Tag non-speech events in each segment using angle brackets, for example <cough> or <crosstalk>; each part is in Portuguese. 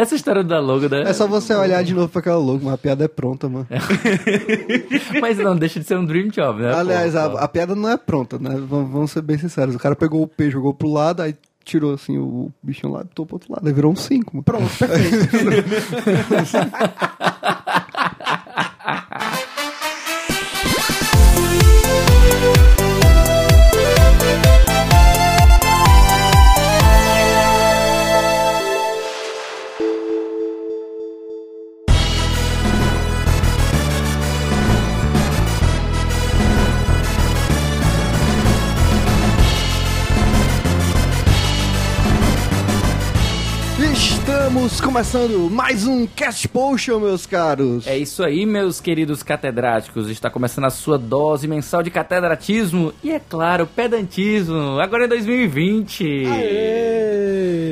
Essa história da logo, né? É só você olhar de novo pra aquela logo, mas a piada é pronta, mano. <laughs> Mas não deixa de ser um dream job, né? Aliás, a, a piada não é pronta, né? Vamos, vamos ser bem sinceros. O cara pegou o P, jogou pro lado, aí tirou assim o bichinho lá, botou pro outro lado, aí virou um 5. Pronto, perfeito. <laughs> <laughs> começando mais um Cast Potion, meus caros. É isso aí, meus queridos catedráticos. Está começando a sua dose mensal de catedratismo e, é claro, pedantismo. Agora é 2020.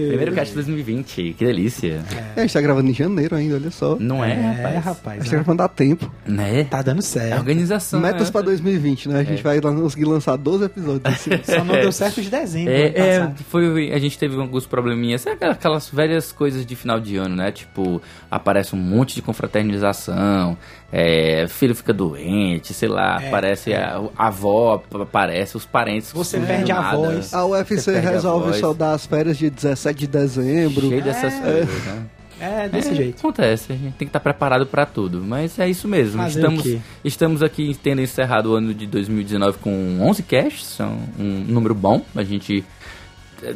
Primeiro cast de 2020. Que delícia. É, a gente tá gravando em janeiro ainda, olha só. Não é, É, rapaz? A rapaz. gente tá gravando a tempo. Né? Tá dando É certo. organização. Metas né? pra 2020, né? A gente vai lá- conseguir lançar 12 episódios ano. <laughs> Só não deu certo de dezembro. É, é, foi, a gente teve alguns probleminhas, sabe aquelas- aquelas velhas coisas de final de ano, né? Tipo, aparece um monte de confraternização, é, filho fica doente, sei lá, É, aparece a, a avó, aparece os parentes. Você perde a voz. A UFC Você perde a resolve voz. só dar as férias de 17 de dezembro. Cheio dessas É. coisas, né? É, desse É, jeito. Acontece, a gente tem que estar preparado pra tudo. Mas é isso mesmo. Fazer estamos, estamos aqui tendo encerrado o ano de 2019 com 11 casts, são um número bom. A gente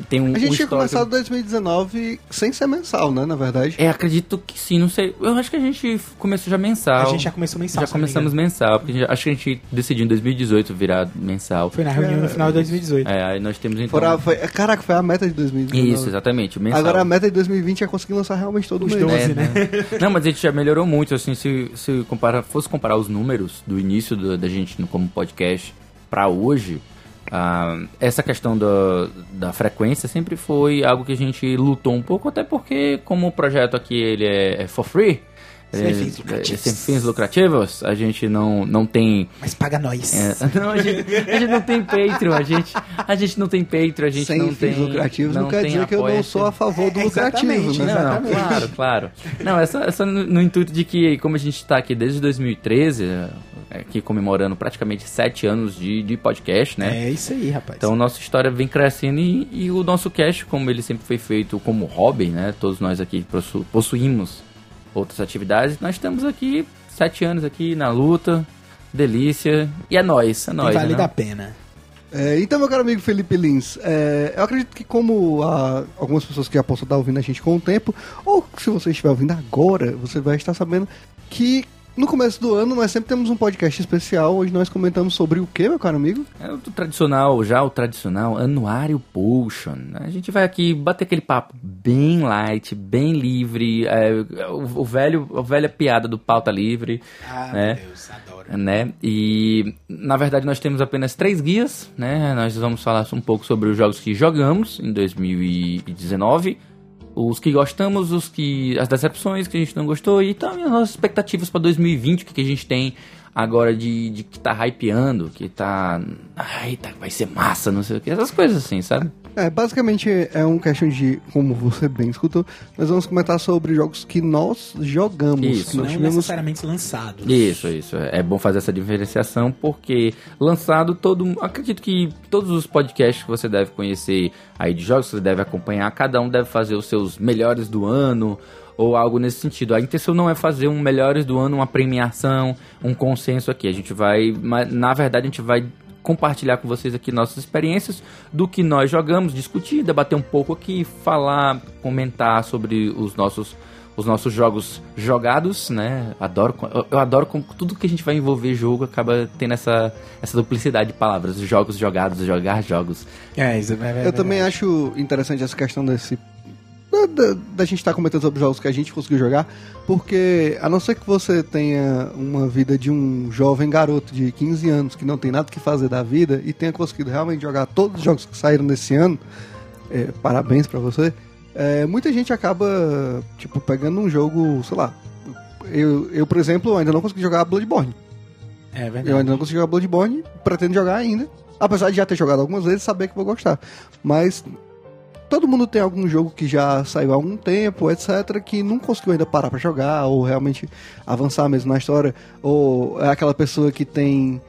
tem um A gente um tinha começado 2019 sem ser mensal, né? Na verdade. É, acredito que sim, não sei. Eu acho que a gente começou já mensal. A gente já começou mensal. Já começamos mensal, porque acho que a gente decidiu em 2018 virar mensal. Foi na reunião no final de 2018. É, aí nós temos então. Fora, foi, caraca, foi a meta de 2019. Isso, exatamente, o mensal. Agora a meta de 2020 é conseguir lançar realmente todo Os mês. 12, É, né? Não, mas a gente já melhorou muito, assim, se, se compara, fosse comparar os números do início do- da gente como podcast pra hoje, ah, essa questão da, da frequência sempre foi algo que a gente lutou um pouco, até porque como o projeto aqui ele é, é for free, Sem é- fins é- lucrativos. sem fins lucrativos, a gente não, não tem Mas paga nós. é, <laughs> não, a gente, a gente não tem Patreon, a gente, a gente não tem Patreon, a gente Sem não fins tem. lucrativos não, quer tem dizer que eu não sou a favor do É, lucrativo, né? Não, não, claro, claro. Não, é só, é só no, no intuito de que, como a gente está aqui desde 2013, é, aqui comemorando praticamente sete anos de, de podcast, né? É isso aí, rapaz. Então, nossa história vem crescendo e, e o nosso cast, como ele sempre foi feito como hobby, né? Todos nós aqui possu- possuímos outras atividades. Nós estamos aqui, sete anos aqui na luta, delícia. E é nóis, é nóis. valido né? a pena. É, então, meu caro amigo Felipe Lins, é, eu acredito que como ah, algumas pessoas que já possam estar ouvindo a gente com o tempo, ou se você estiver ouvindo agora, você vai estar sabendo que no começo do ano nós sempre temos um podcast especial onde nós comentamos sobre o que, meu caro amigo? É o tradicional, já o tradicional Anuário Potion. A gente vai aqui bater aquele papo bem light, bem livre, é, o, o velho, a velha piada do pauta livre, Ah, né? meu Deus, adoro. né? E na verdade nós temos apenas três guias, né? Nós vamos falar um pouco sobre os jogos que jogamos em 2019, os que gostamos, os que as decepções que a gente não gostou e também as nossas expectativas para 2020, o que, que a gente tem agora de, de que tá hypeando, que tá, ai, tá, vai ser massa, não sei o que, essas coisas assim, sabe? É, basicamente é um questão de, como você bem escutou, nós vamos comentar sobre jogos que nós jogamos. Isso. que nós Não tivemos necessariamente lançados. Isso, isso. É bom fazer essa diferenciação porque lançado todo, acredito que todos os podcasts que você deve conhecer aí de jogos que você deve acompanhar, cada um deve fazer os seus melhores do ano ou algo nesse sentido. A intenção não é fazer um melhores do ano, uma premiação, um consenso aqui. A gente vai, na verdade, a gente vai compartilhar com vocês aqui nossas experiências do que nós jogamos, discutir, debater um pouco aqui, falar, comentar sobre os nossos os nossos jogos jogados, né? Adoro, eu, eu adoro como tudo que a gente vai envolver jogo acaba tendo essa, essa duplicidade de palavras, jogos jogados, jogar jogos. É, isso é verdade. Eu também acho interessante essa questão desse. Da, da- da gente estar comentando sobre jogos que a gente conseguiu jogar, porque a não ser que você tenha uma vida de um jovem garoto de 15 anos que não tem nada que fazer da vida e tenha conseguido realmente jogar todos os jogos que saíram nesse ano, é, parabéns pra você. É, muita gente acaba, tipo, pegando um jogo, sei lá. Eu, eu, por exemplo, ainda não consegui jogar Bloodborne. É verdade. Eu ainda não consegui jogar Bloodborne, pretendo jogar ainda. Apesar de já ter jogado algumas vezes, saber que vou gostar. Mas todo mundo tem algum jogo que já saiu há algum tempo, etc, que não conseguiu ainda parar pra jogar ou realmente avançar mesmo na história, ou é aquela pessoa que tem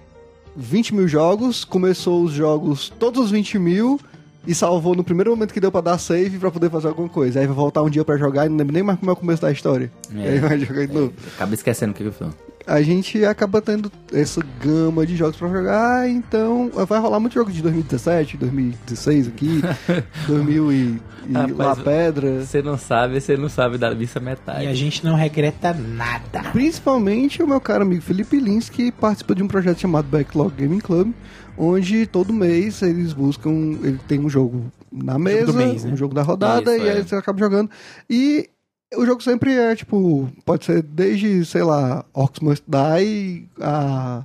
20 mil jogos, começou os jogos todos os 20 mil e salvou no primeiro momento que deu pra dar save pra poder fazer alguma coisa. Aí vai voltar um dia pra jogar e não lembra nem mais como é o começo da história. É. E aí vai jogar de novo. Acaba esquecendo o que eu falei. A gente acaba tendo essa gama de jogos pra jogar, então vai rolar muito jogo de 2017, 2016 aqui, <laughs> 2000 e, e Rapaz, La Pedra. Você não sabe, você não sabe da missa metade. E a gente não regreta nada. Principalmente o meu caro amigo Felipe Lins, que participa de um projeto chamado Backlog Gaming Club, onde todo mês eles buscam, ele tem um jogo na mesa, do mês, né? um jogo da rodada, Isso, e é. aí você acaba jogando. E o jogo sempre é, tipo, pode ser desde, sei lá, Orcs Must Die a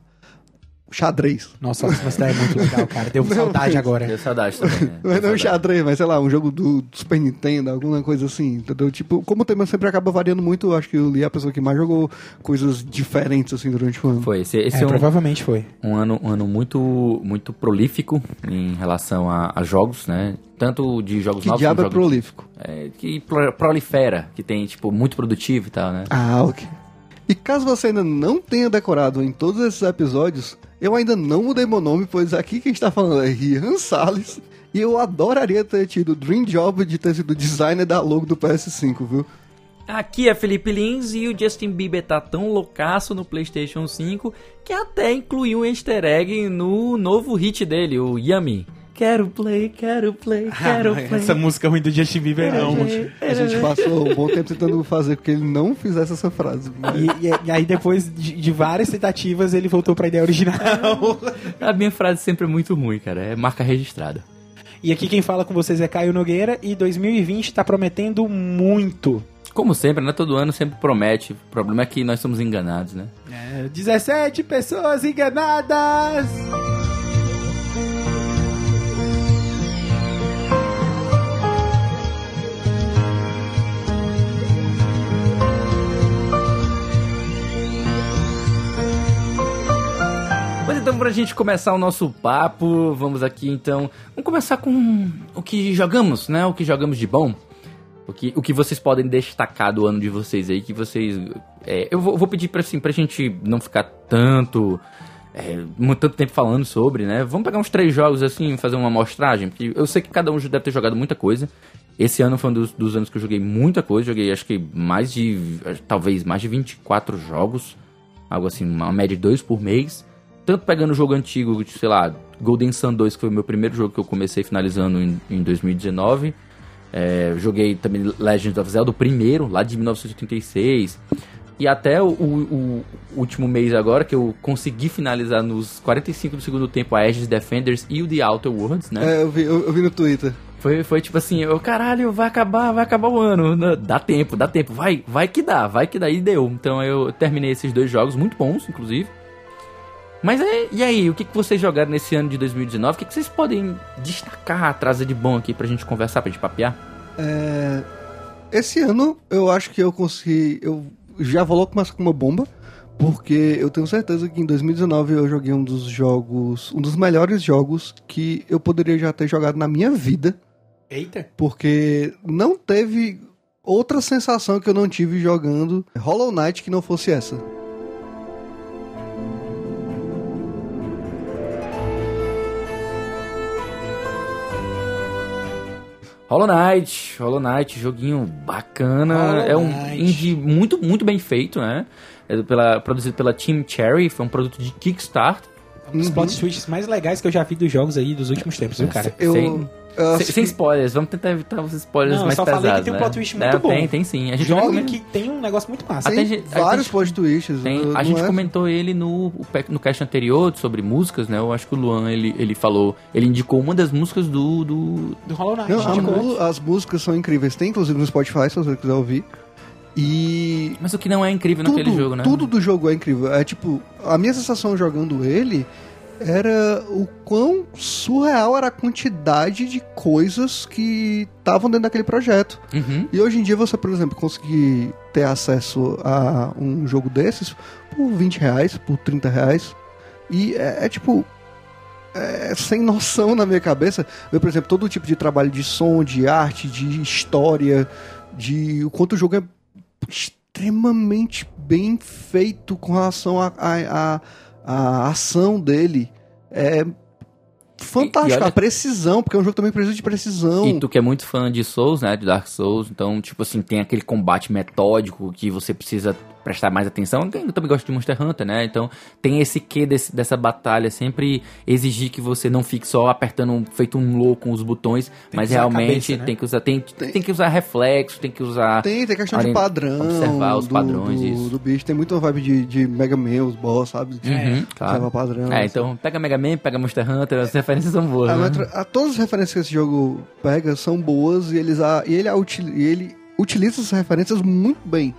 xadrez. Nossa, cidade é muito legal, cara. Deu <laughs> Não, saudade mas- agora. Deu saudade também. né? Não é Deu não xadrez, mas sei lá, um jogo do, do Super Nintendo, alguma coisa assim, entendeu? Tipo, como o tema sempre acaba variando muito, acho que o Lee é a pessoa que mais jogou coisas diferentes, assim, durante o ano. Foi, esse, esse É, é, um, provavelmente foi. um ano, um ano muito, muito prolífico em relação a, a jogos, né? Tanto de jogos Que novos diabo é como jogos prolífico? é, que pro- prolifera, que tem, tipo, muito produtivo e tal, né? Ah, ok. E caso você ainda não tenha decorado em todos esses episódios, eu ainda não mudei meu nome, pois aqui quem está falando é Rian Salles. E eu adoraria ter tido o dream job de ter sido designer da logo do PS5, viu? Aqui é Felipe Lins e o Justin Bieber tá tão loucaço no PlayStation 5 que até incluiu um easter egg no novo hit dele, o Yummy. Quero play, quero play, quero play. Essa música ruim do Justin Bieber não. A gente passou um bom tempo tentando fazer com que ele não fizesse essa frase. mas- E, e- e aí depois de, de várias tentativas ele voltou pra ideia original. A minha frase sempre é muito ruim, cara. É marca registrada. E aqui quem fala com vocês é Caio Nogueira e 2020 tá prometendo muito. Como sempre, né? Todo ano sempre promete. O problema é que nós somos enganados, né? É, 17 pessoas enganadas! Então, pra gente começar o nosso papo, vamos aqui então. Vamos começar com o que jogamos, né? O que jogamos de bom. O que, o que vocês podem destacar do ano de vocês aí, que vocês. é, eu vou, vou pedir pra, assim, pra gente não ficar tanto. É, muito tanto tempo falando sobre, né? Vamos pegar uns três jogos assim, fazer uma amostragem, porque eu sei que cada um já deve ter jogado muita coisa. Esse ano foi um dos, dos anos que eu joguei muita coisa, joguei acho que mais de. talvez mais de 24 jogos, algo assim, uma média de dois por mês. Tanto pegando o jogo antigo, sei lá, Golden Sun 2, que foi o meu primeiro jogo que eu comecei finalizando em, em 2019. É, joguei também Legend of Zelda, o primeiro, lá de 1986. E até o, o- o último mês agora, que eu consegui finalizar nos 45 do segundo tempo a Aegis Defenders e o The Outer Worlds, né? É, eu vi, eu, eu vi no Twitter. Foi, foi tipo assim, eu, caralho, vai acabar, vai acabar o ano. Não, Dá tempo, dá tempo, vai, vai que dá, vai que dá. E deu. Então eu terminei esses dois jogos, muito bons, inclusive. Mas é, e aí, o que, que vocês jogaram nesse ano de 2019? O que, que vocês podem destacar, trazer de bom aqui pra gente conversar, pra gente papear? É, esse ano eu acho que eu consegui. Eu já vou logo começar com uma bomba. Porque eu tenho certeza que em 2019 eu joguei um dos jogos. Um dos melhores jogos que eu poderia já ter jogado na minha vida. Eita! Porque não teve outra sensação que eu não tive jogando Hollow Knight que não fosse essa. Hollow Knight, Hollow Knight, joguinho bacana. Hollow é um Knight. indie muito, muito bem feito, né? É pela, produzido pela Team Cherry, foi um produto de Kickstarter. Um dos Uhum. plot twists mais legais que eu já vi dos jogos aí dos últimos tempos, viu, cara? Eu, Sem- Sem, spoilers, vamos tentar evitar os spoilers Não, eu mais só falei pesados, que tem um né? plot twist É, muito bom. Tem, tem sim. A gente Joga que tem um negócio muito massa. Tem gente- vários gente- plot twists. tem- a gente é- comentou ele no, no cast anterior sobre músicas, né? Eu acho que o Luan, ele, ele falou, ele indicou uma das músicas do... do... Do Hollow Knight. Não, as músicas são incríveis. Tem inclusive no Spotify, se você quiser ouvir. E Mas o que não é incrível tudo, naquele jogo, né? tudo do jogo é incrível. É tipo, a minha sensação jogando ele era o quão surreal era a quantidade de coisas que estavam dentro daquele projeto. Uhum. E hoje em dia você, por exemplo, conseguir ter acesso a um jogo desses por 20 reais, por 30 reais. E é, é tipo. é, sem noção na minha cabeça. Eu, por exemplo, todo tipo de trabalho de som, de arte, de história, de o quanto o jogo é extremamente bem feito com relação à a, a, a, ação dele. É fantástico, E- e olha- a precisão, porque é um jogo também precisa de precisão. E tu que é muito fã de Souls, né? De Dark Souls, então, tipo assim, tem aquele combate metódico que você precisa prestar mais atenção. Eu também gosto de Monster Hunter, né? Então, tem esse quê desse, dessa batalha, sempre exigir que você não fique só apertando um- feito um louco com os botões, mas usar a realmente cabeça, né? tem que usar tem, tem, que usar reflexo, tem que usar Tem, tem questão de padrão. observar os do, padrões, do, do bicho. Tem muita vibe de, de Mega Man, os boss, sabe? Uhum, claro. Observar padrão. É, assim. então pega Mega Man, pega Monster Hunter, as referências são boas. A né? metro- a- todas as referências que esse jogo pega são boas e, eles a, e, ele, a e ele utiliza essas referências muito bem,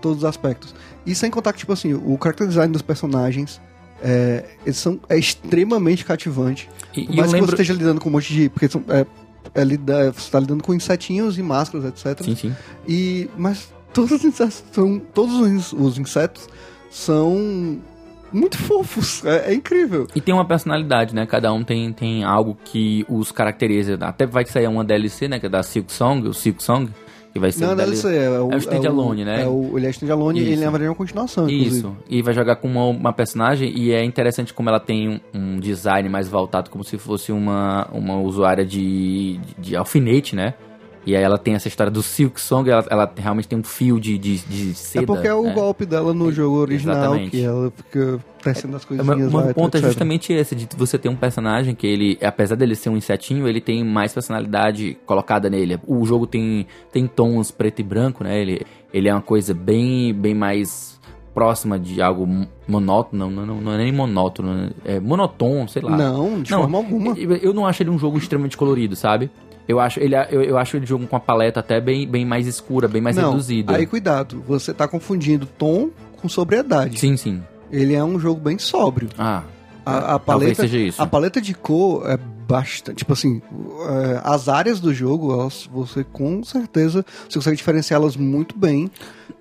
todos os aspectos. E sem contar que, tipo assim, o character design dos personagens é, eles são, é extremamente cativante. E, eu mais que lembro. você esteja lidando com um monte de. Porque são, é, é lida- você está lidando com insetinhos e máscaras, etc. Sim, sim. E, mas todos os insetos são. Todos os, os insetos são muito fofos. É, é incrível. E tem uma personalidade, né? Cada um tem, tem algo que os caracteriza. Até vai sair uma DLC, né? Que é da Silk Song, o Silk Song, que vai ser Não, é DLC. DLC, é o, é o standalone, né? É o, ele é standalone e ele na verdade é uma continuação, inclusive. Isso, e vai jogar com uma, uma personagem e é interessante como ela tem um, um design mais voltado como se fosse uma, uma usuária de, de, de alfinete, né? E aí ela tem essa história do Silk Song, ela, ela realmente tem um fio de, de, de seda. É porque é o né? golpe dela no jogo original, Exatamente. que ela fica tecendo as O coisinhas meu, lá, meu ponto é justamente esse, de você ter um personagem que ele, apesar dele ser um insetinho, ele tem mais personalidade colocada nele. O jogo tem, tem tons preto e branco, né? Ele, ele é uma coisa bem, bem mais próxima de algo monótono, não, não, não é nem monótono, é monotom, sei lá. Não, de Não, forma alguma. Eu não acho ele um jogo extremamente colorido, sabe? Eu acho ele, eu, eu acho ele jogo com a paleta até bem, bem mais escura, bem mais não, reduzida. aí cuidado, você tá confundindo tom com sobriedade. Sim, sim. Ele é um jogo bem sóbrio. Ah, A, a talvez paleta, seja isso. a paleta de cor é bastante. Tipo assim, é, as áreas do jogo, elas, você com certeza você consegue diferenciá-las muito bem.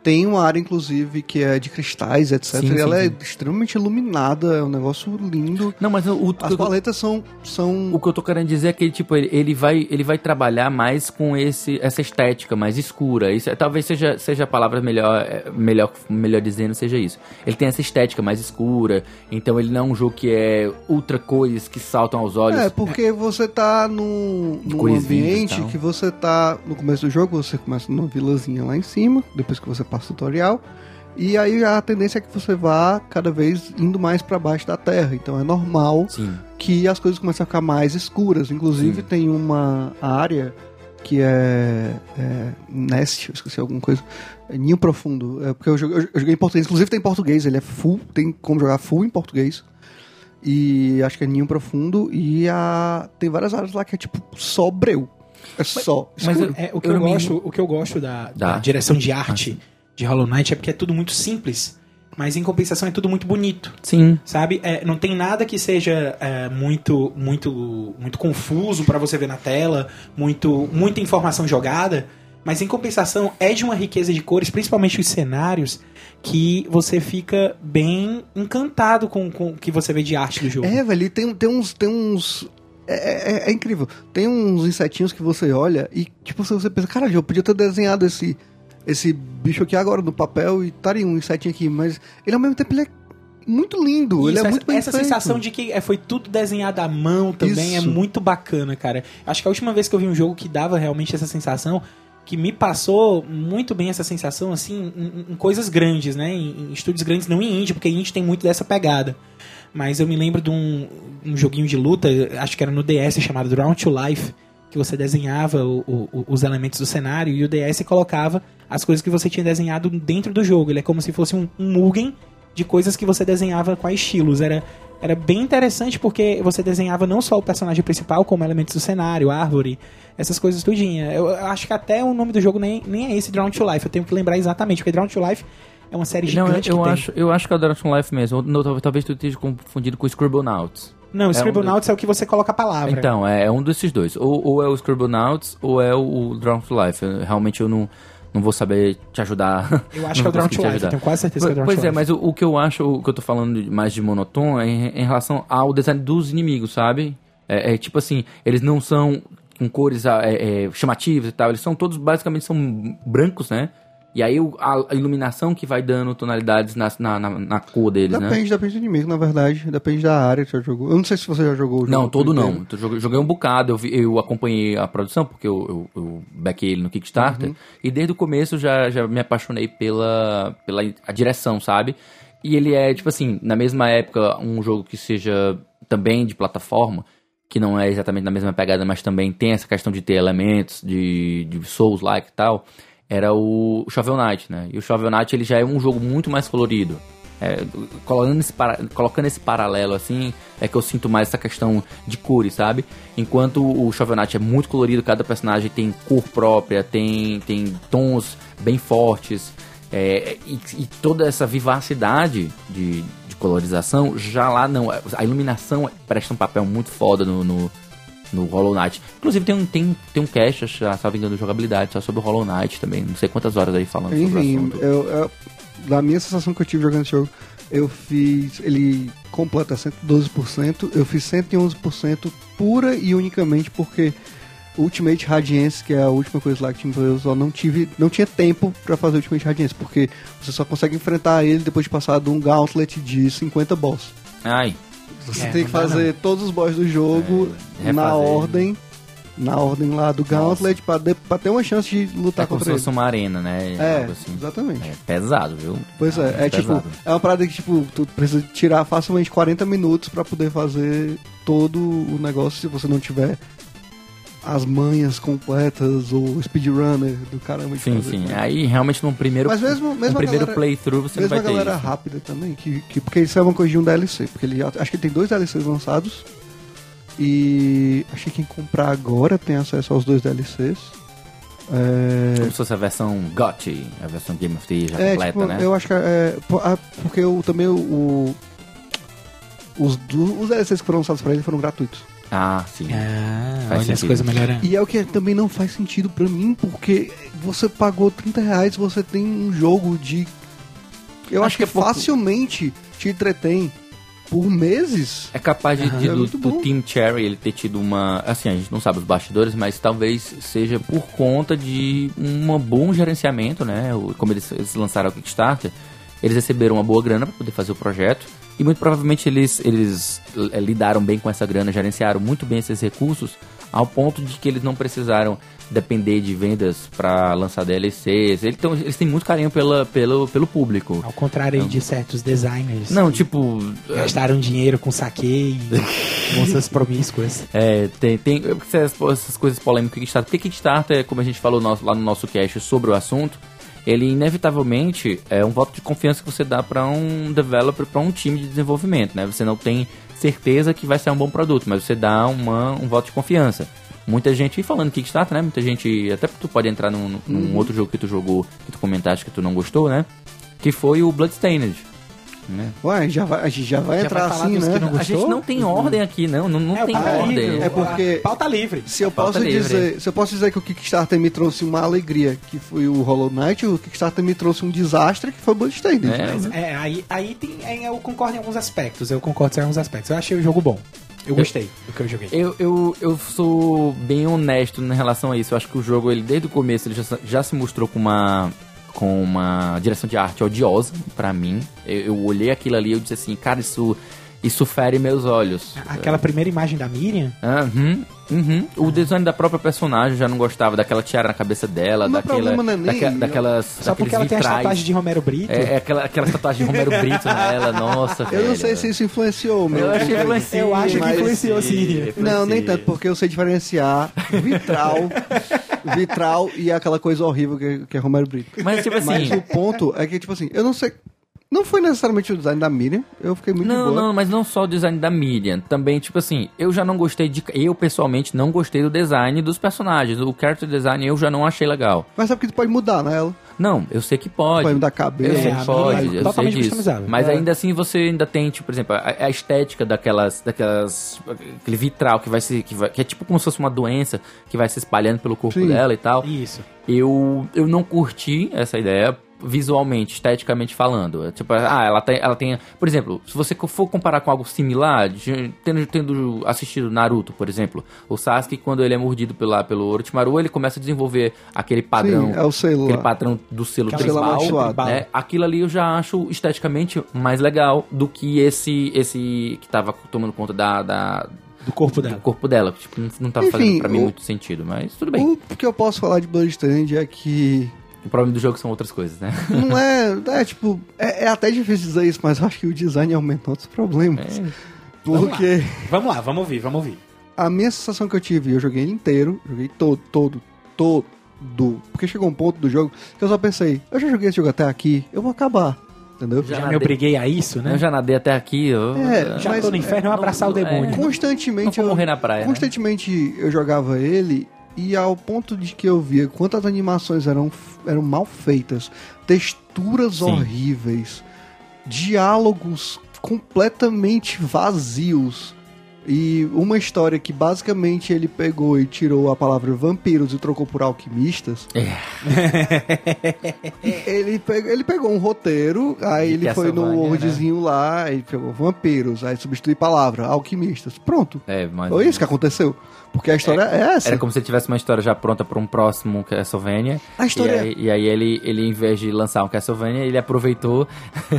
Tem uma área, inclusive, que é de cristais, etc. Sim, e sim, ela sim. é extremamente iluminada, é um negócio lindo. Não, mas o, o, As paletas são. são O que eu tô querendo dizer é que tipo, ele, ele, vai, ele vai trabalhar mais com esse, essa estética mais escura. Isso, é- talvez seja, seja a palavra melhor, é, melhor, melhor dizendo, seja isso. Ele tem essa estética mais escura, então ele não é um jogo que é ultra cores que saltam aos olhos. É, porque você tá num, num ambiente que você tá. No começo do jogo, você começa numa vilazinha lá em cima, depois que você passa o tutorial. E aí a tendência é que você vá cada vez indo mais pra baixo da terra. Então é normal Sim. que as coisas começam a ficar mais escuras. Inclusive Sim. tem uma área que é, é Nest, eu esqueci alguma coisa. É Ninho Profundo. É porque eu joguei, eu joguei em português. Inclusive tem em português, ele é full, tem como jogar full em português. E acho que é Ninho Profundo. E a, tem várias áreas lá que é tipo só breu. É só. mas. É, o, que Eu eu me- gosto, o que eu gosto da, da Da- direção de arte de Hollow Knight é porque é tudo muito simples, mas em compensação é tudo muito bonito. Sim. Sabe? É, não tem nada que seja é, muito, muito, muito confuso pra você ver na tela, muito, muita informação jogada. Mas em compensação é de uma riqueza de cores, principalmente os cenários, que você fica bem encantado com, com o que você vê de arte do jogo. É, velho, tem, tem uns. Tem uns é, é- é incrível. Tem uns insetinhos que você olha e, tipo, você pensa, cara, eu podia ter desenhado esse, esse bicho aqui agora no papel e estaria um insetinho aqui, mas ele ao mesmo tempo ele é muito lindo, ele Isso, é essa, muito bem essa feito. sensação de que é, foi tudo desenhado à mão também Isso. é muito bacana, cara. Acho que a última vez que eu vi um jogo que dava realmente essa sensação, que me passou muito bem essa sensação, assim, em, em coisas grandes, né? Em, em estúdios grandes, não em indie, porque indie tem muito dessa pegada. Mas eu me lembro de um, um joguinho de luta, acho que era no DS, chamado Round to Life, que você desenhava o- o- os elementos do cenário e o DS colocava as coisas que você tinha desenhado dentro do jogo. Ele é como se fosse um, um Mugen de coisas que você desenhava com estilos. Era, era bem interessante porque você desenhava não só o personagem principal, como elementos do cenário, árvore, essas coisas tudinha. Eu, acho que até o nome do jogo nem, nem é esse Drown to Life. Eu tenho que lembrar exatamente, porque Drown to Life é uma série Não, eu, gigante eu acho, eu acho que é o Dragon Life mesmo. Não, talvez, tu esteja confundido com o Scribblenauts. Não, o É um Scribblenauts é o que você coloca a palavra. Então, é, é um desses dois. Ou, ou é o Scribblenauts ou é o, Dragon to Life. Eu- realmente eu não, não vou saber te ajudar. <laughs> Eu acho que é o Drown to Life, tenho quase certeza que é o Drown Pois é, mas o, o que eu acho, o que eu tô falando mais de monotom é em, em relação ao design dos inimigos, sabe? É, é tipo assim, eles não são com cores ah, é, é, chamativas e tal, eles são todos, basicamente, são brancos, né? E aí o- a, a iluminação que vai dando tonalidades na, na, na, na cor deles, né? Depende, depende do inimigo, na verdade. Depende da área que você jogou. Eu não sei se você já jogou o jogo. Não, todo não. Joguei, um bocado, eu, vi- eu acompanhei a produção, porque eu, eu, eu backei ele no Kickstarter, e desde o começo já, já me apaixonei pela, pela a direção, sabe? E ele é, tipo assim, na mesma época, um jogo que seja também de plataforma, que não é exatamente na mesma pegada, mas também tem essa questão de ter elementos de, de Souls-like e tal, era o Shovel Knight, né? E o Shovel Knight, ele já é um jogo muito mais colorido. É, colocando, esse para- colocando esse paralelo assim, é que eu sinto mais essa questão de cores, sabe? Enquanto o Shovel Knight é muito colorido, cada personagem tem cor própria, tem, tem tons bem fortes, é, e, e toda essa vivacidade de, de colorização, já lá não. A iluminação presta um papel muito foda no, no, no Hollow Knight. Inclusive tem um, tem, tem um cast, salvo engano, de jogabilidade, só sobre o Hollow Knight também. Não sei quantas horas aí falando sobre o Enfim, assunto. eu, eu- da minha sensação que eu tive jogando esse jogo, eu fiz ele completa 112%, eu fiz 111% pura e unicamente porque Ultimate Radiance, que é a última coisa lá que tinha eu só não tive, não tinha tempo pra fazer Ultimate Radiance, porque você só consegue enfrentar ele depois de passar de um gauntlet de 50 boss. Ai, Você É, tem que não fazer todos os boss do jogo É, na ordem, na ordem lá do gauntlet pra, de- pra ter uma chance de lutar é como se contra ele. fosse uma arena, né? É, assim. exatamente. É pesado, viu? Pois é, é tipo, pesado. é uma parada que tipo, tu precisa tirar facilmente 40 minutos pra poder fazer todo o negócio se você não tiver as manhas completas ou speedrunner do caramba Sim, fazer. sim. Aí realmente no primeiro, Mas mesmo, mesmo no a primeiro galera, playthrough você não a vai ter galera isso. rápida também, que, que, porque isso é uma coisa de um DLC, porque ele já- acho que ele tem dois DLCs lançados e acho que quem comprar agora tem acesso aos dois DLCs. É, Como se fosse a versão GOTY, a versão Game of the Year já É, completa, tipo, né? eu acho que é. ah, Porque eu também o. os, os DLCs que foram lançados pra ele foram gratuitos. Ah, sim. Ah, Faz olha as sentido. coisas melhorando. E é o que também não faz sentido pra mim, porque você pagou 30 reais, você tem um jogo de. Eu Acho acho, que que, é pouco- facilmente te entretém por meses. É capaz de, de- É do, do. Team Cherry ele ter tido uma. Assim, a gente não sabe os bastidores, mas talvez seja por conta de um bom gerenciamento, né? O- Como eles, eles lançaram o Kickstarter, eles receberam uma boa grana para poder fazer o projeto. E muito provavelmente eles, eles eh, lidaram bem com essa grana, gerenciaram muito bem esses recursos, ao ponto de que eles não precisaram depender de vendas para lançar DLCs. Eles, tão, eles têm muito carinho pela, pelo, pelo público. Ao contrário aí de certos designers. Não, que tipo. Gastaram dinheiro com saque e <laughs> moças promíscuas. É, tem, tem essas, essas coisas polêmicas do Kickstarter. Porque Kickstarter, como a gente falou no- lá no nosso cast sobre o assunto, ele inevitavelmente é um voto de confiança que você dá para um developer, para um time de desenvolvimento, né? Você não tem certeza que vai ser um bom produto, mas você dá uma, um voto de confiança. Muita gente, e falando Kickstarter, né? Muita gente, até tu pode entrar num, num outro jogo que tu jogou, que tu comentaste que tu não gostou, né? Que foi o Bloodstained. Né? Ué, já vai, a gente já vai Já entrar vai falar assim, né? que não A gente não tem ordem aqui, não. Não, não É, tem ordem. livre. É porque- a Pauta livre. Se eu Pauta posso livre. dizer, se eu posso dizer que o Kickstarter me trouxe uma alegria, que foi o Hollow Knight, o Kickstarter me trouxe um desastre, que foi o Bloodstained. É, Mas, é, aí, aí tem. aí eu concordo em alguns aspectos. Eu concordo em alguns aspectos. Eu achei o jogo bom. Eu gostei do que eu joguei. Eu, eu, eu sou bem honesto em relação a isso. Eu acho que o jogo, ele desde o começo, ele já, já se mostrou com uma com uma direção de arte odiosa pra mim. Eu, eu olhei aquilo ali e disse assim, cara, isso isso fere meus olhos. Aquela primeira imagem da Miriam. Uhum, uhum. O design da própria personagem já não gostava daquela tiara na cabeça dela, daquela, problema não é nem- daque- daquelas Só porque ela tem a vitrais. tatuagem de Romero Brito. É, é aquela, aquela tatuagem de Romero Brito nela, nossa, Eu não velho. sei se isso influenciou, meu. Eu achei que influencia, Eu acho que influenciou, sim. Não, nem tanto, porque eu sei diferenciar vitral, vitral e aquela coisa horrível que, que é Romero Brito. Mas tipo assim, Mas o ponto é que, tipo assim, eu não sei. Não foi necessariamente o design da Miriam, eu fiquei muito Não, boa. não, mas não só o design da Miriam. Também, tipo assim, eu já não gostei de. Eu, pessoalmente, não gostei do design dos personagens. O character design eu já não achei legal. Mas sabe que tu pode mudar, né? Ela Não, eu sei que pode. pode mudar Eu cabelo. É, pode, é eu totalmente sei disso. Mas É. ainda assim você ainda tem, tipo, por exemplo, a, a estética daquelas. daquelas. aquele vitral que vai se. Que, vai- que é tipo como se fosse uma doença que vai se espalhando pelo corpo Sim. dela e tal. Isso. Eu, eu não curti essa ideia visualmente, esteticamente falando. Tipo, ah, ela tem, ela tem. Por exemplo, se você for comparar com algo similar, de- tendo, tendo assistido Naruto, por exemplo, o Sasuke, quando ele é mordido pela, pelo Orochimaru, ele começa a desenvolver aquele padrão. Sim, é o selo Aquele padrão do selo tribal, né? Aquilo ali eu já acho esteticamente mais legal do que esse esse que tava tomando conta da, da- Do corpo do dela. corpo dela. Tipo, não, não tava Enfim, fazendo pra mim o- muito sentido, mas tudo bem. O que eu posso falar de Bloodstained é que O problema do jogo são outras coisas, né? <laughs> não é, é tipo, é, é até difícil dizer isso, mas eu acho que o design aumentou outros problemas. É. Porque Vamos lá, vamos ouvir, vamos ouvir. a minha sensação que eu tive, eu joguei ele inteiro, joguei todo, todo, todo. Porque chegou um ponto do jogo que eu só pensei, eu já joguei esse jogo até aqui, eu vou acabar. Entendeu? Já Já nadei. me obriguei a isso, né? Eu já nadei até aqui. Eu, É, Já mas- tô no inferno, eu vou abraçar o demônio. é. Constantemente Não vou eu, morrer na praia, né? constantemente eu jogava ele e ao ponto de que eu via quantas animações eram, eram mal feitas, texturas Sim. horríveis, diálogos completamente vazios. E uma história que basicamente ele pegou e tirou a palavra vampiros e trocou por alquimistas. É. <laughs> ele, pegou, ele pegou um roteiro, aí ele foi no Wordzinho lá, aí pegou vampiros, aí substitui palavra, alquimistas. Pronto. É, mas... Foi isso que aconteceu. Porque a história é, essa. Era como se ele tivesse uma história já pronta para um próximo Castlevania. A história- E aí, e aí ele, ele, em vez de lançar um Castlevania, ele aproveitou.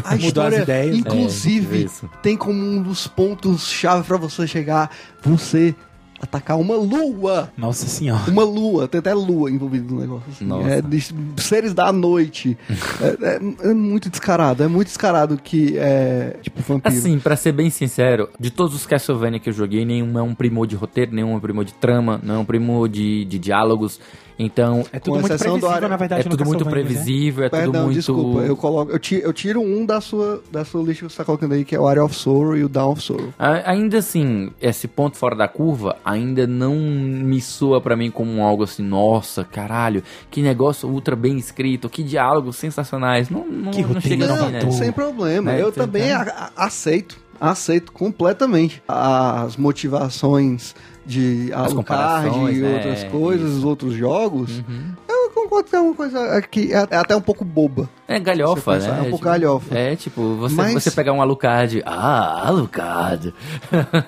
A <laughs> Mudou história, as ideias. inclusive, É, tem como um dos pontos chave pra você chegar, você atacar uma lua. Nossa senhora. Uma lua, tem até lua envolvida no negócio. assim. Nossa. É de seres da noite. <laughs> é, é- é muito descarado, é muito descarado que é tipo vampiro. Assim, pra ser bem sincero, de todos os Castlevania que eu joguei, nenhum é um primor de roteiro, nenhum é um primor de trama, não é um primor de, de diálogos. Então, É tudo muito previsível, área- na verdade, é tudo muito né? previsível, é tudo Perdão, muito... desculpa, eu coloco, eu tiro, eu tiro um da sua, da sua lista que você tá colocando aí, que é o Area of Sorrow e o Down of Sorrow. Ainda assim, esse ponto fora da curva ainda não me soa pra mim como algo assim, nossa, caralho, que negócio ultra bem escrito, que diálogos sensacionais. Não, não, Que não chega Não, né? sem problema. Né, Eu você também tá- a- a- aceito. Aceito completamente as motivações de As Alucard e né, outras coisas, isso. os outros jogos. Uhum. Concordo que é uma coisa que é é até um pouco boba. É galhofa, né? é um pouco Tipo, galhofa. É, tipo, você, Mas- você pegar um Alucard. Ah, Alucard.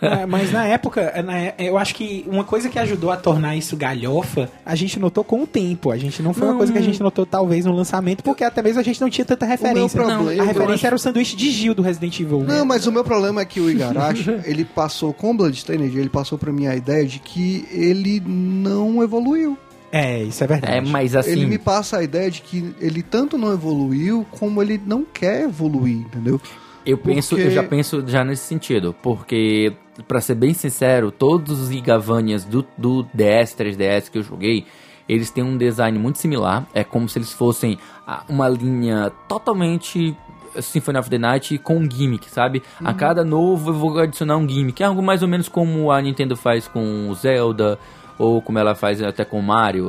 É, mas na época, na é- eu acho que uma coisa que ajudou a tornar isso galhofa, a gente notou com o tempo. A gente não foi uma Não. coisa que a gente notou talvez no lançamento, porque até mesmo a gente não tinha tanta referência. problema, Não, a referência acho- era o sanduíche de Gil do Resident Evil. Não, mas o meu problema é que o <laughs> Igarashi, ele passou com Bloodstained, ele passou pra mim a ideia de que ele não evoluiu. É, isso é verdade. É, mas assim. Ele me passa a ideia de que ele tanto não evoluiu como ele não quer evoluir, entendeu? Eu penso, Porque- eu já penso já nesse sentido, porque pra ser bem sincero, todos os Igavanias do, do DS, 3DS que eu joguei, eles têm um design muito similar, é como se eles fossem ah, uma linha totalmente Symphony of the Night com um gimmick, sabe? A cada novo eu vou adicionar um gimmick, é algo mais ou menos como a Nintendo faz com o Zelda, ou como ela faz até com o Mario.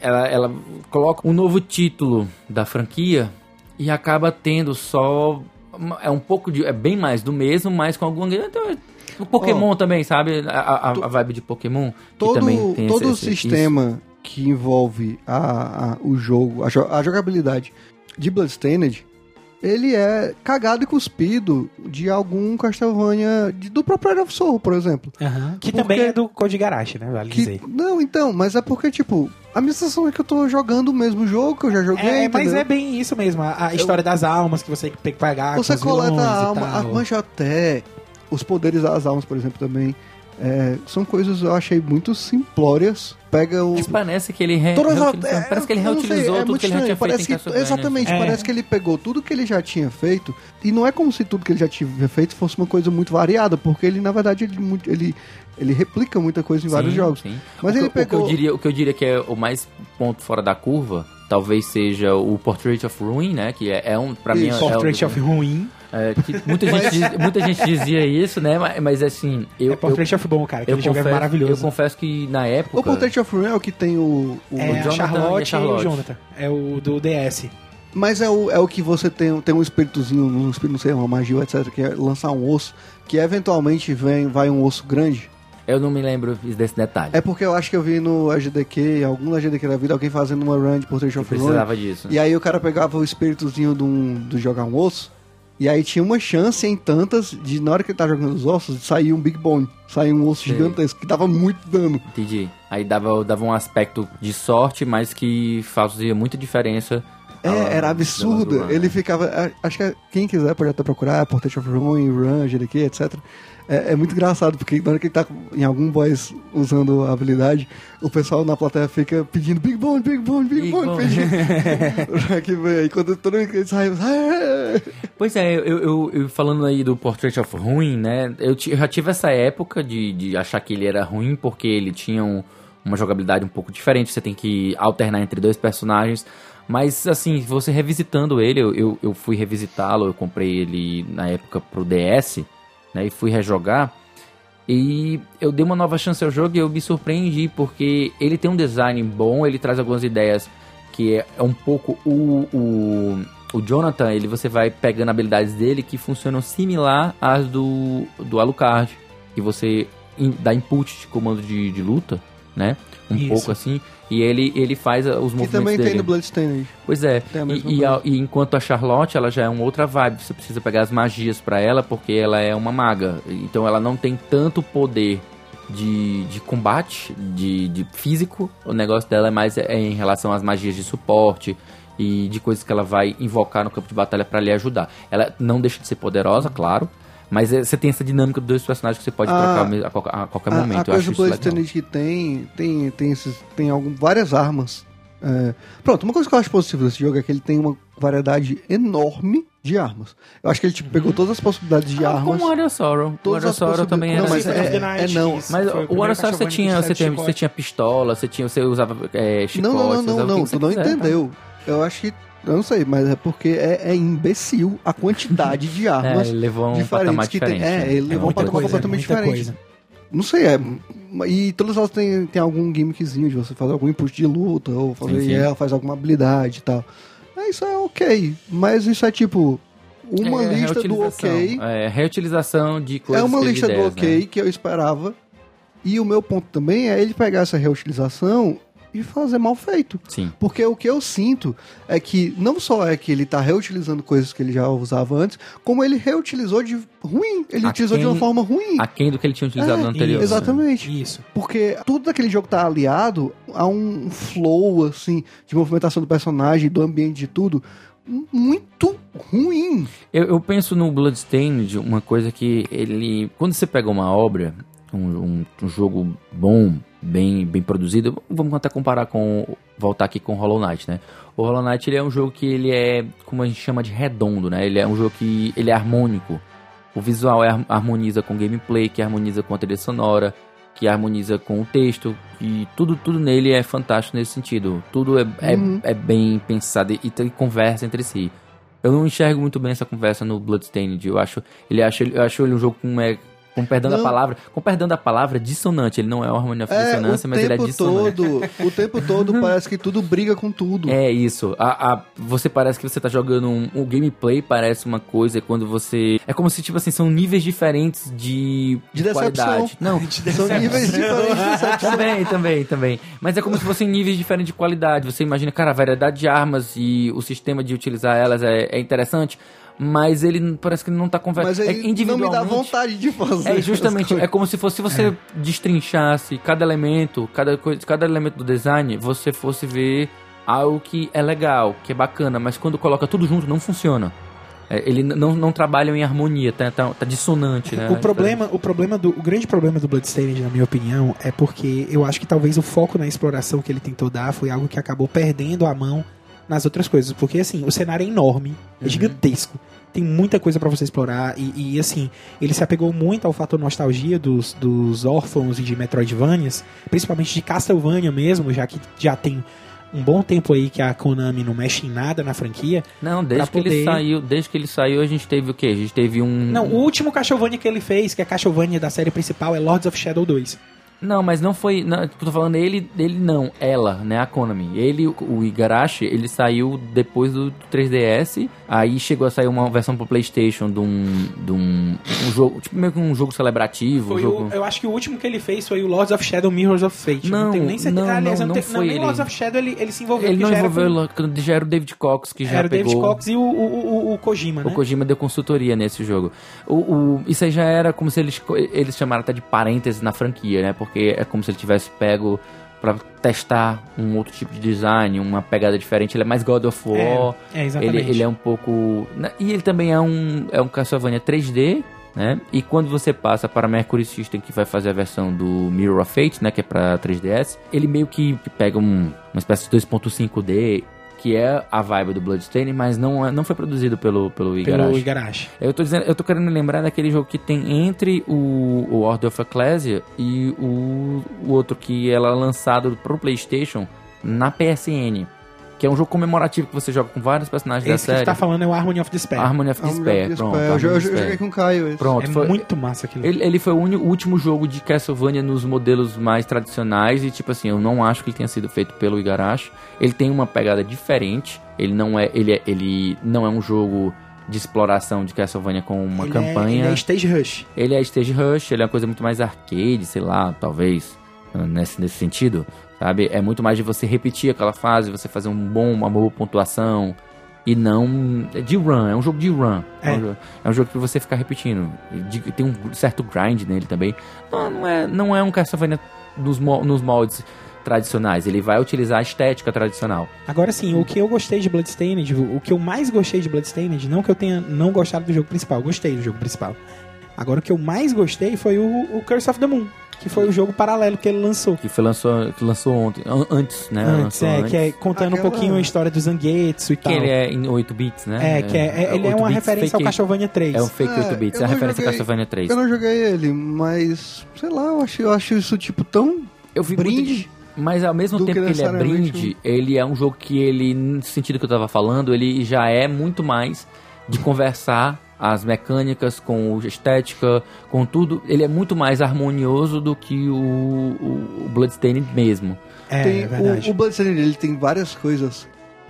Ela, ela coloca um novo título da franquia e acaba tendo só é um pouco de é bem mais do mesmo, mas com alguma então, o Pokémon também, sabe? A, a- a vibe de Pokémon que Todo, também tem todo o esse- esse- sistema que envolve a, a- o jogo, a, a jogabilidade de Bloodstained, ele é cagado e cuspido de algum Castlevania de- do próprio Area of Soul, por exemplo. Aham. Que Porque- também é do Code Garage, né? Vale Que, dizer. não, então, mas é porque, tipo, a minha sensação é que eu tô jogando o mesmo jogo que eu já joguei, É, mas entendeu? é bem isso mesmo. A, a história das almas que você tem que pagar. Você coleta a alma, a tal. manchaté, os poderes das almas, por exemplo, também. É, são coisas eu achei muito simplórias. Pega o. Mas parece que ele re, Todas as- reutilizou, é, parece que ele eu não sei, reutilizou é tudo que ele já tinha feito parece em que- Castlevania. Exatamente, É. parece que ele pegou tudo que ele já tinha feito e não é como se tudo que ele já tinha feito fosse uma coisa muito variada, porque ele, na verdade, ele, ele, ele replica muita coisa em vários Sim, jogos. sim. Mas o, ele que, o que pegou- eu diria, o que eu diria que é o mais ponto fora da curva, talvez seja o Portrait of Ruin, né? Que é, é um, pra mim, é, Isso. é, Portrait o- of Ruim. É, que muita, gente, diz- muita gente dizia isso, né? Mas, mas assim, eu, é Portrait of Bom, cara. eu, eu Aquele jogo é confesso, eu maravilhoso. confesso que na época... O Portrait of é o que tem o. o- É a Jonathan Charlotte, e Charlotte. e o Jonathan. É o do DS. Mas é o, é o que você tem, tem um espíritozinho, um espírito, não sei, uma magia, etc., que é lançar um osso, que eventualmente vem, vai um osso grande. Eu não me lembro desse detalhe. É porque eu acho que eu vi no AGDQ, algum AGDQ da vida, alguém fazendo uma run de Portrait of. Precisava disso. E aí o cara pegava o espíritozinho de, um, de jogar um osso, e aí tinha uma chance em tantas de, na hora que ele tá jogando os ossos, sair um Big Bone, sair um osso gigantesco, que dava muito dano. Entendi. Aí dava, dava um aspecto de sorte, mas que fazia muita diferença. É, Ah, era do absurdo. Ele ficava. Acho que quem quiser pode até procurar, Portrait of Ruin, Run, GDQ, etc. É, é muito engraçado, porque na hora que ele tá em algum boss usando a habilidade, o pessoal na plateia fica pedindo Big Bone, Big Bone, Big, Big Bone, Bone. pedindo. <laughs> <laughs> Aí quando todo mundo sai! Pois é, eu, eu- eu falando aí do Portrait of Ruin, né? Eu, eu já tive essa época de, de achar que ele era ruim porque ele tinha um- uma jogabilidade um pouco diferente. Você tem que alternar entre dois personagens. Mas, assim, você revisitando ele, eu, eu, eu fui revisitá-lo, eu comprei ele na época pro DS, né? E fui rejogar. E eu dei uma nova chance ao jogo e eu me surpreendi porque ele tem um design bom, ele traz algumas ideias que é, é um pouco o, o, o Jonathan, ele você vai pegando habilidades dele que funcionam similar às do, do Alucard, que você dá input de comando de, de luta, né? Um Isso. pouco assim, e ele, ele faz uh, os Que movimentos também dele. tem no Bloodstained. Pois é. E, e, a- e enquanto a Charlotte, ela já é uma outra vibe. Você precisa pegar as magias pra ela, porque ela é uma maga. Então ela não tem tanto poder de, de combate, de, de físico. O negócio dela é mais é em relação às magias de suporte e de coisas que ela vai invocar no campo de batalha pra lhe ajudar. Ela não deixa de ser poderosa, claro. Mas é- você tem essa dinâmica dos dois personagens que você pode Ah, trocar me- a, qualquer- a qualquer A, momento. a Eu coisa acho do isso legal. Bloodstained que tem, tem, tem, esses, tem algum, várias armas. É, pronto, uma coisa que eu acho positiva desse jogo é que ele tem uma variedade enorme de armas. Eu acho que ele tipo, pegou todas as possibilidades de Ah, armas. Como o Warrior Sorrow. O as Sorrow também era Não, mas assim. é- é não. Mas o Warrior Sorrow você tinha, você, tinha, você tinha pistola, você, tinha, você usava é, chicote, Não, não, não, não, não, tu não quiser, tá? entendeu. Eu acho que. Eu não sei, mas é porque é, é imbecil a quantidade de <laughs> É, armas ele levou um diferentes que tem. diferente. É, né? ele levou um muita patamar coisa, completamente diferente. coisa. Não sei, é. E todas elas têm, têm algum gimmickzinho de você fazer algum input de luta, ou fazer Sim, sim. ela faz alguma habilidade e tal. É, isso é ok. Mas isso é tipo. Uma É, lista do ok. É, reutilização de É coisas uma que ele lista do ok né? que eu esperava. E o meu ponto também é ele pegar essa reutilização e fazer mal feito. Sim. Porque o que eu sinto é que não só é que ele tá reutilizando coisas que ele já usava antes, como ele reutilizou de ruim. Ele A utilizou de quem- uma forma ruim. Aquém do que ele tinha utilizado É, no anterior. né? Exatamente. Isso. Porque tudo daquele jogo tá aliado a um flow, assim, de movimentação do personagem, do ambiente, de tudo, muito ruim. Eu, eu penso no Bloodstained, uma coisa que ele... Quando você pega uma obra, um, um- um jogo bom, bem, bem produzido, vamos até comparar com... Voltar aqui com Hollow Knight, né? O Hollow Knight, ele é um jogo que ele é, como a gente chama de redondo, né? Ele é um jogo que ele é harmônico. O visual é, har- harmoniza com o gameplay, que harmoniza com a trilha sonora, que harmoniza com o texto, e tudo, tudo nele é fantástico nesse sentido. Tudo é, é, Uhum. é bem pensado e, tem conversa entre si. Eu não enxergo muito bem essa conversa no Bloodstained. Eu acho ele acho, eu acho ele um jogo com é, com perdão da Não. palavra, com perdão da palavra, dissonante. Ele não é harmonia de É, dissonância, mas ele é tempo dissonante. todo, o tempo todo <laughs> parece que tudo briga com tudo. É isso. A, a- você parece que você tá jogando um, o gameplay parece uma coisa e quando você é como se tipo assim são níveis diferentes de, De decepção. qualidade. Não, <laughs> São níveis diferentes de <laughs> decepção. também, também, também. Mas é como se fossem níveis diferentes de qualidade. Você imagina, cara, a variedade de armas e o sistema de utilizar elas é, é interessante, mas ele parece que não tá conversando. Mas aí não me dá vontade de fazer. É justamente, é como se fosse se você destrinchasse cada elemento, cada coisa, cada elemento do design, você fosse ver algo que é legal, que é bacana, mas quando coloca tudo junto não funciona. É, ele não, não trabalha em harmonia, tá, tá, tá dissonante, né? O problema, o problema do, o grande problema do Bloodstained, na minha opinião, é porque eu acho que talvez o foco na exploração que ele tentou dar foi algo que acabou perdendo a mão nas outras coisas, porque assim, o cenário é enorme, é gigantesco. Tem muita coisa pra você explorar e, e, assim, ele se apegou muito ao fator nostalgia dos, dos órfãos e de Metroidvanias, principalmente de Castlevania mesmo, já que já tem um bom tempo aí que a Konami não mexe em nada na franquia. Não, desde pra que ele poder- saiu, desde que ele saiu, a gente teve o quê? A gente teve um Não, o último Castlevania que ele fez, que é Castlevania da série principal, é Lords of Shadow 2. Não, mas não foi. Não, eu tô falando ele, ele não, ela, né? A Konami. Ele, o Igarashi, ele saiu depois do 3DS. Aí chegou a sair uma versão pro PlayStation de um. De um, um jogo. Tipo meio que um jogo celebrativo. Foi um jogo... o- eu acho que o último que ele fez foi o Lords of Shadow Mirrors of Fate. Eu Não, tenho nem certeza. não, Aliás, não, tenho- não foi nem ele. Lords of Shadow ele, ele se envolveu. Ele não já era envolveu. com- Já era o David Cox que já Era o pegou. David Cox e o, o, o, o Kojima, né? O Kojima deu consultoria nesse jogo. O, o- isso aí já era como se eles, eles chamaram até de parênteses na franquia, né? Porque é como se ele tivesse pego pra testar um outro tipo de design, uma pegada diferente. Ele é mais God of War. É, é, exatamente. ele, ele é um pouco. né? E ele também é um, é um Castlevania 3D. Né? E quando você passa para Mercury System, que vai fazer a versão do Mirror of Fate, né, que é para 3DS, ele meio que pega um- uma espécie de 2.5D, que é a vibe do Bloodstained, mas não, é- não foi produzido pelo, pelo Pelo Igarashi. Igarashi. Eu tô, dizendo, eu tô querendo lembrar daquele jogo que tem entre o, o Order of Ecclesia e o, o outro que ela é lançado pro PlayStation na PSN. Que é um jogo comemorativo que você joga com vários personagens Esse da que série. tu tá falando é o Harmony of Despair. Harmony of Despair, jogo de pronto. Despair. Eu, Harmony jo- eu joguei Despair. com o Caio esse. Pronto, é foi, muito massa aquilo. ele, ele foi o, uni- o último jogo de Castlevania nos modelos mais tradicionais e tipo assim, eu não acho que ele tenha sido feito pelo Igarashi. Ele tem uma pegada diferente. Ele não é, ele é, ele não é um jogo de exploração de Castlevania com uma Ele é- campanha. ele é Stage Rush. Ele é stage rush, ele é uma coisa muito mais arcade, sei lá, talvez, nesse, nesse sentido, sabe? É muito mais de você repetir aquela fase, você fazer um bom, uma boa pontuação e não é de run, é um jogo de run. É. um, jogo, é um jogo que você ficar repetindo. De- tem um certo grind nele também. Não, não é, não é um Castlevania nos, nos moldes tradicionais, ele vai utilizar a estética tradicional. Agora sim, o que eu gostei de Bloodstained, o que eu mais gostei de Bloodstained, não que eu tenha não gostado do jogo principal, gostei do jogo principal. Agora o que eu mais gostei foi o, o Curse of the Moon, que foi o jogo paralelo que ele lançou. Que foi lançou, que lançou ontem, an- antes, né? Antes, lançou é, antes. que é contando Aquela- um pouquinho a história do Zangetsu e Que tal. ele é em 8 bits, né? É, que é, é- ele é 8 uma referência ao Castlevania 3. É um fake É, 8 bits, é a referência a joguei- Castlevania 3. Eu não joguei ele, mas sei lá, eu acho, eu acho isso tipo tão Eu vi brinde. muito- mas ao mesmo do tempo que que ele é brinde, ele é um jogo que ele, no sentido que eu tava falando, ele já é muito mais de conversar as mecânicas com a estética, com tudo. Ele é muito mais harmonioso do que o, o, o Bloodstained mesmo. É, tem, é verdade. o, o Bloodstained ele tem várias coisas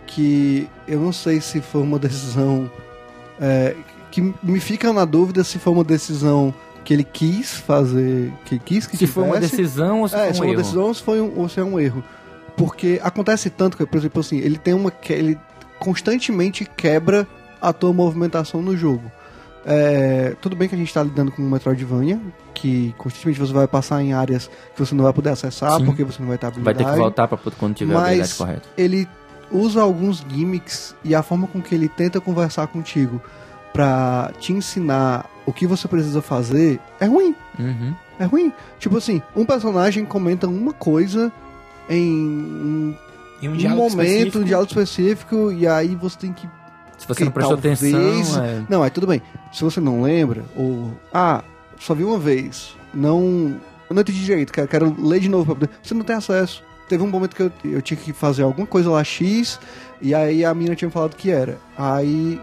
que eu não sei se foi uma decisão é, que me fica na dúvida se foi uma decisão que ele quis fazer, que ele quis que Se foi uma tivesse. decisão ou se é, foi se um uma erro. decisão ou se foi um, ou se é um erro. Porque acontece tanto que, por exemplo, assim, ele tem uma que ele constantemente quebra a tua movimentação no jogo. É, tudo bem que a gente tá lidando com um Metroidvania, que constantemente você vai passar em áreas que você não vai poder acessar, Sim. porque você não vai ter Vai habilidade. ter que voltar pra poder- quando tiver a habilidade Mas correta. ele usa alguns gimmicks e a forma com que ele tenta conversar contigo pra te ensinar o que você precisa fazer é ruim. Uhum. É ruim. Tipo assim, um personagem comenta uma coisa em um, Em um um diálogo momento, específico. um diálogo específico, e aí você tem que. Se você não prestou talvez- atenção, é... Não, aí tudo bem. Se você não lembra, ou. Ah, só vi uma vez. Não. Eu não entendi direito, quero, quero ler de novo pra poder. Você não tem acesso. Teve um momento que eu, eu tinha que fazer alguma coisa lá X, e aí a mina tinha falado que era. Aí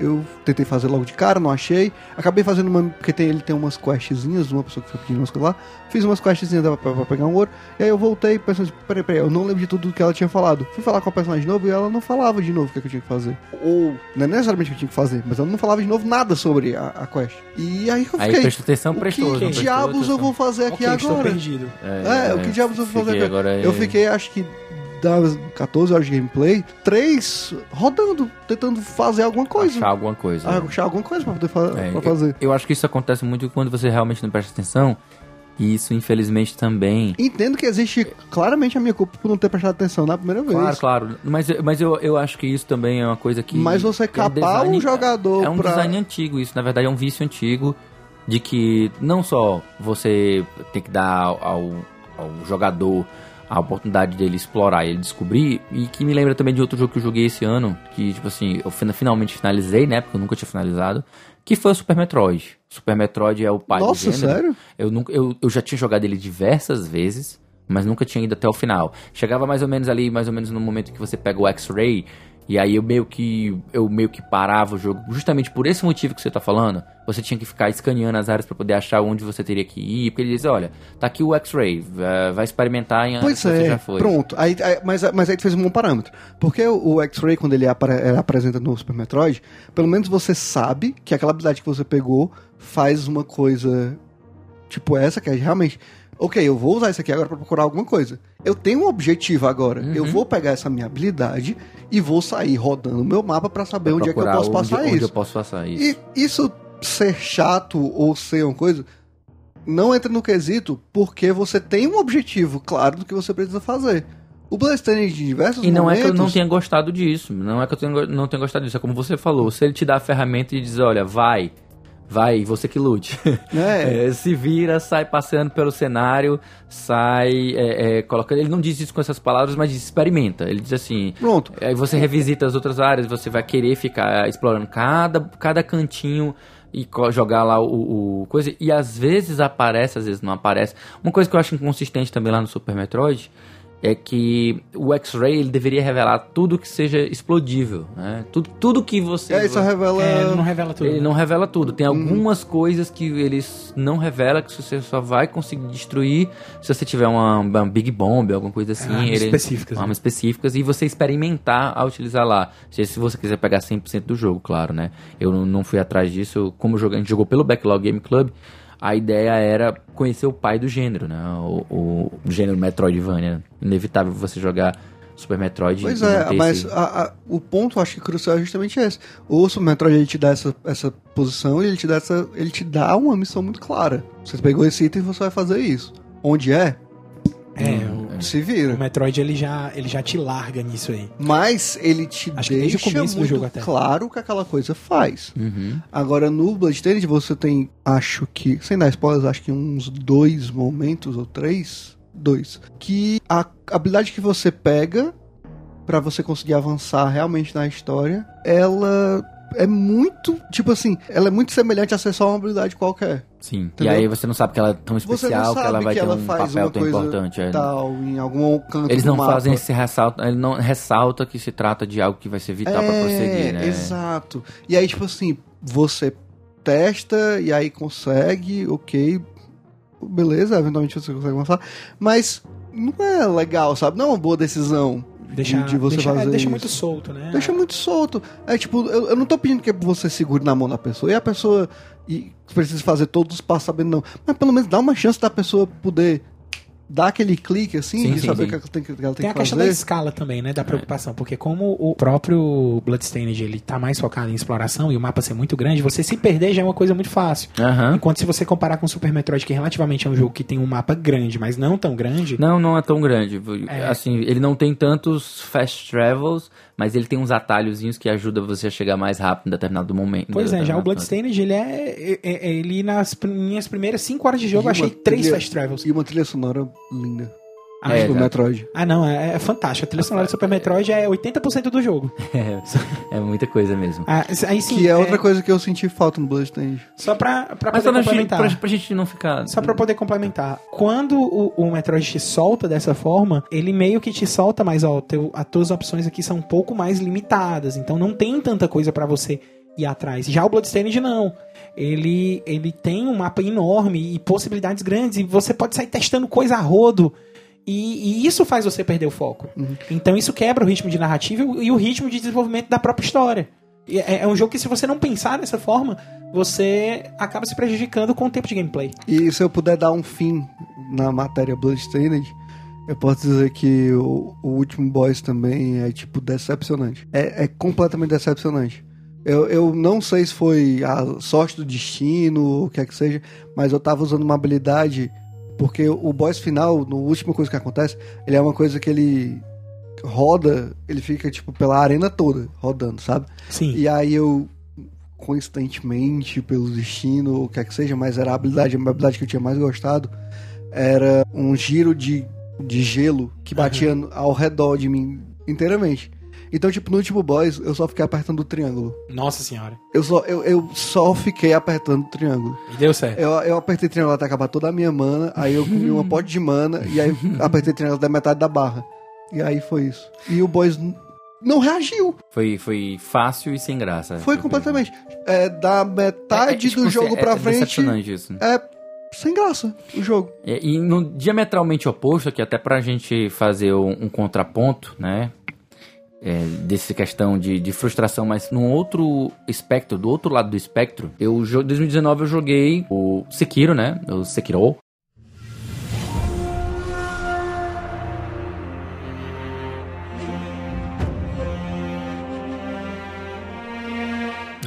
eu tentei fazer logo de cara, não achei. Acabei fazendo uma. Porque tem, ele tem umas questzinhas, uma pessoa que foi pedindo umas coisas lá. Fiz umas questzinhas pra, pra, pra pegar um ouro. E aí eu voltei pensando assim, peraí, peraí, eu não lembro de tudo que ela tinha falado. Fui falar com a personagem de novo e ela não falava de novo o que, é que eu tinha que fazer. Ou, não é necessariamente o que eu tinha que fazer, mas ela não falava de novo nada sobre a, a quest. E aí eu Aí fiquei. prestou atenção, o prestou. que não prestou diabos eu vou fazer aqui Ok, estou agora? perdido. É, o que diabos eu vou fazer fiquei agora? Eu é- fiquei, acho que das 14 horas de gameplay, 3 rodando, tentando fazer alguma coisa. Achar alguma coisa. Ah, achar alguma coisa pra poder fa É, pra fazer. Eu acho que isso acontece muito quando você realmente não presta atenção. E isso, infelizmente, também. Entendo que existe claramente a minha culpa por não ter prestado atenção na primeira vez. Claro, claro. Mas, mas eu, eu acho que isso também é uma coisa que. Mas você que é um capar design- um jogador É um pra. design antigo, isso. Na verdade, é um vício antigo. De que não só você tem que dar ao, ao jogador a oportunidade dele explorar e ele descobrir. E que me lembra também de outro jogo que eu joguei esse ano. Que, tipo assim, eu fina- finalmente finalizei, né? Porque eu nunca tinha finalizado. Que foi o Super Metroid. Super Metroid é o pai Nossa, do gênero. sério? Eu, nunca, eu, eu já tinha jogado ele diversas vezes, mas nunca tinha ido até o final. Chegava mais ou menos ali, mais ou menos no momento que você pega o X-Ray, E aí eu meio que eu meio que parava o jogo justamente por esse motivo que você tá falando. Você tinha que ficar escaneando as áreas para poder achar onde você teria que ir, porque ele diz, olha, tá aqui o X-Ray, vai- vai experimentar em Pois que você é, já foi. pronto. Aí, aí- mas, mas aí tu fez um bom parâmetro. Porque o, o X-Ray, quando ele apare- é, apresenta no Super Metroid, pelo menos você sabe que aquela habilidade que você pegou faz uma coisa tipo essa, que é realmente. Ok, eu vou usar isso aqui agora pra procurar alguma coisa. Eu tenho um objetivo agora. Eu Uhum. vou pegar essa minha habilidade e vou sair rodando o meu mapa pra saber onde é que eu posso onde- passar onde isso. eu posso passar isso. E isso ser chato ou ser uma coisa não entra no quesito porque você tem um objetivo claro do que você precisa fazer. O Bloodstained em diversos E não momentos... é que eu não tenha gostado disso. Não é que eu tenha, não tenha gostado disso. É como você falou. Se ele te dá a ferramenta e diz, olha, vai, vai, você que lute. É. <laughs> É, se vira, sai passeando pelo cenário, sai é, é, colocando. Ele não diz isso com essas palavras, mas diz experimenta. Ele diz assim. Pronto. Aí você revisita as outras áreas, você vai querer ficar explorando cada, cada cantinho e jogar lá o, o coisa. E às vezes aparece, às vezes não aparece. Uma coisa que eu acho inconsistente também lá no Super Metroid é que o X-Ray ele deveria revelar tudo que seja explodível, né? Tudo, tudo que você É, isso revela... É, ele não revela tudo. ele não revela tudo. Uhum. Tem algumas coisas que eles não revelam que você só vai conseguir destruir se você tiver uma, uma Big Bomb, alguma coisa assim. Armas ele- específicas, né? Armas específicas e você experimentar a utilizar lá. Se, se você quiser pegar 100% do jogo, claro, né? Eu não, fui atrás disso. Como a gente jogou pelo Backlog Game Club, a ideia era conhecer o pai do gênero, né? O, o gênero Metroidvania. Inevitável você jogar Super Metroid Pois e não é, ter mas esse- a- a- o ponto, eu acho que crucial é justamente esse. O Super Metroid, ele te dá essa, essa posição e ele te, dá essa, ele te dá uma missão muito clara. Você pegou esse item e você vai fazer isso. Onde é? É, O, Se o vira. Metroid ele já, ele já te larga nisso aí. Mas ele te Acho que desde o deixa começo do muito jogo até. claro o que aquela coisa faz. Uhum. Agora, no Bloodstained você tem, acho que, sem dar spoilers, acho que uns dois momentos ou três, dois, que a habilidade que você pega pra você conseguir avançar realmente na história, ela é muito, tipo assim, ela é muito semelhante a ser só uma habilidade qualquer. Sim. Entendeu? E aí você não sabe que ela é tão especial, que ela vai que ter ela um papel tão importante. é. Tal, em algum canto Eles não fazem esse ressalto, ele não ressalta que se trata de algo que vai ser vital pra prosseguir, né? É, Exato. E aí, tipo assim, você testa e aí consegue, ok. Beleza, eventualmente você consegue avançar. Mas não é legal, sabe? Não é uma boa decisão Deixa, de você deixa, é, fazer deixa isso. muito solto, né? Deixa muito solto. É tipo, eu, eu não tô pedindo que você segure na mão da pessoa e a pessoa e precisa fazer todos os passos sabendo, não. Mas pelo menos dá uma chance da pessoa poder dar aquele clique assim, Sim, de sim, saber o que ela tem, que- que ela tem, Tem a que questão da escala também, né? Da preocupação. Porque como o próprio Bloodstained ele tá mais focado em exploração e o mapa ser muito grande, você se perder já é uma coisa muito fácil. Enquanto se você comparar com o Super Metroid, que relativamente é um jogo que tem um mapa grande, mas não tão grande, Não, não é tão grande. É. Assim, ele não tem tantos fast travels, mas ele tem uns atalhozinhos que ajudam você a chegar mais rápido em determinado momento. Pois é, já o Bloodstained, ele é, é- é- ele nas minhas primeiras 5 horas de jogo, eu achei uma três trilha- fast travels. E uma trilha sonora linda. Ah, É, do. Metroid. Ah, não, é, é fantástico. A trilha sonora do Super Metroid é 80% do jogo. <laughs> É, é muita coisa mesmo. Ah, aí sim, que é, outra coisa que eu senti falta no Bloodstained. Só pra, pra Mas poder só pra, gente- complementar. pra, pra gente não ficar. Só pra poder complementar. Quando o, o Metroid te solta dessa forma, ele meio que te solta, mas ó, teu, as tuas opções aqui são um pouco mais limitadas. Então não tem tanta coisa pra você ir atrás. Já o Bloodstained não. Ele, ele tem um mapa enorme e possibilidades grandes. E você pode sair testando coisa a rodo. E, e isso faz você perder o foco. Então isso quebra o ritmo de narrativa e o- ritmo de desenvolvimento da própria história. É, é um jogo que se você não pensar dessa forma, você acaba se prejudicando com o tempo de gameplay. E se eu puder dar um fim na matéria Bloodstained, eu posso dizer que o, o último boss também é, tipo, decepcionante. É, é completamente decepcionante. Eu, eu não sei se foi a sorte do destino ou o que é que seja, mas eu tava usando uma habilidade, porque o boss final, no última coisa que acontece, ele é uma coisa que ele roda, ele fica, tipo, pela arena toda, rodando, sabe? Sim. E aí eu, coincidentemente, pelo destino, ou o que é que seja, mas era a habilidade, a habilidade que eu tinha mais gostado, era um giro de, de gelo que batia ao redor de mim inteiramente. Então, tipo, no último boss, eu só fiquei apertando o triângulo. Nossa senhora. Eu só, eu, eu só fiquei apertando o triângulo. E deu certo. Eu, eu apertei o triângulo até acabar toda a minha mana, aí eu comi uma pote de mana, e aí <laughs> apertei o triângulo da metade da barra. E aí foi isso. E o boss não reagiu. Foi, foi fácil e sem graça. Foi completamente. É, da metade É, tipo, do jogo é- pra é frente, decepcionante isso. é sem graça o jogo. É, E no diametralmente oposto, que até pra gente fazer um, um contraponto, né? É, dessa questão de, de frustração, mas num outro espectro, do outro lado do espectro, eu em 2019 eu joguei o Sekiro, né? O Sekiro.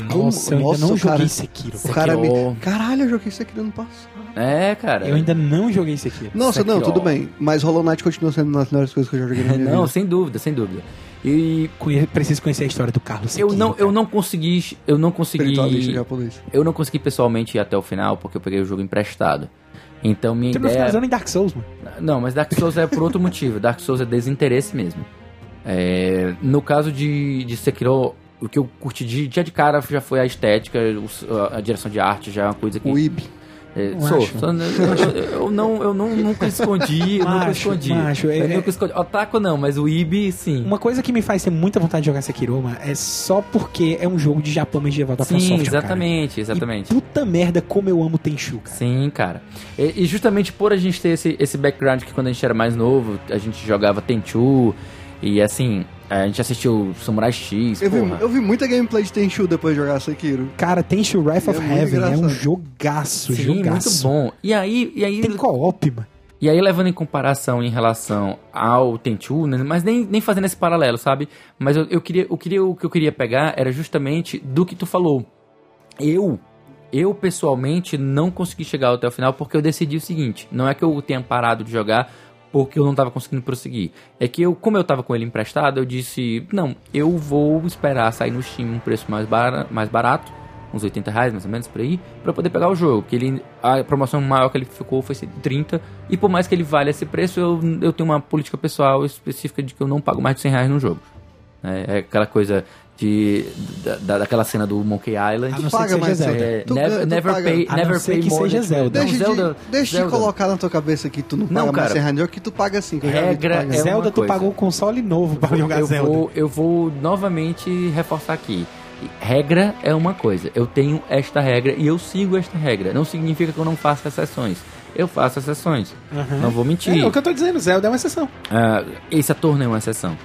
Nossa, eu ainda Nossa, não o cara- joguei Sekiro. O cara me... Sekiro. Caralho, eu joguei aqui no ano passado. É, cara. Eu ainda não joguei Sekiro. Nossa, não, Sekiro. tudo bem. Mas Hollow Knight continua sendo uma das melhores coisas que eu já joguei na <laughs> minha Não, vida. sem dúvida, sem dúvida. E Conhe- Preciso conhecer a história do Carlos Sekiro. eu não, eu cara. não consegui, eu não consegui, japonês. eu não consegui pessoalmente ir até o final porque eu peguei o jogo emprestado. Então minha Você não ideia finalizando em Dark Souls, mano. Não, mas Dark Souls é por outro <laughs> motivo. Dark Souls é desinteresse mesmo. É, no caso de, de Sekiro, o que eu curti de, já de cara já foi a estética, a direção de arte, já é uma coisa que. O Ibi. É, sou. eu, eu não, eu não, nunca escondi, eu nunca Macho, escondi. macho, é- eu nunca escondi. Otaku não, mas o Ibi, sim. Uma coisa que me faz ter muita vontade de jogar Sekiro, mano, é só porque é um jogo de Japão medieval da Sim, Software, cara. exatamente, exatamente. E puta merda como eu amo Tenchu, cara. Sim, cara. E, e justamente por a gente ter esse, esse background que quando a gente era mais novo, a gente jogava Tenchu e assim, a gente assistiu Samurai X, Eu vi, eu vi muita gameplay de Tenchu depois de jogar Sekiro. Cara, Tenchu Wrath É of muito Heaven é um jogaço, Sim, muito jogaço. bom. E aí, e aí, Tem co-op, mano. e aí levando em comparação em relação ao Tenchu, né, mas nem, nem fazendo esse paralelo, sabe? Mas eu, eu queria, eu queria, o que eu queria pegar era justamente do que tu falou. Eu, eu pessoalmente não consegui chegar até o final porque eu decidi o seguinte: não é que eu tenha parado de jogar porque eu não tava conseguindo prosseguir. É que eu, como eu tava com ele emprestado, eu disse: não, eu vou esperar sair no Steam um preço mais, bara, mais barato, uns 80 reais mais ou menos por aí, pra poder pegar o jogo. Porque ele, a promoção maior que ele ficou foi 130, e por mais que ele valha esse preço, eu, eu tenho uma política pessoal específica de que eu não pago mais de 100 reais no jogo. É, é aquela coisa de, da, da- daquela cena do Monkey Island. A não paga mais Zelda. Zelda. É, Tu never, tu never paga. pay, não never pay que more seja Zelda. Não, Deixa, Zelda, de, deixa Zelda. de colocar na tua cabeça que tu não, Não, paga mais cara. 100 reais, que tu paga assim. Tu Regra pagar. é Zelda, tu coisa. pagou um console novo pra jogar eu Zelda. Vou, eu vou novamente reforçar aqui. Regra é uma coisa. Eu tenho esta regra e eu sigo esta regra. Não significa que eu não faça exceções. Eu faço exceções. Aham. Não vou mentir. É, o que eu tô dizendo, Zelda é uma exceção. Ah, esse ator não é uma exceção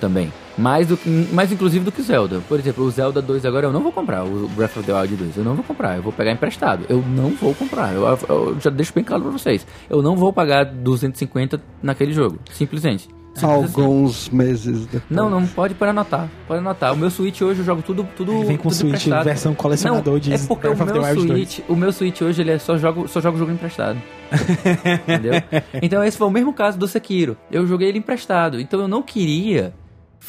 também. Mais, do, mais inclusive do que o Zelda. Por exemplo, o Zelda 2 agora eu não vou comprar. O Breath of the Wild 2 eu não vou comprar. Eu vou pegar emprestado. Eu não vou comprar. Eu, eu já deixo bem claro pra vocês. Eu não vou pagar 250 naquele jogo. Simplesmente. Simples assim. Alguns meses depois. Não, não, pode pode anotar. Pode anotar. O meu Switch hoje eu jogo tudo tudo Ele vem com tudo Switch emprestado. versão colecionador Não, de é porque o Breath of the meu Wild 2. Switch, o meu Switch hoje ele é só jogo só joga o jogo emprestado. <laughs> Entendeu? Então esse foi o mesmo caso do Sekiro. Eu joguei ele emprestado. Então eu não queria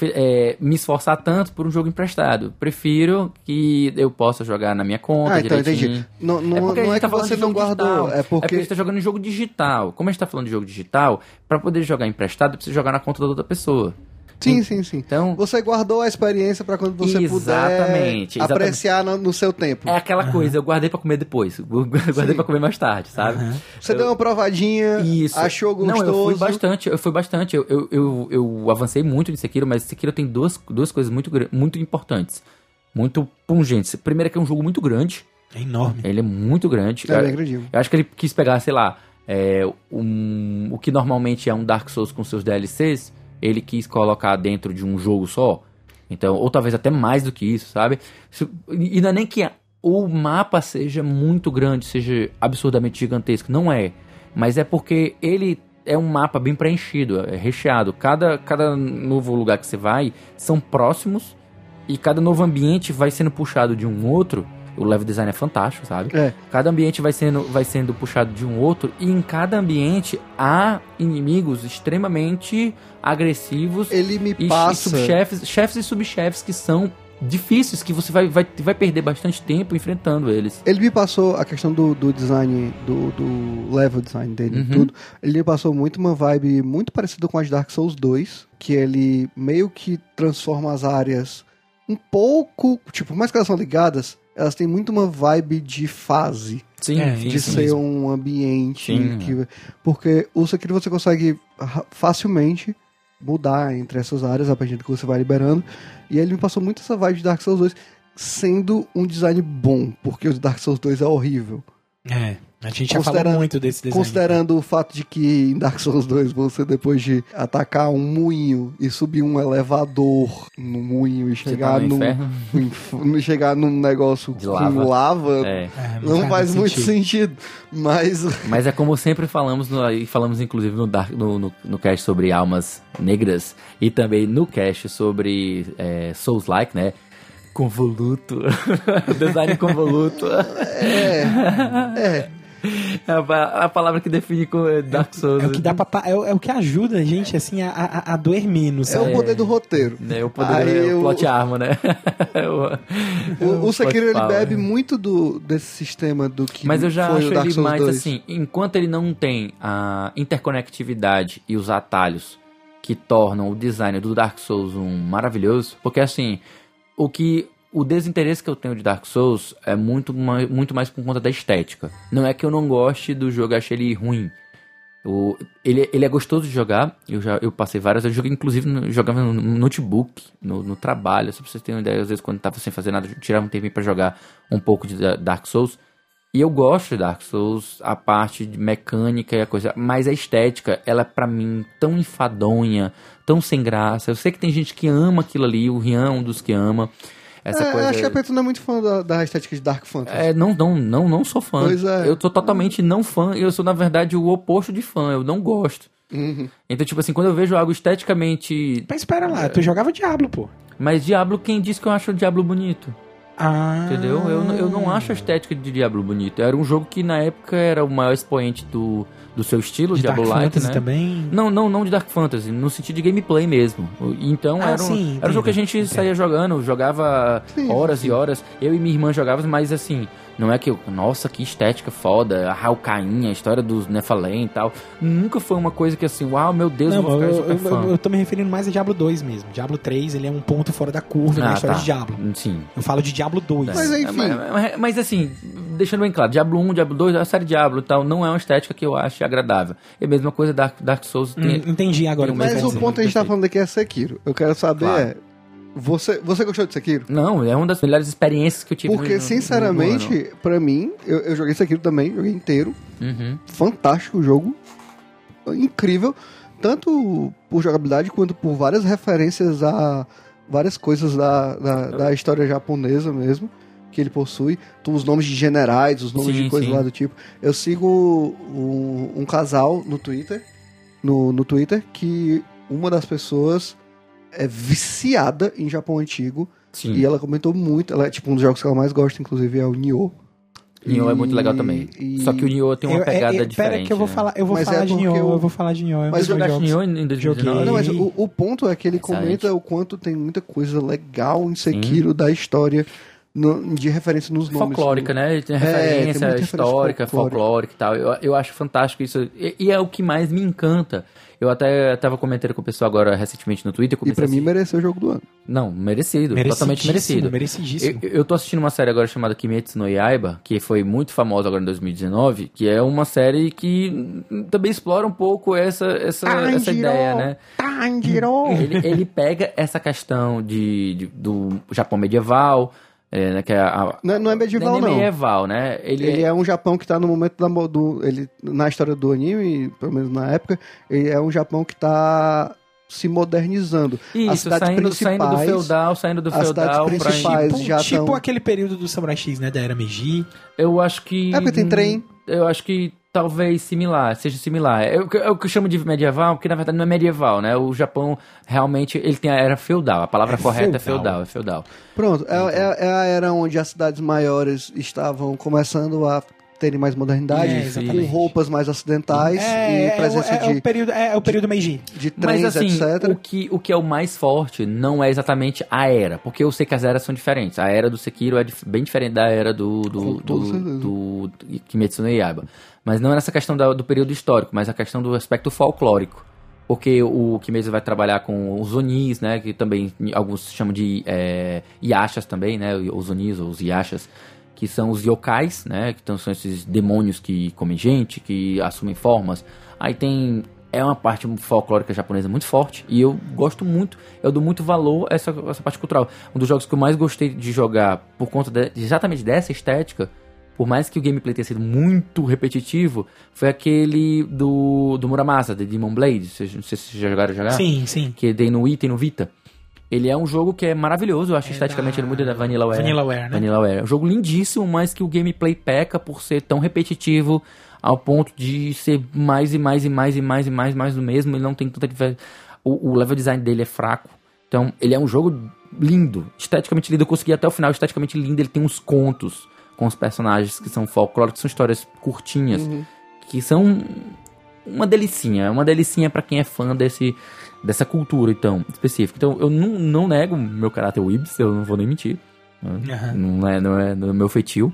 é, me esforçar tanto por um jogo emprestado. Prefiro que eu possa jogar na minha conta Ah, então direitinho. entendi. Não, não, É porque a não gente é tá que você não guardou, digital. é É porque a porque... gente tá jogando em jogo digital. Como a gente tá falando de jogo digital, pra poder jogar emprestado, precisa jogar na conta da outra pessoa. Sim, sim, sim. Então, Você guardou a experiência pra quando você Exatamente, puder exatamente. apreciar no, no seu tempo. É aquela coisa, eu guardei pra comer depois. Eu guardei pra comer mais tarde, sabe? Você deu uma provadinha, Isso. achou gostoso. Não, eu fui bastante, eu fui bastante. Eu, eu, eu, eu avancei muito em Sekiro, mas Sekiro tem duas, duas coisas muito, muito importantes. Muito pungentes. Primeiro é que é um jogo muito grande. É enorme. Ele é muito grande. É eu, bem grandinho. eu acho que ele quis pegar, sei lá, é, um, o que normalmente é um Dark Souls com seus DLCs, ele quis colocar dentro de um jogo só. Então, ou talvez até mais do que isso, sabe? E não é nem que o mapa seja muito grande, seja absurdamente gigantesco. Não é. Mas é porque ele é um mapa bem preenchido, é recheado. Cada, cada novo lugar que você vai são próximos e cada novo ambiente vai sendo puxado de um outro. O level design é fantástico, sabe? É. Cada ambiente vai sendo, vai sendo puxado de um outro, e em cada ambiente há inimigos extremamente agressivos Ele me e, e passa... subchefes, chefes e subchefes que são difíceis, que você vai, vai, vai perder bastante tempo enfrentando eles. Ele me passou a questão do, do design, do, do level design dele e Uhum. tudo. Ele me passou muito uma vibe muito parecida com a de Dark Souls 2, que ele meio que transforma as áreas um pouco, tipo, mais que elas são ligadas, elas têm muito uma vibe de fase, Sim, É, de sim. ser um ambiente Sim. que porque o Sekiro você consegue facilmente mudar entre essas áreas a partir do que você vai liberando. E ele me passou muito essa vibe de Dark Souls 2, sendo um design bom, porque o Dark Souls 2 é horrível. É. A gente já falou muito desse design. Considerando o fato de que em Dark Souls 2 você, depois de atacar um moinho e subir um elevador no moinho e chegar tá no num, chegar num negócio De com lava. lava, É. É, não faz muito sentido. sentido. Mas <laughs> Mas é como sempre falamos, no, e falamos inclusive no, Dark, no, no, no cast sobre almas negras e também no cast sobre é, Souls-like, né? Convoluto. <laughs> Design convoluto. é, é, É a, a palavra que define é Dark Souls. É o que dá pra, é, o- é o que ajuda a gente, assim, a, a, a doer menos, é sabe? o poder do roteiro. É o poder Aí é o plot armor, né? <laughs> É O, o Sekiro ele bebe power. muito do, desse sistema do que Mas eu já foi acho o Dark ele Souls mais 2. assim, enquanto ele não tem a interconectividade e os atalhos que tornam o design do Dark Souls um maravilhoso, porque assim, o que o desinteresse que eu tenho de Dark Souls é muito mais, muito mais por conta da estética. Não é que eu não goste do jogo, achei ele ruim. O, ele, ele é gostoso de jogar. Eu já eu passei várias. Eu joguei, inclusive, jogava no notebook, no, no trabalho. Só pra vocês terem uma ideia, às vezes, quando tava sem fazer nada, eu tirava um tempinho pra jogar um pouco de Da- Dark Souls. E eu gosto de Dark Souls, a parte de mecânica e a coisa. Mas a estética, ela é pra mim tão enfadonha, tão sem graça. Eu sei que tem gente que ama aquilo ali, o Rian é um dos que ama. Essa É, coisa. Acho que a Petro não é muito fã da, da estética de Dark Fantasy. É, não, não, não, não sou fã. Pois é. Eu sou totalmente não fã. Eu sou, na verdade, o oposto de fã. Eu não gosto. Uhum. Então, tipo assim, quando eu vejo algo esteticamente. Mas espera lá, tu jogava Diablo, pô. Mas Diablo, quem disse que eu acho o Diablo bonito? Ah. Entendeu? Eu, não- eu não acho a estética de Diablo bonito. Era um jogo que na época era o maior expoente do, do seu estilo, de Diablo Dark Fantasy né? também. Não, não, não de Dark Fantasy, no sentido de gameplay mesmo. Então Ah, era, um, sim, era um jogo que a gente saía jogando, jogava Sim, horas sim. e horas. Eu e minha irmã jogávamos, mas assim, não é que eu, nossa, que estética foda, a Hawkeye, a história dos Nephalem e tal. Nunca foi uma coisa que assim, uau, meu Deus, Não, eu vou eu, ficar eu, super eu, fã. eu tô me referindo mais a Diablo 2 mesmo. Diablo 3, ele é um ponto fora da curva na Ah, história tá. de Diablo. Sim. Eu falo de Diablo 2. Mas É, enfim. Mas, mas- mas, assim, deixando bem claro, Diablo 1, Diablo 2, a série Diablo e tal, não é uma estética que eu acho agradável. E a mesma coisa Dark, Dark Souls Hum, tem. entendi agora. tem Mas o ponto que a gente tá falando aqui é Sekiro. Eu quero saber Claro. Você, você gostou de Sekiro? Não, é uma das melhores experiências que eu tive. Porque, no- sinceramente, pra mim, eu, eu joguei Sekiro também, joguei inteiro. Uhum. Fantástico o jogo. Incrível. Tanto por jogabilidade quanto por várias referências a várias coisas da, da, da história japonesa mesmo. Que ele possui. Os nomes de generais, os nomes Sim, de coisas lá do tipo. Eu sigo um, um casal no Twitter. No, no Twitter, que uma das pessoas é viciada em Japão antigo. Sim. E ela comentou muito. Ela é tipo um dos jogos que ela mais gosta, inclusive, é o Nioh. Nioh é muito legal também. e- Só que o Nioh tem uma Eu- é- pegada é- diferente. Pera que eu vou né? falar, eu vou Mas falar é de Nioh, eu- eu vou falar de Nioh. é Mas jogaste. Nioh em 2019? Joguei. Não, mas o, o ponto é que ele Excelente. comenta o quanto tem muita coisa legal em Sekiro da história no- de referência nos nomes. folclórica, né? Tem É, referência tem muita referência histórica, folclórica. folclórica e tal. Eu, eu acho fantástico isso. E, e é o que mais me encanta. Eu até tava comentando com o pessoal agora recentemente no Twitter. E pra mim mereceu o jogo do ano. Não, merecido. Totalmente merecido. Merecidíssimo. Eu, eu tô assistindo uma série agora chamada Kimetsu no Yaiba, que foi muito famosa agora em 2019, que é uma série que também explora um pouco essa, essa, essa ideia, né? Tanjiro! Ele, ele pega essa questão de, de- do Japão medieval, é, né, que é a, Não, é- não é medieval, nem não. medieval, né? Ele, Ele é um Japão que tá no momento da, do. Ele, na história do anime, pelo menos na época, ele é um Japão que tá se modernizando. As Isso, saindo, saindo do feudal, saindo do as feudal pra... principais- Tipo, já tipo tão- aquele período do Samurai X, né? Da era Meiji. Eu acho que... É porque tem trem. Eu acho que talvez similar, seja similar. É o que, é o que eu chamo de medieval, porque na verdade não é medieval, né? O Japão realmente, ele tem a era feudal. A palavra É correta é feudal. feudal, é feudal. Pronto, é, é- é a era onde as cidades maiores estavam começando a terem mais modernidade, É, com roupas mais ocidentais É, e é, presença o, é, de, o período, é, o período Meiji. de trens, Mas assim, etc. o que, o que é o mais forte não é exatamente a era, porque eu sei que as eras são diferentes. A era do Sekiro é bem diferente da era do, do, do, do, do Kimetsu no Yaiba. Mas não é nessa questão da- do período histórico, mas a questão do aspecto folclórico. Porque o Kimetsu vai trabalhar com os Onis, né? Que também alguns chamam de é, Yashas também, né? Os Onis ou os Yashas. Que são os yokais, né? Que então, são esses demônios que comem gente, que assumem formas. Aí tem é uma parte folclórica japonesa muito forte e eu gosto muito, eu dou muito valor a essa, essa parte cultural. Um dos jogos que eu mais gostei de jogar por conta de, exatamente dessa estética, por mais que o gameplay tenha sido muito repetitivo, foi aquele do, do Muramasa, de Demon Blade. Vocês, não sei se vocês já jogaram jogar. Sim, sim. Que tem no Wii, tem no Vita. Ele é um jogo que é maravilhoso, eu acho É esteticamente da- ele muito da Vanillaware. Vanillaware, né? Vanillaware. É um jogo lindíssimo, mas que o gameplay peca por ser tão repetitivo ao ponto de ser mais e mais e mais e mais e mais e mais do mesmo. Ele não tem tanta diver- o, o level design dele é fraco. Então, ele é um jogo lindo, esteticamente lindo. Eu consegui até o final, esteticamente lindo. Ele tem uns contos com os personagens que são folclóricos, que são histórias curtinhas, que são uma delicinha, uma delicinha pra quem é fã desse dessa cultura então específica. Então eu não, não nego meu caráter Wibs, eu não vou nem mentir. Aham. Não é não é no meu feitio.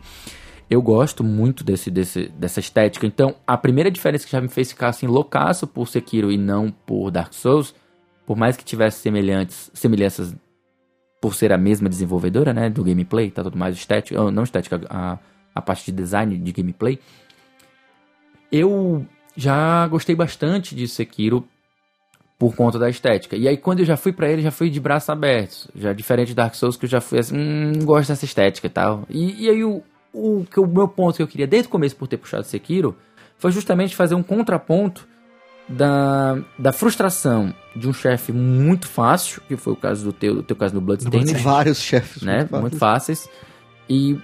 Eu gosto muito desse, desse, dessa estética. Então, a primeira diferença que já me fez ficar assim loucaço por Sekiro e não por Dark Souls, por mais que tivesse semelhantes, semelhanças por ser a mesma desenvolvedora, né, do gameplay, tá tudo mais estética, ou não estética, a, a parte de design de gameplay. Eu já gostei bastante de Sekiro por conta da estética. E aí quando eu já fui pra ele, já fui de braços abertos. Já diferente de Dark Souls, que eu já fui assim, hum, gosto dessa estética e tal. E, e aí o, o, que o meu ponto que eu queria desde o começo por ter puxado Sekiro foi justamente fazer um contraponto da, da frustração de um chefe muito fácil, que foi o caso do teu, do teu caso do Bloodstained, Vários chefes. né? muito fáceis. Muito fáceis. E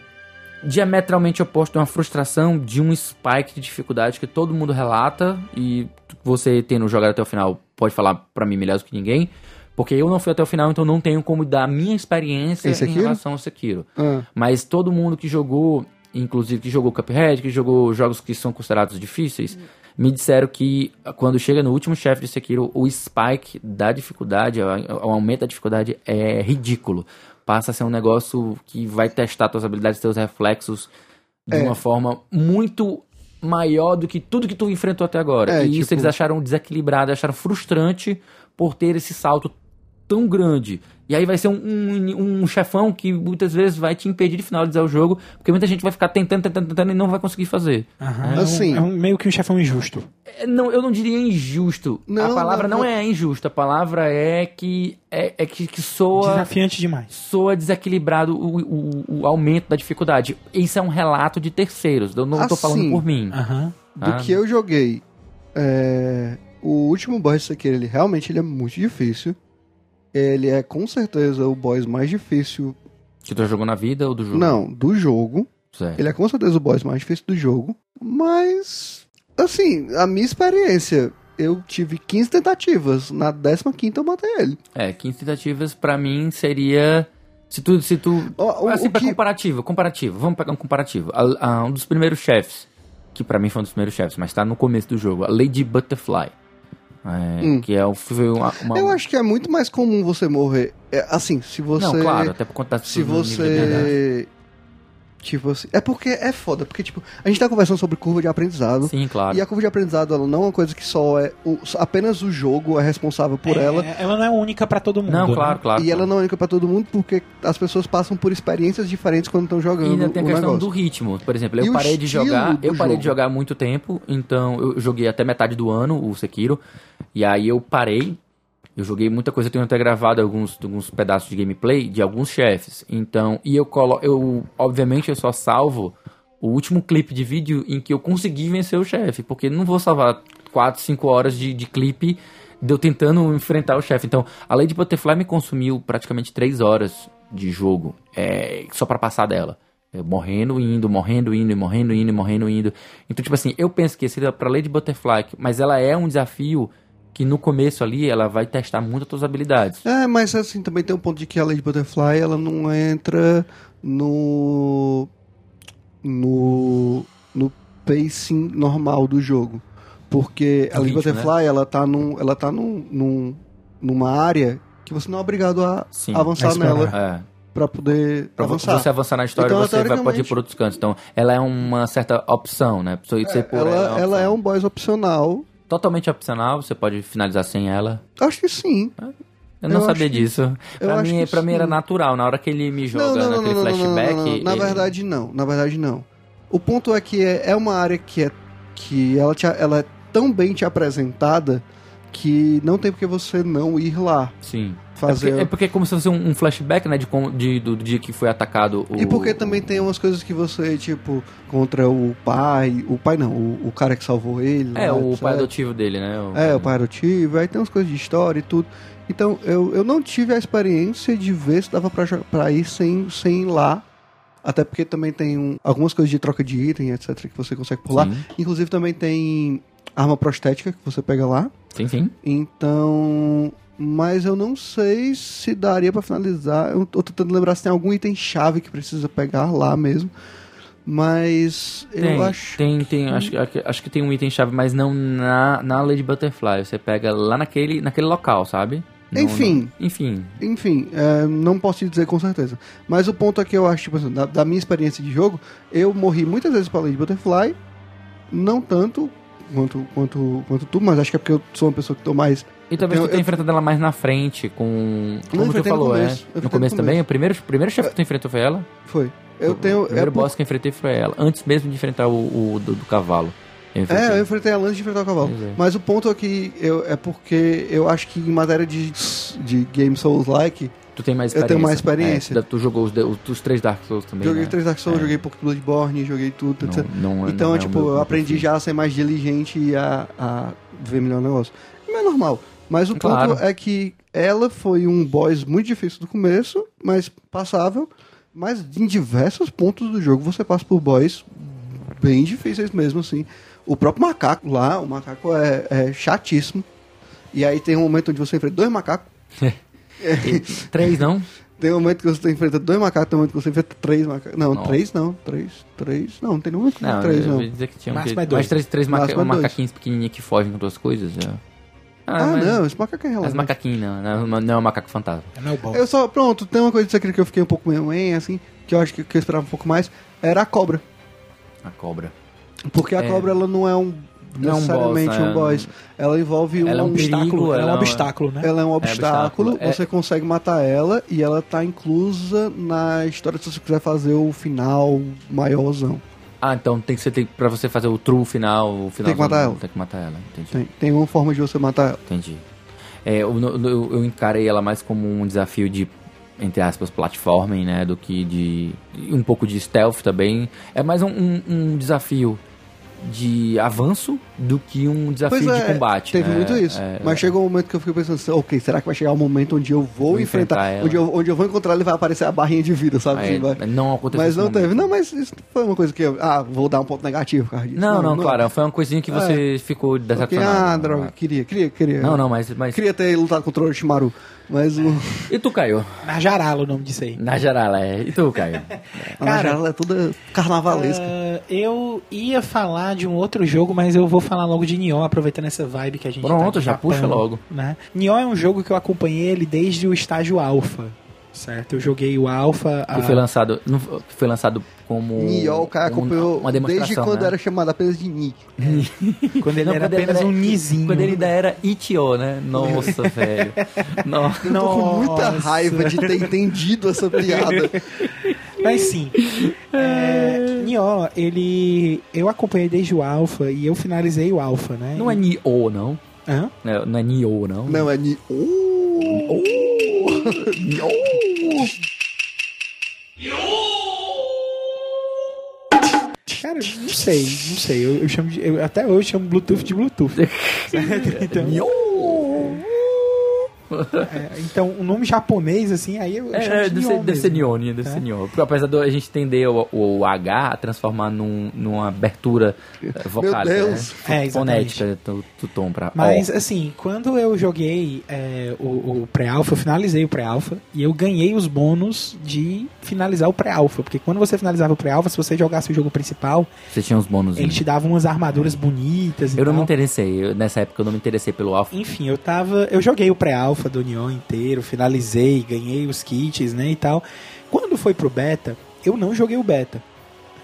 diametralmente oposto a uma frustração de um spike de dificuldade que todo mundo relata e você tendo jogado até o final pode falar pra mim melhor do que ninguém, porque eu não fui até o final, então não tenho como dar a minha experiência Em relação ao Sekiro. Ah, Mas todo mundo que jogou, inclusive que jogou Cuphead, que jogou jogos que são considerados difíceis, me disseram que quando chega no último chefe de Sekiro, o spike da dificuldade, o aumento da dificuldade é ridículo. Passa a ser um negócio que vai testar tuas habilidades, teus reflexos de É. uma forma muito maior do que tudo que tu enfrentou até agora. É, e isso tipo- eles acharam desequilibrado, acharam frustrante por ter esse salto tão grande. E aí vai ser um, um, um chefão que muitas vezes vai te impedir de finalizar o jogo, porque muita gente vai ficar tentando, tentando, tentando e não vai conseguir fazer. Aham. É um- Assim- é um, meio que um chefão injusto. É, Não, eu não diria injusto. Não, a palavra não, não, não. é injusto, a palavra é que é, é que, que soa Desafiante demais. soa desequilibrado o, o, o aumento da dificuldade. Isso é um relato de terceiros, eu não tô falando Assim, por mim. Aham. do Ah. que eu joguei, é, o último boss desse aqui, ele realmente ele é muito difícil. Ele é com certeza o boss mais difícil. Que tu jogou na vida ou do jogo? Não, do jogo. Certo. Ele é com certeza o boss mais difícil do jogo. Mas, assim, a minha experiência, eu tive 15 tentativas. Na 15 eu matei ele. É, 15 tentativas pra mim seria. Se tu. Se tu o- assim, o pra que- comparativo, comparativo. Vamos pegar um comparativo. A- a- um dos primeiros chefes, que pra mim foi um dos primeiros chefes, mas tá no começo do jogo, a Lady Butterfly. É, Hum. Que é o- uma. uma- Eu acho que é muito mais comum você morrer. É, assim, se você. Não, claro, até por conta se você. Tipo assim. É porque é foda, porque, tipo, a gente tá conversando sobre curva de aprendizado. Sim, claro. E a curva de aprendizado, ela não é uma coisa que só é. o- apenas o jogo é responsável por É, ela. Ela não é única pra todo mundo. Não, né? claro, claro. E ela não é única pra todo mundo porque as pessoas passam por experiências diferentes quando estão E jogando ainda tem a questão negócio. do ritmo. Por exemplo, E eu o parei de jogar. Eu parei jogo. de jogar há muito tempo, então eu joguei até metade do ano o Sekiro. E aí eu parei. Eu joguei muita coisa, eu tenho até gravado alguns, alguns pedaços de gameplay de alguns chefes. Então, e eu colo, eu obviamente eu só salvo o último clipe de vídeo em que eu consegui vencer o chefe, porque não vou salvar 4, 5 horas de, de clipe de eu tentando enfrentar o chefe. Então, a Lady Butterfly me consumiu praticamente 3 horas de jogo, é, só pra passar dela. Eu morrendo, indo, morrendo, indo, morrendo, indo, morrendo, indo. Então, tipo assim, eu penso que seria pra Lady Butterfly, mas ela é um desafio que no começo ali ela vai testar muito as tuas habilidades. É, mas assim, também tem um ponto de que a Lady Butterfly, ela não entra no. no. no pacing normal do jogo. Porque a Lady ritmo, Butterfly, ela tá, num, ela tá num, num, numa área que você não é obrigado a Sim, avançar nela É. pra poder Pra avançar. você avançar na história, Então, você vai pode ir teoricamente- por outros cantos. Então, ela é uma certa opção, né? Você, você por ela, ela é opção. um boss opcional. Totalmente opcional, você pode finalizar sem ela. Acho que sim. Eu não Eu sabia que- disso. eu Pra mim, que pra mim era natural. Na hora que ele me joga naquele flashback. não, não. Na ele- verdade, não. Na verdade, não. O ponto é que é, é uma área que é que ela, te, ela tão bem te apresentada que não tem porque você não ir lá Sim. Fazer. É porque, é porque é como se fosse um, um flashback, né? De, de- do, do dia que foi atacado o. E porque também tem umas coisas que você, tipo, contra o pai. O pai não, o, o cara que salvou ele. É, lá, o pai adotivo dele, né? O- É, o pai adotivo, aí tem umas coisas de história e tudo. Então, eu, eu não tive a experiência de ver se dava pra, pra ir sem, sem ir lá. Até porque também tem um- algumas coisas de troca de item, etc, que você consegue lá. Sim. Inclusive também tem arma prostética que você pega lá. Sim, sim. Então. Mas eu não sei se daria pra finalizar. Eu tô tentando lembrar se tem algum item chave que precisa pegar lá mesmo. Mas eu Tem, acho. tem, tem acho, que- acho que tem um item chave, mas não na, na Lady Butterfly. Você pega lá naquele, naquele local, sabe? Enfim. no- enfim. Enfim, é, não posso te dizer com certeza. Mas o ponto aqui eu acho, tipo assim, da, da minha experiência de jogo, eu morri muitas vezes pra Lady Butterfly. Não tanto quanto, quanto, quanto tu, mas acho que é porque eu sou uma pessoa que tô mais. E talvez Eu- tu tenha eu- enfrentado ela mais na frente, com. Como tu enfrentei no falou, começo. Eu é. No no começo também? começo. O primeiro, o primeiro chefe que tu enfrentou foi ela? Foi. Eu O tenho. primeiro é por- boss que eu enfrentei foi ela. Antes mesmo de enfrentar o, o do, do cavalo. Eu. É, eu enfrentei ela antes de enfrentar o cavalo. Pois é. Mas o ponto aqui eu, é porque eu acho que em matéria de, de Game Souls-like, Tu tem mais Eu experiência. tenho mais experiência. É, tu jogou os, os, os três Dark Souls também. joguei né? três Dark Souls, É. joguei pouco Bloodborne, joguei tudo, etc. Não, não, Então, não é tipo, o eu aprendi perfil. já a ser mais diligente e a, a ver melhor o negócio. Não é normal. Mas o Claro. ponto é que ela foi um boss muito difícil do começo, mas passável. Mas em diversos pontos do jogo você passa por boss bem difíceis mesmo, assim. O próprio macaco lá, o macaco é, é chatíssimo. E aí tem um momento onde você enfrenta dois macacos. <laughs> Três, não? Tem um momento que você enfrenta dois macacos, tem um momento que você enfrenta três macacos. Não, Não. três não. Três, três. Não, não tem nenhum momento que Não, três, eu não. ia dizer que tinha Máximo que- é dois. mais três, três maca é macaquinhos pequenininhos que fogem com duas coisas. Já. Ah, mas- não, esse macaco é Mas relevante. macaquinho não, não, não é um macaco fantasma. Não é o bom. Eu só, pronto, tem uma coisa disso aqui que eu fiquei um pouco meio, hein, assim, que eu acho que, que eu esperava um pouco mais, era a cobra. A cobra. Porque a É. cobra, ela não é um, Não é um necessariamente boss, um né? boss. Ela envolve Ela é um um... perigo, obstáculo, ela é ela um é uma- obstáculo, né? Ela é um obstáculo, obstáculo. É- você consegue matar ela e ela tá inclusa na história se você quiser fazer o final maiorzão. Ah, então tem que ser tem, pra você fazer o true final. O final Tem que matar ela. Tem que matar ela, entendi. Tem, tem uma forma de você matar ela. Entendi. É, eu, eu, eu encarei ela mais como um desafio de, entre aspas, platforming, né? Do que de. Um pouco de stealth também. É mais um, um, um desafio de avanço do que um desafio Pois de é, combate. Teve né? muito isso. É, Mas é. chegou um momento que eu fiquei pensando assim, ok, será que vai chegar o momento onde eu vou, Vou enfrentar, enfrentar onde eu, onde eu vou encontrar ela e vai aparecer a barrinha de vida, sabe? Aí, Assim, vai- não aconteceu Mas não momento. teve. Não, mas isso foi uma coisa que eu. Ah, vou dar um ponto negativo, por causa disso. Não, não, claro, foi uma coisinha que você ficou Porque, decepcionado. ah, droga, queria, queria, queria. Não, não, mas. mas... Queria ter lutado contra o Orochimaru. Mas o. E tu, Caio? Najarala o nome disso aí. Na geral, é. E tu, Caio? <laughs> Cara, ela é toda carnavalesca. Ah, eu ia falar de um outro jogo, mas eu vou falar logo de Nioh, aproveitando essa vibe que a gente Pronto, tá já Japão, puxa logo. Né? Nioh é um jogo que eu acompanhei ele desde o estágio alfa, certo? Eu joguei o alfa... Que foi lançado, não foi- lançado como. Nioh, o cara um- acompanhou uma demonstração, desde quando né? era chamado apenas de Nick. <laughs> quando ele Não, era quando ele apenas era- um nizinho. Quando ele ainda era Itio, né? Nossa, <laughs> velho. Nossa. Eu tô com muita raiva de ter entendido essa piada. <laughs> Mas sim, <laughs> é, Nioh, ele... Eu acompanhei desde o alfa e eu finalizei o alfa, né? Não é Nioh, não. Hã? Não, não é Nioh, não. Não, é Ni. Oh! <laughs> Cara, não sei, não sei. Eu, eu chamo de, eu até hoje chamo Bluetooth de Bluetooth. <laughs> Então, é, então, o nome japonês, assim, aí eu, eu chamo É, de ser, deve ser né? deve É. Nioh. Porque apesar de a gente tender o, o H a transformar num, numa abertura eh, Deus. né? É, exatamente. fonética do, do tom pra Mas, ó. assim, quando eu joguei é, o, o pré-alpha, eu finalizei o pré-alpha e eu ganhei os bônus de finalizar o pré-alpha. Porque quando você finalizava o pré-alpha, se você jogasse o jogo principal, Você tinha uns bônus. ele te dava umas armaduras bonitas e Eu não me tal. interessei. eu- nessa época eu não me interessei pelo Alpha. Enfim, eu tava. Eu joguei o pré-alpha do Nioh inteiro, finalizei, ganhei os kits, né, e tal. Quando foi pro beta, eu não joguei o beta.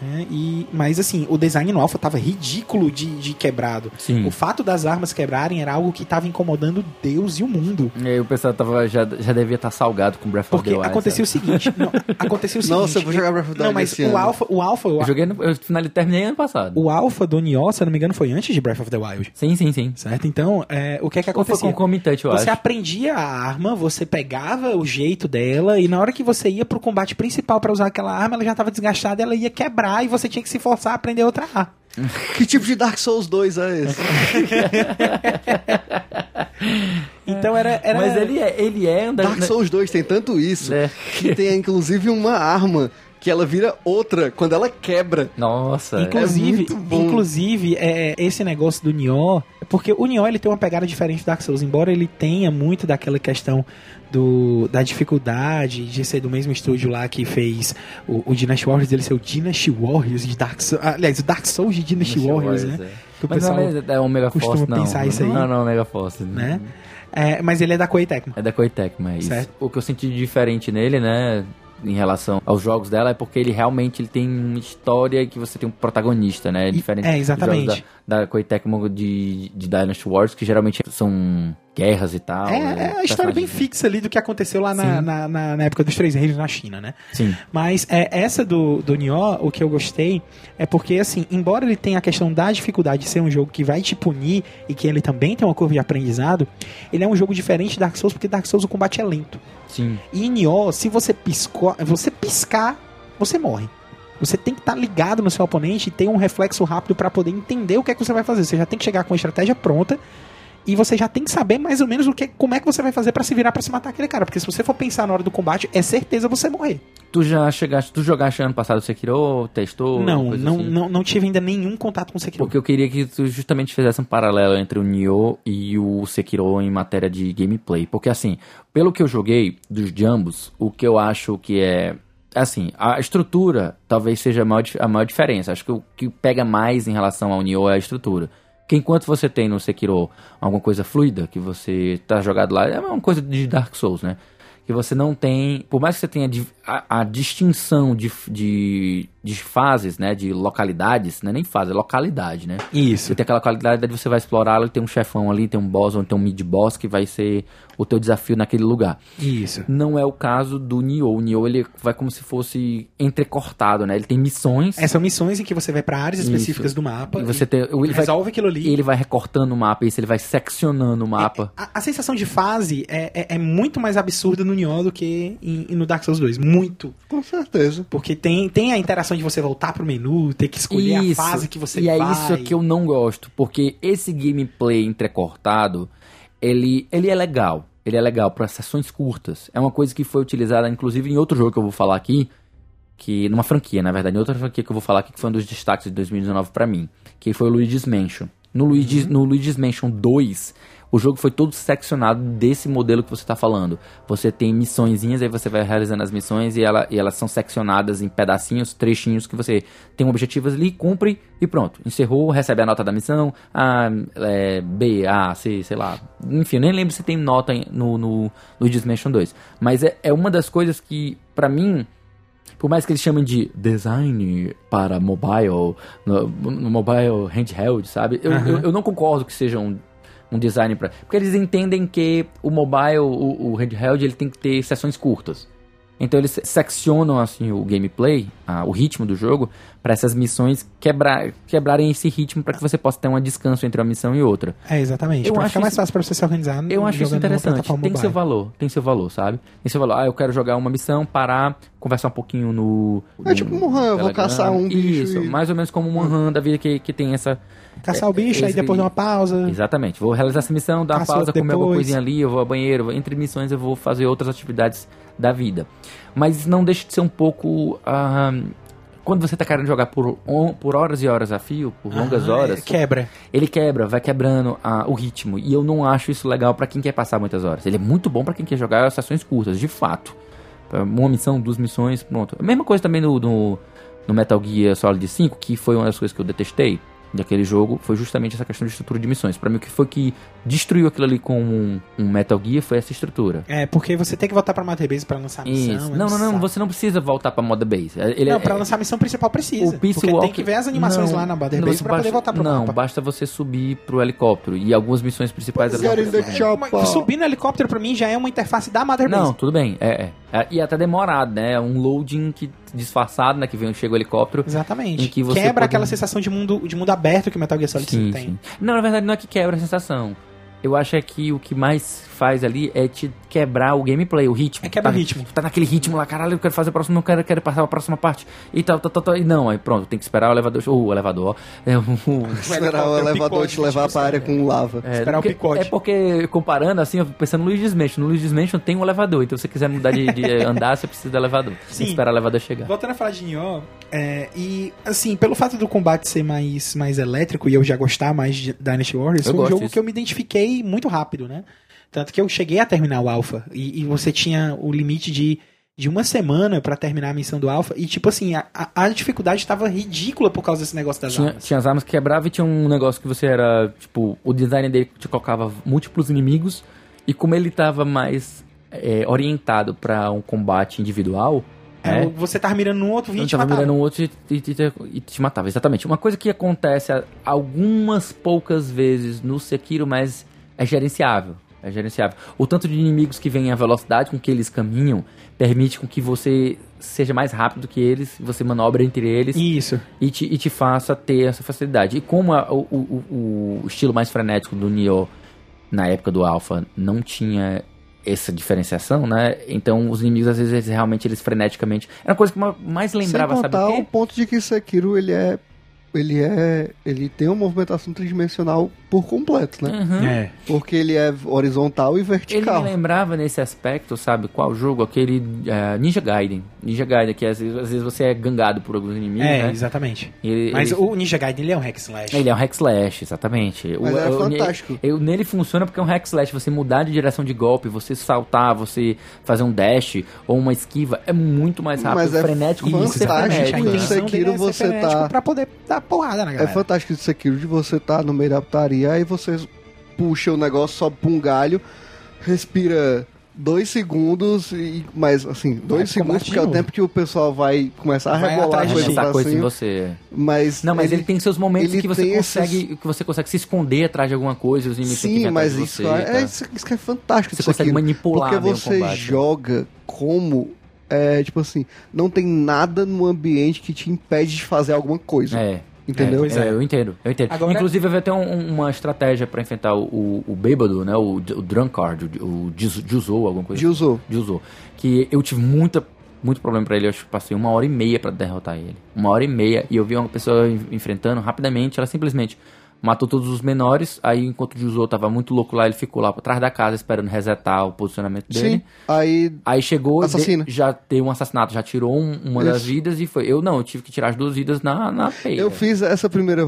Né? E, mas assim, o design no Alpha tava ridículo de, de quebrado. Sim. O fato das armas quebrarem era algo que tava incomodando Deus e o mundo. E aí o pessoal tava, já, já devia estar salgado com Breath of Porque the Wild. acontecia sabe? o seguinte. Não, aconteceu o seguinte. Nossa, eu vou jogar Breath of the Não, Wild mas esse o. Alpha, o Alpha, o, Eu joguei, no, eu finalmente terminei ano passado. o Alpha do Nioh, se eu não me engano, foi antes de Breath of the Wild. Sim, sim, sim. Certo? Então, é, o que é que Ou foi concomitante, eu Você acho. aprendia a arma, você pegava o jeito dela e na hora que você ia pro combate principal pra usar aquela arma, ela já tava desgastada, ela ia quebrar e você tinha que se forçar a aprender outra arma. <laughs> Que tipo de Dark Souls 2 é esse? <laughs> Então era, era Mas ele é, ele é da- Dark Souls 2 tem tanto isso É. que tem inclusive uma arma que ela vira outra quando ela quebra. Nossa. Inclusive, é muito bom. inclusive é, esse negócio do Nioh, porque o Nioh ele tem uma pegada diferente do Dark Souls, embora ele tenha muito daquela questão do, da dificuldade de ser do mesmo estúdio lá que fez o, o Dynasty Warriors, ele ser o Dynasty Warriors de Dark Souls, aliás, o Dark Souls de Dynasty eu Warriors, ver, né? é. Que o Mas pessoal, não é, é Omega costuma Force, não. pensar isso aí. Não, não, Omega Force. né? É, mas ele é da Koei Tecmo. É da Koei Tecmo, é isso. Certo. O que eu senti diferente nele, né, em relação aos jogos dela, é porque ele realmente ele tem uma história que você tem um protagonista, né, diferente é, exatamente. da, da Koei Tecmo de, de Dynasty Wars, que geralmente são guerras e tal. É, né, é a história bem fixa ali do que aconteceu lá na, na, na- na época dos Três Reinos na China, né? Sim. Mas é, essa do, do Nioh, o que eu gostei é porque, assim, embora ele tenha a questão da dificuldade de ser um jogo que vai te punir e que ele também tem uma curva de aprendizado, ele é um jogo diferente de Dark Souls, porque Dark Souls o combate é lento. Sim. E em Nioh, se você piscou, você piscar, você morre. Você tem que estar ligado no seu oponente e ter um reflexo rápido para poder entender o que é que você vai fazer. Você já tem que chegar com a estratégia pronta e você já tem que saber mais ou menos o que, como é que você vai fazer para se virar para se matar aquele cara, porque se você for pensar na hora do combate, é certeza você morrer. Tu já chegaste, tu jogaste ano passado Sekiro, testou? não, não, assim? não, não tive ainda nenhum contato com o Sekiro. Porque eu queria que tu justamente fizesse um paralelo entre o Nioh e o Sekiro em matéria de gameplay. Porque assim, pelo que eu joguei dos de ambos, o que eu acho que é. Assim, a estrutura talvez seja a maior, a maior diferença. Acho que o que pega mais em relação ao Nioh é a estrutura. Porque enquanto você tem no Sekiro alguma coisa fluida, que você tá jogado lá, é uma coisa de Dark Souls, né? Que você não tem. Por mais que você tenha a, a distinção de, de, de fases, né? De localidades, não é nem fase, é localidade, né? Isso. Você tem aquela qualidade de você vai explorar e tem um chefão ali, tem um boss ou tem um mid-boss que vai ser o teu desafio naquele lugar. Isso. Não é o caso do Nioh. O Nioh, ele vai como se fosse entrecortado, né? Ele tem missões É, são missões em que você vai para áreas Isso. específicas do mapa e você tem, ele vai, resolve aquilo ali. e ele vai recortando o mapa, isso ele vai seccionando o mapa. A, a sensação de fase é, é, é muito mais absurda no Nioh do que em- no Dark Souls 2. Muito. Com certeza. Porque tem, tem a interação de você voltar pro menu, ter que escolher Isso. a fase que você e vai. é isso que eu não gosto, porque esse gameplay entrecortado, ele, ele é legal. Ele é legal para sessões curtas. É uma coisa que foi utilizada, inclusive, em outro jogo que eu vou falar aqui, que numa franquia, na verdade, em outra franquia que eu vou falar aqui, que foi um dos destaques de 2019 pra mim, que foi o Luigi's Mansion. No, Luigi, Uhum. no Luigi's Mansion 2, o jogo foi todo seccionado desse modelo que você tá falando. Você tem missõezinhas, aí você vai realizando as missões e, ela, e elas são seccionadas em pedacinhos, trechinhos que você tem um objetivo ali, cumpre e pronto. Encerrou, recebe a nota da missão, A, é, B, A, C, sei lá. Enfim, nem lembro se tem nota no, no Luigi's Mansion 2. Mas é, é uma das coisas que, pra mim, por mais que eles chamem de design para mobile, no, no mobile handheld, sabe? Eu, eu, eu não concordo que seja um, um design para. Porque eles entendem que o mobile, o, o handheld, ele tem que ter sessões curtas. Então eles seccionam assim o gameplay, ah, o ritmo do jogo, para essas missões quebrar, quebrarem esse ritmo para que você possa ter um descanso entre uma missão e outra. É, exatamente. Eu pra acho ficar mais fácil pra você se organizar. Eu acho isso interessante. Tem seu valor, tem seu valor, sabe? Tem seu valor. Ah, eu quero jogar uma missão, parar, conversar um pouquinho no. É tipo um Han, eu vou caçar um bicho Isso, e- mais ou menos como um Han da vida que, que tem essa. Caçar o bicho, aí depois de uma pausa. Exatamente. Vou realizar essa missão, dar uma pausa, comer alguma coisinha ali, eu vou ao banheiro. Entre missões eu vou fazer outras atividades da vida. Mas não deixa de ser um pouco. ah, quando você tá querendo jogar por, on- por horas e horas a fio, por longas Ah, horas, é, Quebra. ele quebra, vai quebrando ah, o ritmo. E eu não acho isso legal pra quem quer passar muitas horas. Ele é muito bom pra quem quer jogar sessões curtas, de fato. Uma missão, duas missões, pronto. A mesma coisa também no, no, no Metal Gear Solid 5, que foi uma das coisas que eu detestei. Daquele jogo foi justamente essa questão de estrutura de missões. Pra mim, o que foi que destruiu aquilo ali com um, um Metal Gear foi essa estrutura. É, porque você tem que voltar pra Mother Base pra lançar a missão. Isso. é Não, não, não, saco. você não precisa voltar pra Mother Base. Ele Não, é, pra lançar a missão principal precisa. o Peace porque tem que ver as animações Não, lá na Mother não, Base pra poder basta- voltar pro Não, mapa. basta você subir pro helicóptero. E algumas missões principais não precisam. chopper. Mas subir no helicóptero pra mim já é uma interface da Mother Base. Não, tudo bem. É, é. É, E até demorado, né? É Um loading que disfarçado, né? Que vem, chega o helicóptero. Exatamente. Que Quebra pode- aquela sensação de mundo, de mundo aberto que o Metal Gear Solid Sim, tem. sim. Não, na verdade não é que quebra a sensação. Eu acho é que o que mais faz ali é te quebrar o gameplay, o ritmo. É quebra tá, o ritmo. Tá naquele ritmo lá, caralho, eu quero fazer a próxima, não quero, quero passar a próxima parte. E tal, tal, tal, tal. E não, aí pronto, tem que esperar o elevador. Oh, o elevador, ó. É, <laughs> <laughs> o- Esperar o elevador te levar pra área com lava. é, Esperar o picote. É porque, comparando assim, eu fico pensando no Luigi's Mansion. No Luigi's Mansion tem um elevador, então se você quiser mudar de, de andar, você precisa do elevador. Tem Sim. que esperar o elevador chegar. Voltando a falar de Nioh, é, e assim, pelo fato do combate ser mais, mais elétrico e eu já gostar mais de Dynasty Warriors, Eu foi um jogo disso. que eu me identifiquei muito rápido, né? Tanto que eu cheguei a terminar o Alpha e, e você tinha o limite de, de uma semana pra terminar a missão do Alpha e tipo assim, a, a- dificuldade estava ridícula por causa desse negócio das Tinha, armas. tinha as armas que quebravam e tinha um negócio que você era, tipo, o design dele te colocava múltiplos inimigos e como ele tava mais é, orientado pra um combate individual, É, é, Você tava mirando num outro e tava matava. mirando um outro e, e- e- e te matava, exatamente. Uma coisa que acontece algumas poucas vezes no Sekiro, mas é gerenciável. É gerenciável. O tanto de inimigos que vem, a velocidade com que eles caminham, permite com que você seja mais rápido que eles, você manobra entre eles Isso. e te, e te faça ter essa facilidade. E como a- o, o- o estilo mais frenético do Nioh na época do Alpha não tinha essa diferenciação, né? Então os inimigos às vezes eles, realmente eles freneticamente era a coisa que ma- mais lembrava, Sem sabe contar o o ponto de que Sekiro ele é ele é ele tem uma movimentação tridimensional por completo, né? Uhum. É. Porque ele é horizontal e Ele vertical. me lembrava nesse aspecto, sabe, qual jogo? Aquele eh, Ninja Gaiden. Ninja Gaiden, que às vezes, às vezes você é gangado por alguns inimigos, É, né? exatamente. Ele- Mas ele- o Ninja Gaiden ele é um hack slash. Ele é um hack slash, exatamente. Mas O- é o- fantástico. eu- nele funciona porque é um hack slash. Você mudar de direção de golpe, você saltar, você fazer um dash ou uma esquiva, é muito mais rápido, Mas é frenético e você é fantástico frenético. em Sekiro é você tá- Pra poder dar porrada na É galera. fantástico de Sekiro de você tá no meio da putaria, aí você puxa o negócio, sobe pra um galho, respira dois segundos e mais assim, dois segundos porque é o tempo que o pessoal vai começar a Vai rebolar atrás coisa pra coisa em você. mas Não, mas ele, tem seus momentos ele que você consegue esses- que você consegue se esconder atrás de alguma coisa, os inimigos Sim, atrás mas de isso, você, é, tá? isso, isso que é fantástico Você consegue aqui. manipular Porque o você combate. joga como é, tipo assim, não tem nada no ambiente que te impede de fazer alguma coisa. É. Entendeu? É, é, eu entendo, eu entendo. Agora- Inclusive, vai ter um- um- uma estratégia pra enfrentar o, o, o bêbado, né? O, o drunkard, o, o Juzou, alguma coisa De usou. de usou. Que eu tive muita, muito problema pra ele. Eu acho que passei uma hora e meia pra derrotar ele. Uma hora e meia. E eu vi uma pessoa en- enfrentando rapidamente. Ela simplesmente matou todos os menores. Aí, enquanto o Juzou tava muito louco lá, ele ficou lá por trás da casa esperando resetar o posicionamento dele. Sim. Aí Aí chegou, Assassina. de- já teve um assassinato, já tirou um- uma das Isso. vidas e foi. Eu não, eu tive que tirar as duas vidas na, na feira. Eu fiz essa primeira.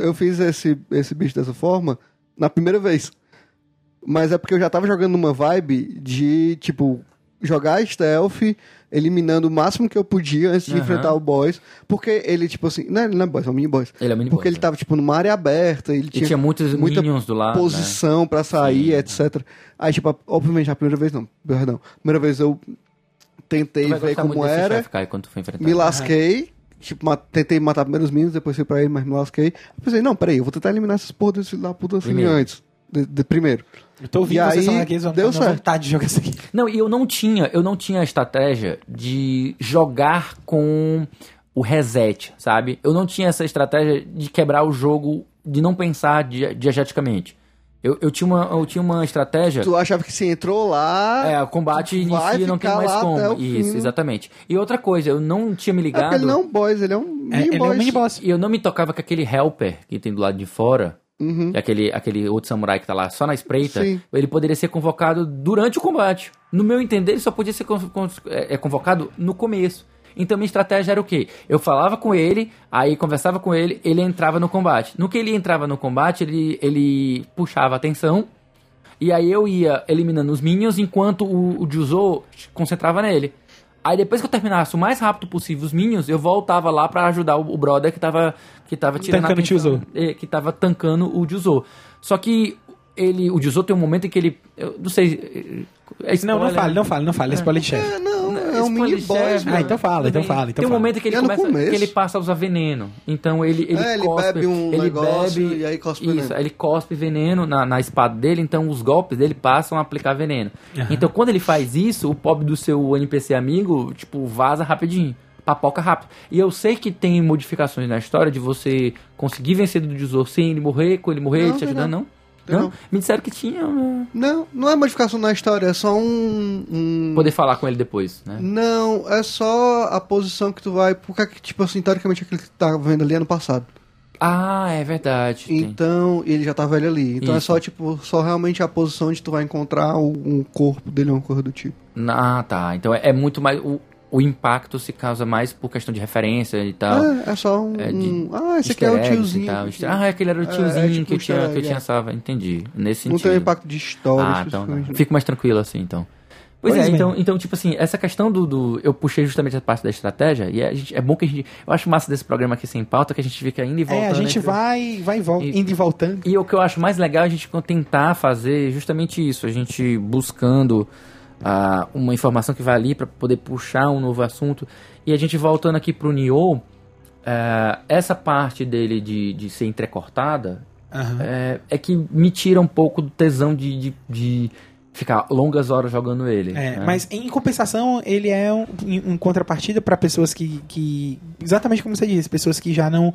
eu fiz esse, esse bicho dessa forma na primeira vez. Mas é porque eu já tava jogando numa vibe de, tipo, jogar stealth, eliminando o máximo que eu podia antes de Aham. enfrentar o boss. Porque ele, tipo assim. Não, ele não é boss, é um mini boss. Ele é mini Porque ele tava, tipo, numa área aberta, ele E tinha, tinha muitos muita do lado. né? posição pra sair, etc. Aí, tipo, obviamente, a primeira vez não. Perdão. Primeira vez eu tentei ver como era. chefe, quando for enfrentar. Me lasquei. Tipo, ma- tentei matar primeiro os minions, depois fui pra ele, mas me lasquei. Eu pensei, não, peraí, eu vou tentar eliminar essas porra desse da puta assim Primeiro. antes. De, de- primeiro. Eu tô ouvindo E vocês aí, falando aqui, eu deu certo. vontade de jogar isso aqui. Não, e eu não tinha, eu não tinha a estratégia de jogar com o reset, sabe? Eu não tinha essa estratégia de quebrar o jogo, de não pensar di- diegeticamente. Eu, eu, tinha uma, eu tinha uma estratégia. Tu achava que se entrou lá. É, o combate inicia não tem mais como. fim, Isso, né? exatamente. E outra coisa, eu não tinha me É ligado. porque ele não é um boss, ele é um É, mini ele é boss. um mini boss. E eu não me tocava que aquele helper que tem do lado de fora, Uhum. que é aquele, aquele outro samurai que tá lá só na espreita, Sim. ele poderia ser convocado durante o combate. No meu entender, ele só podia ser con- con- é, é, convocado no começo. Então minha estratégia era o quê? Eu falava com ele, aí conversava com ele, ele entrava no combate. No que ele entrava no combate, ele, ele puxava atenção, e aí eu ia eliminando os minions enquanto o, o Juzou concentrava nele. Aí depois que eu terminasse o mais rápido possível os minions, eu voltava lá pra ajudar o, o brother que tava, que tava tirando Tancando Juzou. é, Que tava tancando o Juzou. Só que ele, o Juzou tem um momento em que ele... Eu não sei... É Não, não spoiler. fale, não fale, não fale. É spoiler de chefe. É, não, é um Spoiler mini boss. Ah, então fala, então fala, então Tem um fala. momento que ele É começa, que ele passa a usar veneno. Então ele ele, É, ele cospe, bebe um ele negócio bebe e aí cospe isso, veneno. ele cospe veneno na, na espada dele, então os golpes dele passam a aplicar veneno. Então quando ele faz isso, o pobre do seu NPC amigo, tipo, vaza rapidinho. Papoca rápido. E eu sei que tem modificações na história de você conseguir vencer do Juzor sem ele morrer, com ele morrer, Não, ele te tem ajudando, não. não? Tem Não? Me disseram que tinha. né? Não, não é modificação na história, é só um. um- Poder falar com ele depois, né? Não, é só a posição que tu vai. Porque, tipo assim, teoricamente aquele que tu tava vendo ali ano passado. Ah, é verdade. tem. Então, ele já tá velho ali. Então é Isso. só, tipo, só realmente a posição onde tu vai encontrar o, um corpo dele ou uma coisa do tipo. Ah, tá. Então é, é muito mais. O, o impacto se causa mais por questão de referência e tal. É, é só um. É de ah, esse aqui é o tiozinho. tal. que- Ah, aquele era o É, tiozinho é tipo que eu tinha, que eu tinha é. salva. Entendi. Nesse Não sentido. tem um impacto de história. Ah, então. especificamente. Fico mais tranquilo assim, então. Pois, Pois é, bem. então, então, tipo assim, essa questão do, do- Eu puxei justamente a parte da estratégia, e a gente- é bom que a gente. Eu acho massa desse programa aqui sem pauta, que a gente fica indo e voltando. É, a gente entre- vai, vai e volta, E- indo e voltando. E o que eu acho mais legal é a gente tentar fazer justamente isso, a gente buscando ah, uma informação que vai ali para poder puxar um novo assunto. E a gente voltando aqui pro Nioh, ah, essa parte dele de, de ser entrecortada Aham. é, é que me tira um pouco do tesão de, de, de ficar longas horas jogando ele. É, né? mas em compensação, ele é um, um contrapartida para pessoas que, que. Exatamente como você disse, pessoas que já não,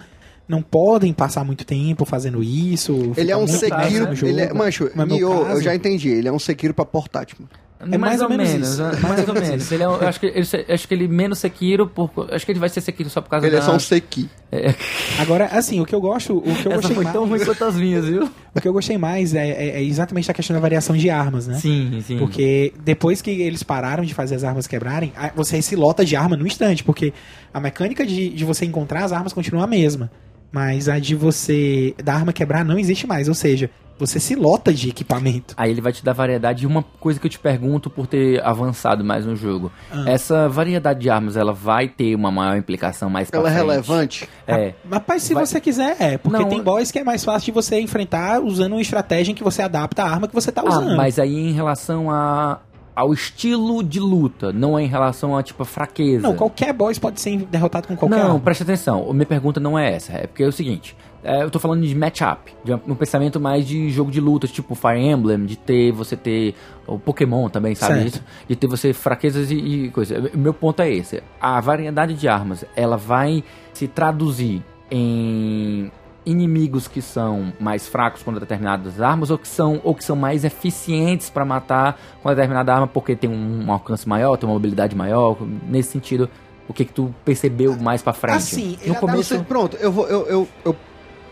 não podem passar muito tempo fazendo isso. Ele é um Sekiro, jogo. Ele é, mancho, no Nioh, eu já entendi. Ele é um Sekiro pra portátil. É É mais, ou, menos, isso. né? <laughs> mais ou menos. Ele é, eu acho que ele, acho que ele menos Sekiro, por, acho que ele vai ser Sekiro só por causa Ele da... é só um Seki. É, <laughs> Agora, assim, o que eu gosto. O que eu essa gostei foi mais, tão ruim quanto as minhas, viu? <laughs> O que eu gostei mais é, é- é exatamente a questão da variação de armas, né? Sim, sim. Porque depois que eles pararam de fazer as armas quebrarem, você se lota de arma no instante, porque a mecânica de, de você encontrar as armas continua a mesma. Mas a de você. da arma quebrar não existe mais. Ou seja, você se lota de equipamento. Aí ele vai te dar variedade. E uma coisa que eu te pergunto por ter avançado mais no jogo. Ah. Essa variedade de armas, ela vai ter uma maior implicação mais Ela é relevante. É. Mas se Vai- você quiser, é. Porque Não, tem boss que é mais fácil de você enfrentar usando uma estratégia em que você adapta a arma que você tá Ah, usando. mas aí em relação a, ao estilo de luta, não é em relação a, tipo, a fraqueza. Não, qualquer boss pode ser derrotado com qualquer não, arma. presta atenção. Minha pergunta não é essa. É porque é o seguinte. É, eu tô falando de matchup, de um pensamento mais de jogo de luta, tipo Fire Emblem, de ter você ter o Pokémon também, sabe isso? De ter você fraquezas e, e coisa. O meu ponto é esse. A variedade de armas, ela vai se traduzir em inimigos que são mais fracos contra determinadas armas ou que são ou que são mais eficientes para matar com determinada arma porque tem um, um alcance maior, tem uma mobilidade maior, nesse sentido, o que que tu percebeu mais para frente? Assim, no começo Você- pronto, eu, vou, eu, eu, eu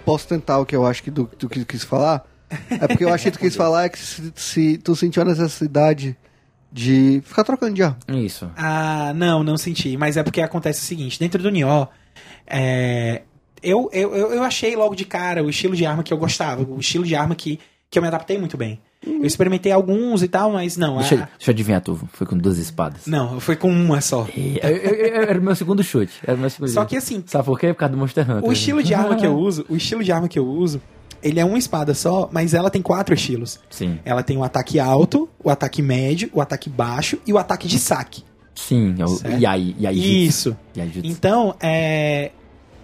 posso tentar o que eu acho que do, do que tu quis falar. É porque eu acho que tu quis <laughs> falar é que se, se tu sentiu a necessidade de ficar trocando de arma. Isso. Ah, não, não senti. Mas é porque acontece o seguinte: dentro do Nioh, é, eu, eu, eu eu achei logo de cara o estilo de arma que eu gostava, o estilo de arma que, que eu me adaptei muito bem. Eu experimentei alguns e tal, mas não. Deixa, a- eu- deixa eu adivinhar, tu foi com duas espadas. não, foi com uma só. E- eu- eu- eu- Era o meu segundo chute. Era o meu segundo Só que assim, Sabe por quê? Por causa do Monster Hunter. o estilo de arma que eu uso, o estilo de arma que eu uso, ele é uma espada só, mas ela tem quatro estilos. Sim. Ela tem o ataque alto, o ataque médio, o ataque baixo e o ataque de saque. Sim. É o Certo. Yai, Yai Isso. Então, é,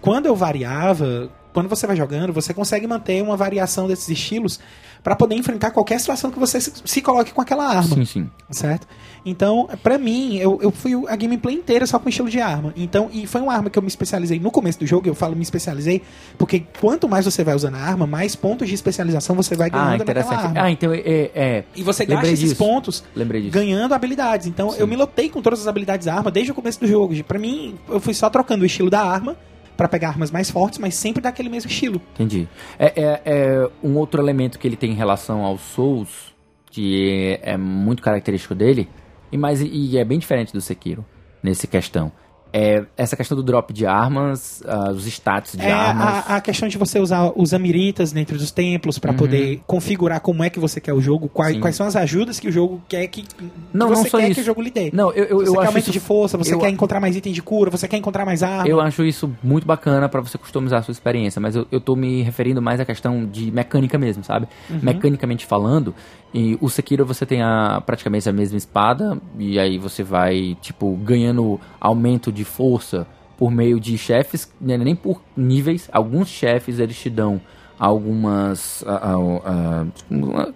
quando eu variava, quando você vai jogando, você consegue manter uma variação desses estilos pra poder enfrentar qualquer situação que você se, se coloque com aquela arma, Sim, sim. certo? Então, pra mim, eu, eu fui a gameplay inteira só com estilo de arma. Então, e foi uma arma que eu me especializei no começo do jogo, eu falo me especializei, porque quanto mais você vai usando a arma, mais pontos de especialização você vai ganhando Ah, interessante. arma. Ah, então é. é E você lembrei gasta esses disso. pontos lembrei disso. ganhando habilidades. Então Sim. eu me lotei com todas as habilidades da arma desde o começo do jogo. Pra mim, eu fui só trocando o estilo da arma pra pegar armas mais fortes, mas sempre daquele mesmo estilo. Entendi. É, é- é um outro elemento que ele tem em relação aos Souls, que é, é muito característico dele, e, mais, e é bem diferente do Sekiro, nessa questão. É essa questão do drop de armas, ah, os status de É armas. a, a questão de você usar os amiritas dentro dos templos pra poder configurar como é que você quer o jogo, quais, Uhum. Quais são as ajudas que o jogo quer que, que Não, você não só quer isso. que o jogo lhe dê. Não, eu, eu, você eu quer acho aumento isso, de força, você eu- quer encontrar mais item de cura, você quer encontrar mais arma. Eu acho isso muito bacana pra você customizar a sua experiência, mas eu, eu tô me referindo mais à questão de mecânica mesmo, sabe? Uhum. Mecanicamente falando, e o Sekiro você tem a, praticamente a mesma espada, e aí você vai, tipo, ganhando aumento de força por meio de chefes, né, nem por níveis, alguns chefes eles te dão algumas.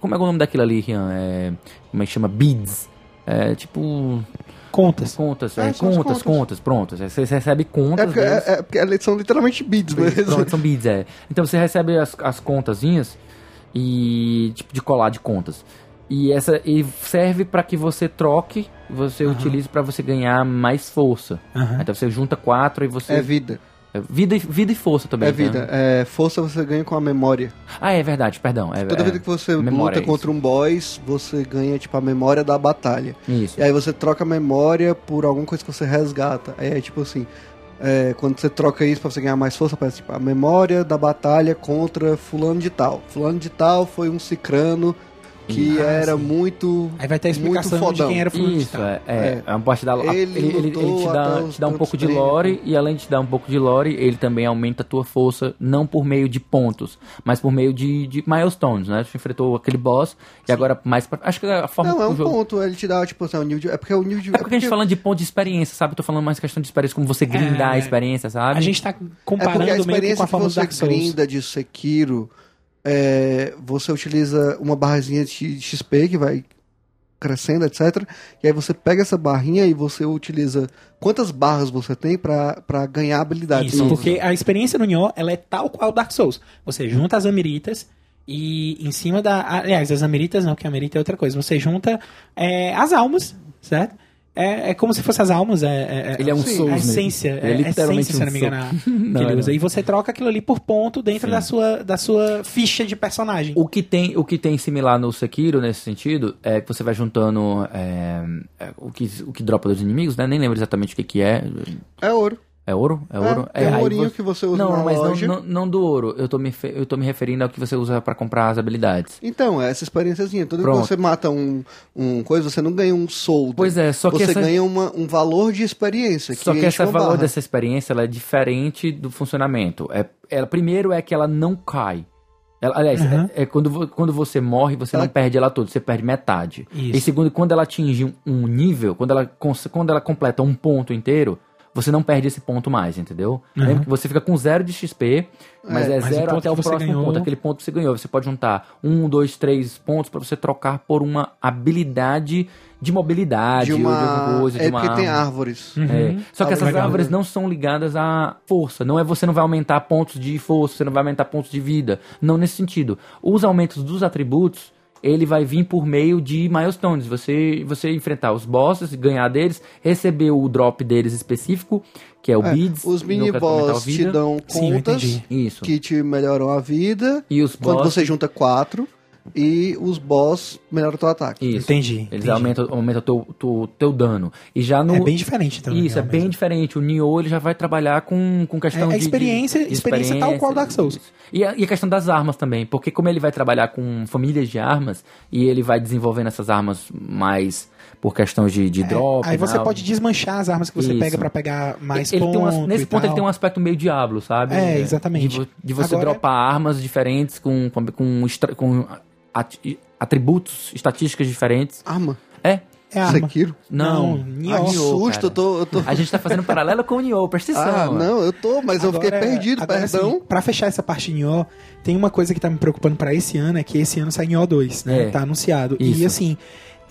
como é o nome daquilo ali, Rian? É, como é que chama? Beads. É tipo. Contas. Contas, É, é, contas, contas. contas, prontos. Você recebe É contas porque, deles. é, é porque são literalmente beats mesmo. Pronto, são beads, é. Então você recebe as, as contazinhas e tipo de colar de contas. E essa e serve pra que você troque, você utilize pra você ganhar mais força. Aham. Então você junta quatro e você É vida. é vida e, vida e força também. É né? vida. É, força você ganha com a memória. Ah, é verdade, perdão. É, Toda é, vida que você luta contra um boss, você ganha, tipo, a memória da batalha. Isso. E aí você troca a memória por alguma coisa que você resgata. Aí é tipo assim, é, quando você troca isso pra você ganhar mais força, parece tipo, a memória da batalha contra fulano de tal. Fulano de tal foi um cicrano que Ah, era sim. muito Aí vai ter a muito explicação de fodão. quem era fulano de Isso, é, é, É. é uma parte da Ele ele, ele, ele te dá, te dá um pouco de lore e além de te dar um pouco de lore, ele também aumenta a tua força não por meio de pontos, mas por meio de, de milestones, né? Tu enfrentou aquele boss e agora mais pra, acho que é a forma Não, é que um o jogo ponto, ele te dá, tipo assim, um nível de... É porque o nível de... É porque a gente falando de ponto de experiência, sabe? Eu tô falando mais questão de experiência, como você grindar É. a experiência, sabe? A gente tá É porque comparando a meio que com experiência a que forma do você Dark Souls. grinda de Sekiro, é, você utiliza uma barrazinha de XP que vai crescendo, etc. E aí você pega essa barrinha e você utiliza quantas barras você tem pra, pra ganhar habilidades. Isso, novas. porque a experiência no Nioh, ela é tal qual o Dark Souls. Você junta as amiritas e em cima da... Aliás, as amiritas não, porque a amirita é outra coisa. Você junta é, as almas, certo? É, é como se fossem as almas, é, é- é- Ele é um Sim, Souls a mesmo. essência, Ele é, é literalmente essência, se um não me engano, a- <laughs> Não, que ele é usa. não. E você troca aquilo ali por ponto dentro Sim. da sua, da sua ficha de personagem. O que tem, o que tem similar no Sekiro nesse sentido é que você vai juntando é, é, o, que, o que dropa dos inimigos, né? Nem lembro exatamente o que, que é. É ouro. É ouro? É ouro? é, aí um ourinho você- que você usa Não, na mas não, loja. não, não do ouro. Eu tô, me, fe- eu tô me referindo ao que você usa pra comprar as habilidades. Então, é essa experiênciazinha. Toda vez Pronto. que você mata um, um coisa, você não ganha um soldo. Pois é, só que Você essa- ganha uma, um valor de experiência. Só que esse valor barra. dessa experiência ela é diferente do funcionamento. É, ela, primeiro é que ela não cai. Ela- aliás, Uhum. é, é quando, quando você morre, você Ela- não perde ela toda, você perde metade. Isso. E segundo, quando ela atinge um- um nível, quando ela, quando ela completa um ponto inteiro, você não perde esse ponto mais, entendeu? Uhum. Lembra que você fica com zero de XP, mas É, é, mas o zero ponto até o você próximo ganhou- ponto, aquele ponto que você ganhou. Você pode juntar um, dois, três pontos pra você trocar por uma habilidade de mobilidade, de ou de uma. alguma coisa, é de uma porque tem arma. árvores. É. Só que essas árvores não são ligadas à força. Não é você não vai aumentar pontos de força, você não vai aumentar pontos de vida. Não nesse sentido. Os aumentos dos atributos, ele vai vir por meio de milestones. Você, você enfrentar os bosses, ganhar deles, receber o drop deles específico, que é o É, Beads. os mini boss te dão Sim, contas. Isso. que te melhoram a vida. E os Quando você junta quatro. E os boss melhoram o teu ataque. Isso. Entendi, Eles entendi. aumentam, aumentam o teu, teu, teu dano. E já no. É bem diferente então. no Isso, é Nioh bem mesmo. diferente. O Nioh ele já vai trabalhar com, com questão É, é de- experiência- de, experiência tal qual Dark Souls. E a, e a questão das armas também, porque como ele vai trabalhar com famílias de armas e ele vai desenvolvendo essas armas mais por questão de, de É, drop. aí você não. pode desmanchar as armas que você Isso. pega pra pegar mais ele tem um, ponto Nesse e ponto ele tal. tem um aspecto meio diablo, sabe? É, exatamente. De, de você Agora- dropar armas diferentes com, com, com, com atributos, estatísticas diferentes. Arma. É. É arma. Sekiro. Não. Não, Ah, Nioh. que Nioh, susto, cara. eu tô. Eu tô... A gente tá fazendo paralelo com o Nioh, presta atenção. Ah, não, eu tô, mas eu fiquei Agora- perdido, agora, perdão. assim, pra fechar essa parte de Nioh, tem uma coisa que tá me preocupando pra esse ano, é que esse ano sai Nioh 2, né? É. Tá anunciado. Isso. E assim,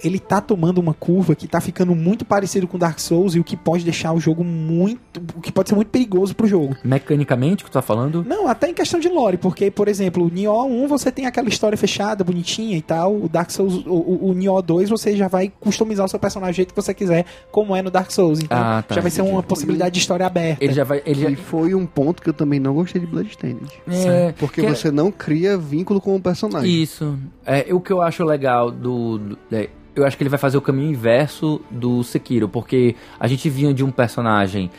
ele tá tomando uma curva que tá ficando muito parecido com Dark Souls e o que pode deixar o jogo muito... O que pode ser muito perigoso pro jogo. Mecanicamente, que tu tá falando? Não, até em questão de lore, porque, por exemplo, o Nioh 1 você tem aquela história fechada, bonitinha e tal. O Dark Souls, o, o, o Nioh 2 você já vai customizar o seu personagem do jeito que você quiser, como é no Dark Souls. Então Ah, tá, já vai ser uma possibilidade de história aberta. Ele já vai. Ele já, E foi um ponto que eu também não gostei de Bloodstained. é, Porque que- você não cria vínculo com o personagem. Isso. É, o que eu acho legal do. do- é, eu acho que ele vai fazer o caminho inverso do Sekiro, porque a gente vinha de um personagem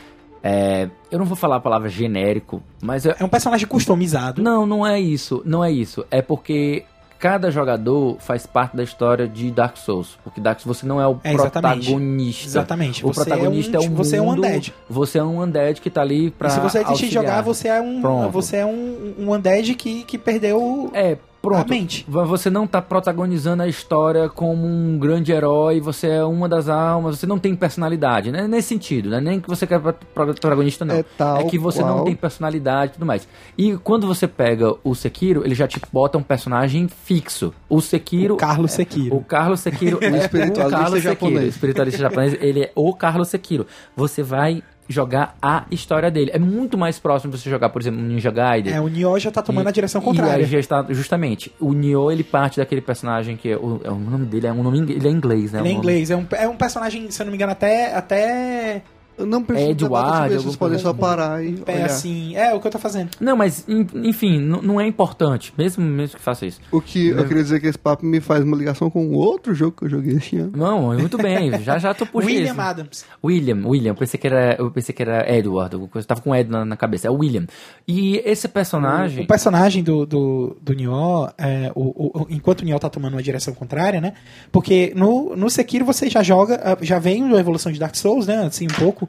É, eu não vou falar a palavra genérico, mas é, É um personagem customizado. não, não é isso, não é isso. É porque cada jogador faz parte da história de Dark Souls, porque Dark Souls você não é o É, protagonista. Exatamente. O Você protagonista é, é um- um você é um mundo, undead. Você é um undead que tá ali pra e se você desistir de jogar, você é um, Pronto. você é um, um undead que, que perdeu É, pronto. mente. Você não tá protagonizando a história como um grande herói, você é uma das almas, você não tem personalidade, né? Nesse sentido, né? Nem que você quer pro- protagonista, não. É tal que você não qual. tem personalidade e tudo mais. E quando você pega o Sekiro, ele já te bota um personagem fixo. O Sekiro. O Carlos Sekiro. O Carlos Sekiro. <laughs> O espiritualista Carlos japonês. Sekiro, o espiritualista japonês, ele é o Carlos Sekiro. Você vai jogar a história dele. É muito mais próximo de você jogar, por exemplo, Ninja Gaiden. É, o Nioh já tá tomando E- a direção contrária. já está, justamente, o Nioh, ele parte daquele personagem que é o, é o nome dele é um nome ele é inglês, né? Ele é inglês, é um, é um personagem, se eu não me engano, até, até Não precisa Edward, isso, alguma vocês podem só parar e pé olhar. assim. É o que eu tô fazendo. Não, mas en- enfim, não é importante, mesmo mesmo que faça isso. O que eu queria dizer é que esse papo me faz uma ligação com outro jogo que eu joguei este ano. Não, muito bem, <laughs> já já tô puxando William isso. Adams. William, William, eu pensei que era, eu pensei que era Edward, eu tava com Ed na, na cabeça, é o William. E esse personagem, O personagem do, do, do Nioh, é, o, o- o- enquanto o Nioh tá tomando uma direção contrária, né? Porque no, no Sekiro você já joga, ah, já vem a evolução de Dark Souls, né? Assim, um pouco.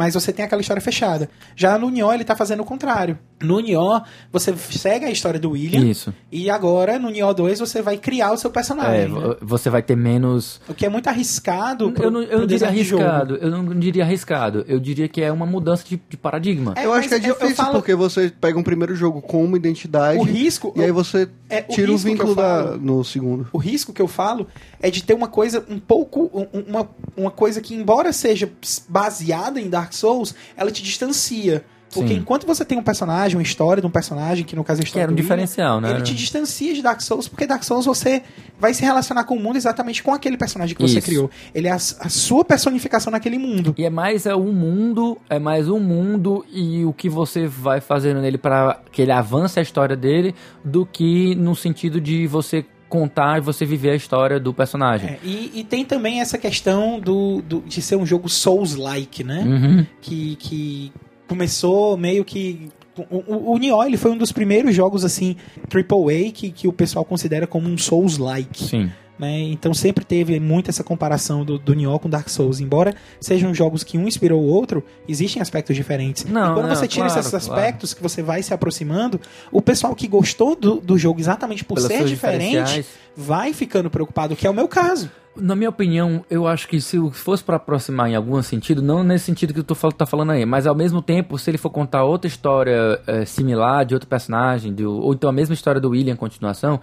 Mas você tem aquela história fechada. Já no Nioh ele tá fazendo o contrário. No Nioh, você segue a história do William. isso. E agora, no Nioh 2, você vai criar o seu personagem. É, né? vo- você vai ter menos O que é muito arriscado pro, eu não, eu não diria arriscado, eu não diria arriscado, eu diria que é uma mudança de, de paradigma. É, eu acho que é eu difícil, falo- porque você pega um primeiro jogo com uma identidade O risco... e aí você É, o tira o vínculo da, no segundo. O risco que eu falo é de ter uma coisa um pouco. um- Uma, uma coisa que, embora seja baseada em Dark Souls, ela te distancia. Porque Sim. enquanto você tem um personagem, uma história de um personagem, que no caso é a Que história era um William, diferencial, né? Ele te distancia de Dark Souls, porque Dark Souls você vai se relacionar com o mundo exatamente com aquele personagem que você Isso. criou. Ele é a, a sua personificação naquele mundo. E é mais é um mundo, é mais um mundo e o que você vai fazendo nele para que ele avance a história dele, do que no sentido de você contar e você viver a história do personagem. É, e, e tem também essa questão do, do- de ser um jogo Souls-like, né? Uhum. que, que começou meio que. O, o, o Nioh ele foi um dos primeiros jogos assim, AAA, que, que o pessoal considera como um Souls-like. Sim. Né? Então sempre teve muito essa comparação do, do Nioh com Dark Souls. Embora sejam jogos que um inspirou o outro, existem aspectos diferentes. Não, e quando não, você tira claro, esses aspectos que você vai se aproximando, o pessoal que gostou do, do jogo exatamente por Pelos ser diferente vai ficando preocupado, que é o meu caso. Na minha opinião, eu acho que se fosse pra aproximar em algum sentido, não nesse sentido que tu tá falando aí, mas ao mesmo tempo, se ele for contar outra história eh, similar de outro personagem, de- ou então a mesma história do William em continuação,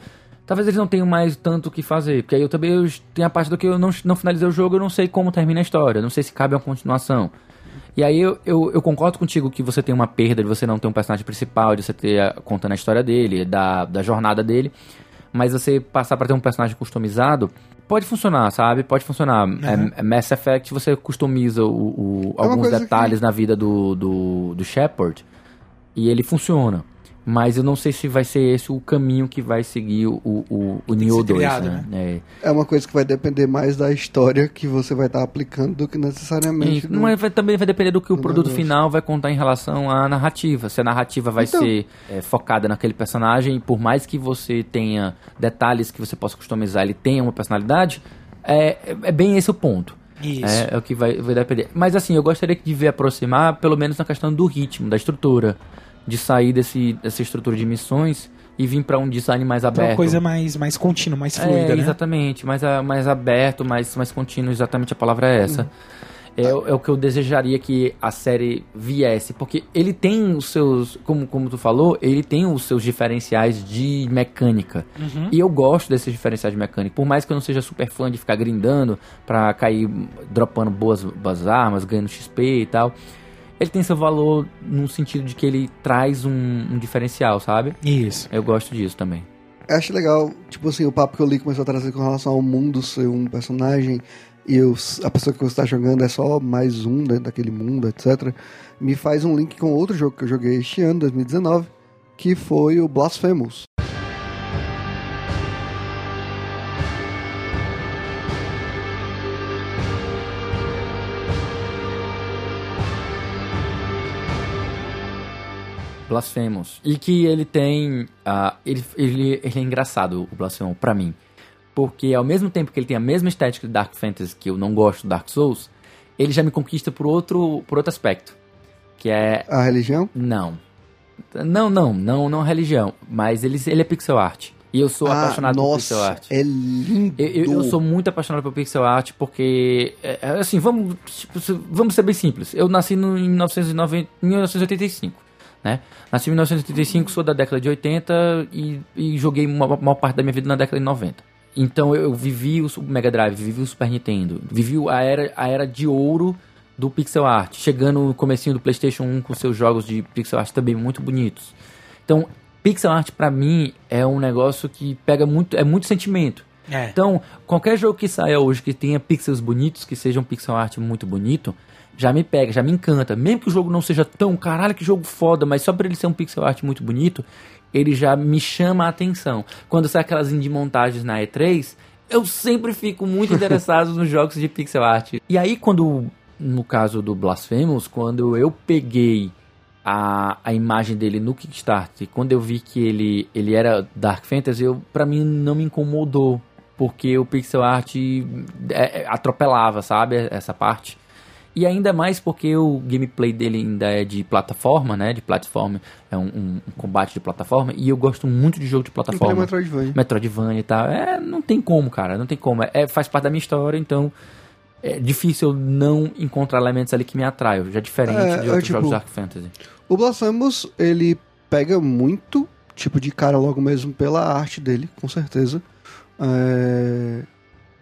talvez eles não tenham mais tanto o que fazer. Porque aí eu também eu, tem a parte do que eu não, não finalizei o jogo, eu não sei como termina a história, não sei se cabe uma continuação. E aí eu, eu, eu concordo contigo que você tem uma perda de você não ter um personagem principal, de você ter a- contando a história dele, da, da jornada dele. Mas você passar pra ter um personagem customizado, pode funcionar, sabe? Pode funcionar. É, é Mass Effect, você customiza o, o- É alguns detalhes na vida do, do, do Shepard e ele funciona. Mas eu não sei se vai ser esse o caminho que vai seguir o, o, o ser 2, criado, né? É. É uma coisa que vai depender mais da história que você vai estar aplicando do que E necessariamente. do- mas vai- também vai depender do que o do produto negócio. final vai contar em relação à narrativa. Se a narrativa vai Então- ser é, focada naquele personagem, por mais que você tenha detalhes que você possa customizar, ele tenha uma personalidade, é, é- é bem esse o ponto. Isso. É, é o que vai, vai depender. Mas assim, eu gostaria de ver aproximar, pelo menos na questão do ritmo, da estrutura. De sair desse, dessa estrutura de missões e vir para um design mais Pra aberto. uma coisa mais, mais contínua, mais fluida, É, né? exatamente, mais, a- mais aberto, mais, mais contínuo, exatamente a palavra é essa. É, é o que eu desejaria que a série viesse, porque ele tem os seus, como, como tu falou, ele tem os seus diferenciais de mecânica. Uhum. E eu gosto desses diferenciais de mecânica, por mais que eu não seja super fã de ficar grindando pra cair dropando boas, boas armas, ganhando XP e tal. Ele tem seu valor no sentido de que ele traz um, um diferencial, sabe? Isso. Eu gosto disso também. Eu acho legal, tipo assim, o papo que eu li começou a trazer com relação ao mundo ser um personagem e os- a pessoa que você está jogando é só mais um dentro daquele mundo, etc. Me faz um link com outro jogo que eu joguei este ano, 2019, que foi o Blasphemous. Blasphemous. E que ele tem. ah, ele, ele, ele é engraçado, o Blasphemous, pra mim. Porque ao mesmo tempo que ele tem a mesma estética de Dark Fantasy, que eu não gosto do Dark Souls, ele já me conquista por outro, por outro aspecto. Que é. A religião? Não. Não, não, não, não religião. Mas ele, ele é pixel art. E eu sou Ah, apaixonado por nossa, pixel art. É lindo. Eu, eu- eu sou muito apaixonado por pixel art porque, é, é, assim, vamos, tipo, vamos ser bem simples. Eu nasci no, em 1990, 1985, né? Nasci em 1985, sou da década de 80 e, e joguei uma maior parte da minha vida na década de 90. Então eu, vivi o Mega Drive, vivi o Super Nintendo, vivi a era, a era de ouro do pixel art, chegando no comecinho do PlayStation 1 com seus jogos de pixel art também muito bonitos. Então, pixel art pra mim é um negócio que pega muito, é muito sentimento. É. Então, qualquer jogo que saia hoje que tenha pixels bonitos, que seja um pixel art muito bonito, já me pega, já me encanta. Mesmo que o jogo não seja tão, caralho, que jogo foda, mas só por ele ser um pixel art muito bonito, ele já me chama a atenção. Quando sai aquelas indie montagens na E3, eu sempre fico muito <laughs> interessado nos jogos de pixel art. E aí, quando, no caso do Blasphemous, quando eu peguei a, a imagem dele no Kickstarter, quando eu vi que ele, ele era Dark Fantasy, eu, pra mim não me incomodou, porque o pixel art é, é, atropelava, sabe, essa parte. E ainda mais porque o gameplay dele ainda é de plataforma, né, de plataforma, é um, um- um combate de plataforma, e eu gosto muito de jogo de tem plataforma. Metroidvania. Metroidvania e tal. É, não tem como, cara. Não tem como. É, faz parte da minha história, então é difícil eu não encontrar elementos ali que me atraiam. Já diferente É, de é outros tipo- jogos Dark Fantasy. O Blasphemous, ele pega muito, tipo, de cara logo mesmo pela arte dele, com certeza. É,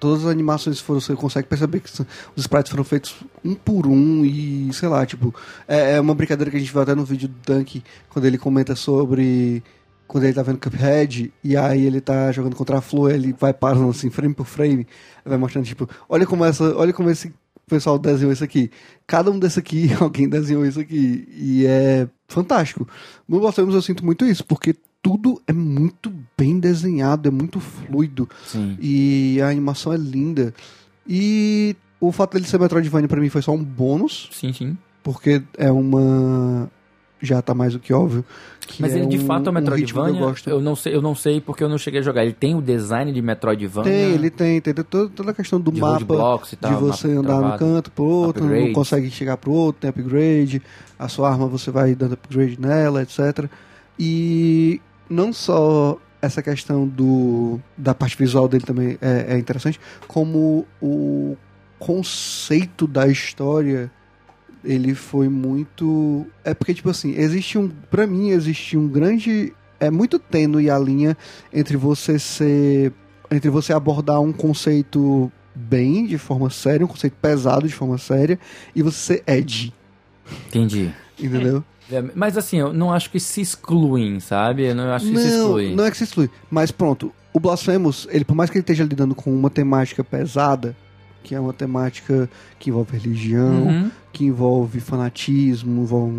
Todas as animações foram, você consegue perceber que os sprites foram feitos um por um e, sei lá, tipo, é, é uma brincadeira que a gente vai até no vídeo do Dunk, quando ele comenta sobre quando ele tá vendo Cuphead, e aí ele tá jogando contra a Flor, ele vai parando assim, frame por frame, vai mostrando, tipo, olha como essa, olha como esse pessoal desenhou isso aqui. Cada um desse aqui, <laughs> alguém desenhou isso aqui. E é fantástico. No Blasphemous eu sinto muito isso, porque tudo é muito bem desenhado, é muito fluido. Sim. E a animação é linda. E o fato dele ser Metroidvania pra mim foi só um bônus, Sim, sim. porque é uma. Já tá mais do que óbvio. que Mas é ele de um- fato é um um Metroidvania. eu gosto. eu, não sei, eu não sei porque eu não cheguei a jogar. Ele tem o design de Metroidvania. Tem, ele tem, tem toda, toda a questão do de mapa. e tal. de você mapa andar no canto pro outro, não upgrades. consegue chegar pro outro, tem upgrade, a sua arma você vai dando upgrade nela, etc. E não só essa questão do da parte visual dele também é, é interessante, como o conceito da história ele foi muito é porque tipo assim existe um para mim existe um grande é muito tênue a linha entre você ser entre você abordar um conceito bem de forma séria um conceito pesado de forma séria e você ser edgy Entendi. entendeu É, Mas assim, eu não acho que se excluem, sabe? Eu não acho que se não excluem. não é que se exclui mas pronto o Blasphemous ele por mais que ele esteja lidando com uma temática pesada que é uma temática que envolve religião Uhum. que envolve fanatismo, envolve